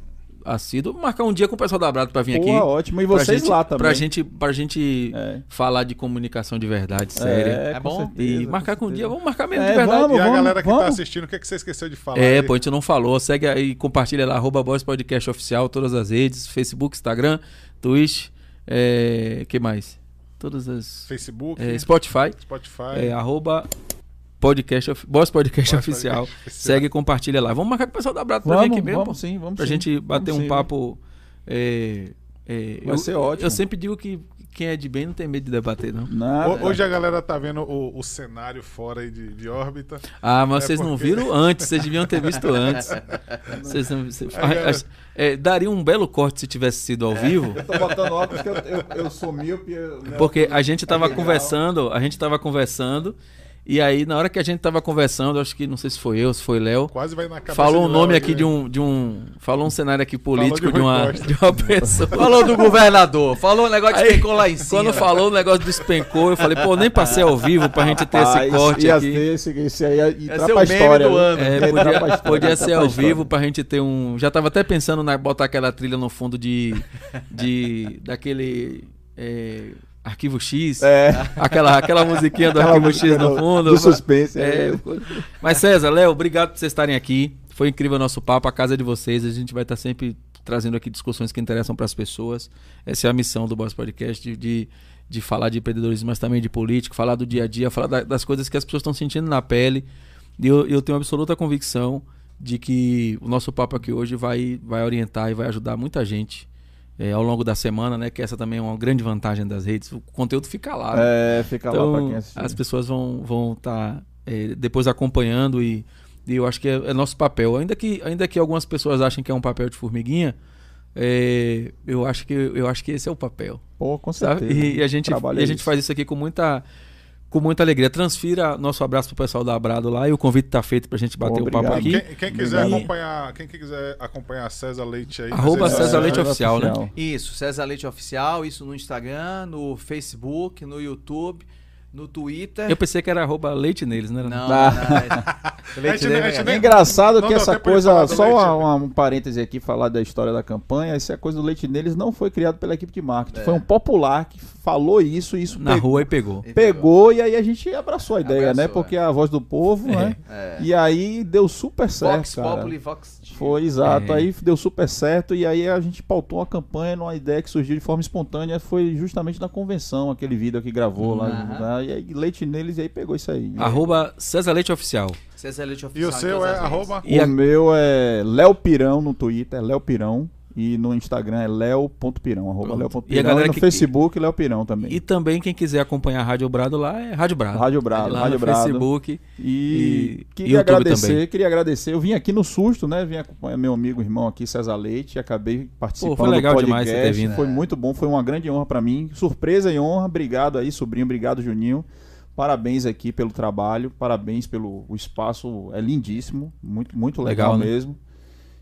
assíduo. Marcar um dia com o pessoal da Brado para vir Pô, aqui. ótimo. E vocês gente, lá também. Pra gente, pra gente é. falar de comunicação de verdade, séria. É, é bom. Certeza, e marcar com, com um dia, vamos marcar mesmo é, de verdade. Vamos, e a galera que tá vamos. tá assistindo, o que, é que você esqueceu de falar? É, aí? pô, a gente não falou. Segue aí, compartilha lá, arroba Boys Podcast Oficial, todas as redes, Facebook, Instagram, Twitch, é, que mais? Todas as... Facebook. É, Spotify. Spotify. É, arroba podcast, Boss Podcast Boss Oficial. Podcast. Segue e compartilha lá. Vamos marcar com o pessoal da Brado pra vir aqui mesmo. Vamos sim, vamos Pra sim. gente bater vamos um sim, papo é, é, Vai eu, ser ótimo. Eu sempre digo que quem é de bem não tem medo de debater, não. Nada. Hoje a galera tá vendo o, o cenário fora de, de órbita. Ah, mas é vocês porque... não viram antes, vocês deviam ter visto antes. vocês não, vocês, é, daria um belo corte se tivesse sido ao vivo. Eu tô botando óculos porque eu, eu, eu sou míope. Porque a gente tava conversando, a gente tava conversando. E aí, na hora que a gente tava conversando, acho que não sei se foi eu, se foi Léo. Quase vai na cabeça. Falou um nome aqui de um, de um. Falou um cenário aqui político de, de, uma, de uma pessoa. falou do governador. Falou um negócio de despencou lá em cima. Quando falou o negócio despencou, eu falei, pô, nem passei ao vivo pra gente ter Rapaz, esse corte ia aqui. Ter esse, esse aí ia, ia ser o história, do ano. É, podia, história, podia ser ao vivo pra gente ter um. Já tava até pensando na botar aquela trilha no fundo de. de daquele. É, Arquivo X. É. Aquela, aquela musiquinha do Arquivo X no fundo. Do suspense. É. é. Mas César, Léo, obrigado por vocês estarem aqui. Foi incrível o nosso papo, a casa é de vocês. A gente vai estar sempre trazendo aqui discussões que interessam para as pessoas. Essa é a missão do Boss Podcast, de, de, de falar de empreendedorismo, mas também de político, falar do dia a dia, falar da- das coisas que as pessoas estão sentindo na pele. E eu, eu tenho absoluta convicção de que o nosso papo aqui hoje vai, vai orientar e vai ajudar muita gente é, ao longo da semana, né? Que essa também é uma grande vantagem das redes. O conteúdo fica lá. né? É, fica lá pra Então, quem assistir. as pessoas vão vão estar depois acompanhando e, e eu acho que é, é nosso papel. Ainda que ainda que algumas pessoas achem que é um papel de formiguinha, é, eu acho que eu acho que esse é o papel. Pô, com certeza. E, e a gente e é a gente faz isso aqui com muita com muita alegria. Transfira nosso abraço pro pessoal da Abrado lá e o convite tá feito pra gente bater o papo Obrigado. aqui. Quem, quem quiser Obrigado. acompanhar, quem quiser acompanhar César Leite aí. Arroba César sociais, Leite Oficial, né? Isso, César Leite Oficial, isso no Instagram, no Facebook, no YouTube, no Twitter. Eu pensei que era arroba leite neles, né? Não, Não. não, Ah. é- Leite A a gente é- É engraçado Não que essa coisa, só uma- uma- um parêntese aqui, falar da história da campanha, essa coisa do leite neles não foi criado pela equipe de marketing. É. Foi um popular que falou isso, e isso Na pegou, rua e pegou. pegou e aí a gente abraçou a ideia, né? Abraçou, Porque é a voz do povo, né? É. E aí deu super certo, Vox cara. Populi, Vox. Foi, exato. É. Aí deu super certo e aí a gente pautou uma campanha numa ideia que surgiu de forma espontânea, foi justamente na convenção, aquele vídeo que gravou lá. Aham. E aí leite neles e aí pegou isso aí. Arroba César Leite Oficial. César Leite E Oficial. o em seu é arroba. E o a- meu é Léo Pirão no Twitter, é Léo Pirão. E no Instagram é leo.pirão, arroba leo.pirão. E a galera no que- Facebook, Léo Pirão também. E também quem quiser acompanhar a Rádio Brado lá é Rádio Brado. Rádio Brado, lá Rádio no Brado. Facebook. E, E queria YouTube agradecer, também. queria agradecer. Eu vim aqui no susto, né? Vim acompanhar meu amigo, irmão aqui, César Leite, e acabei participando Pô, foi legal do demais podcast. você ter vindo. Foi muito bom, foi uma grande honra pra mim. Surpresa e honra. Obrigado aí, sobrinho. Obrigado, Juninho. Parabéns aqui pelo trabalho, parabéns pelo o espaço, é lindíssimo, muito muito legal, Legal, né? mesmo.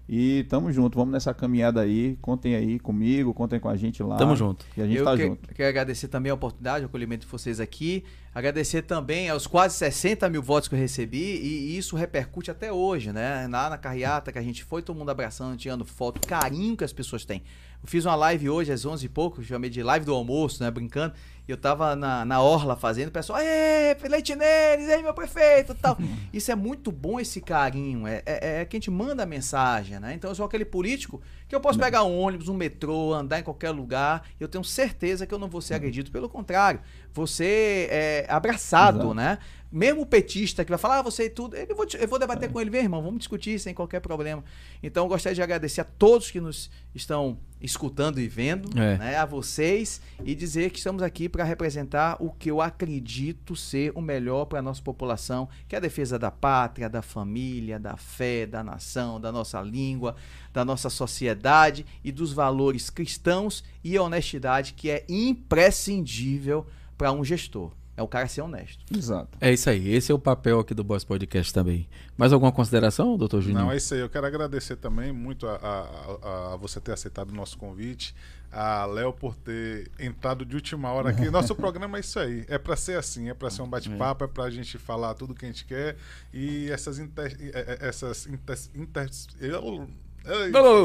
E tamo junto, vamos nessa caminhada aí, contem aí comigo, contem com a gente lá. Tamo junto. E a gente eu tá que- junto. quero agradecer também a oportunidade, o acolhimento de vocês aqui. Agradecer também aos quase 60 mil votos que eu recebi e isso repercute até hoje, né? Lá na carreata que a gente foi, todo mundo abraçando, tirando foto, carinho que as pessoas têm. Eu fiz uma live hoje às 11 e pouco, chamei de live do almoço, né? Brincando. Eu tava na, na orla fazendo, o pessoal, ê, leite neles, aí meu prefeito tal. Isso é muito bom, esse carinho. É, é, é que a gente manda a mensagem, né? Então eu sou aquele político que eu posso pegar um ônibus, um metrô, andar em qualquer lugar, eu tenho certeza que eu não vou ser agredido. Pelo contrário, você é abraçado, Exato. né? Mesmo o petista que vai falar, ah, você e tudo, eu vou, eu vou debater com ele, meu irmão, vamos discutir sem qualquer problema. Então, eu gostaria de agradecer a todos que nos estão escutando e vendo, É. né, a vocês, e dizer que estamos aqui para representar o que eu acredito ser o melhor para a nossa população, que é a defesa da pátria, da família, da fé, da nação, da nossa língua, da nossa sociedade e dos valores cristãos e honestidade que é imprescindível para um gestor. É o cara ser honesto. Exato. É isso aí. Esse é o papel aqui do Boss Podcast também. Mais alguma consideração, doutor Juninho? Não, é isso aí. Eu quero agradecer também muito a, a- a- a você ter aceitado o nosso convite, a Léo por ter entrado de última hora aqui. Nosso programa é isso aí. É para ser assim, é para ser um bate-papo, é para a gente falar tudo que a gente quer e essas inter, eh, eh, essas inter, inter- eu-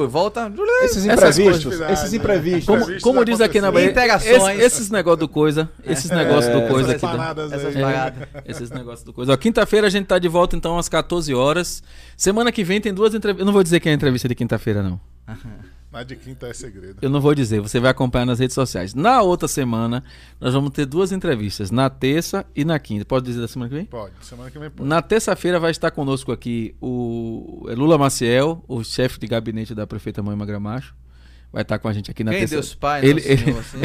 Volta. Esses imprevistos, esses imprevistos. Como, Imprevistos como diz aqui na Bahia, esse- esses negócios do coisa, esses negócios do coisa essas aqui. do- paradas Essas paradas. Esses negócios do coisa. Quinta-feira a gente tá de volta então às 14 horas. Semana que vem tem duas entrevistas. Eu não vou dizer quem é a entrevista de quinta-feira, não. Mas de quinta é segredo. Eu não vou dizer, você vai acompanhar nas redes sociais. Na outra semana, nós vamos ter duas entrevistas, na terça e na quinta. Pode dizer da semana que vem? Pode, semana que vem pode. Na terça-feira vai estar conosco aqui o é Lula Maciel, o chefe de gabinete da prefeita Moima Gramacho. Vai estar com a gente aqui na Quem terça. Deus Pai, ele, ele, Senhor, assim.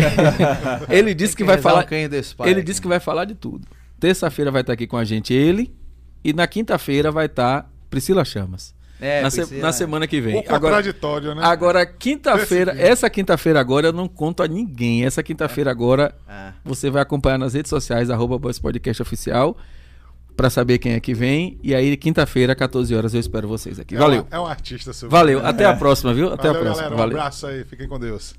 ele disse que Tem vai falar. Quem Deus Pai Ele disse que vai falar de tudo. Terça-feira vai estar aqui com a gente ele e na quinta-feira vai estar Priscila Chamas. É, na, se- na é. semana que vem. O Agora, contraditório, né? agora quinta-feira, essa quinta-feira agora eu não conto a ninguém. Essa quinta-feira agora Ah. você vai acompanhar nas redes sociais, arroba Boss Podcast Oficial, pra saber quem é que vem. E aí, quinta-feira, 14 horas, eu espero vocês aqui. É Valeu. um- É um artista, seu Valeu. Até a próxima, viu? Até Valeu, a próxima. galera. Um Valeu. abraço aí. Fiquem com Deus.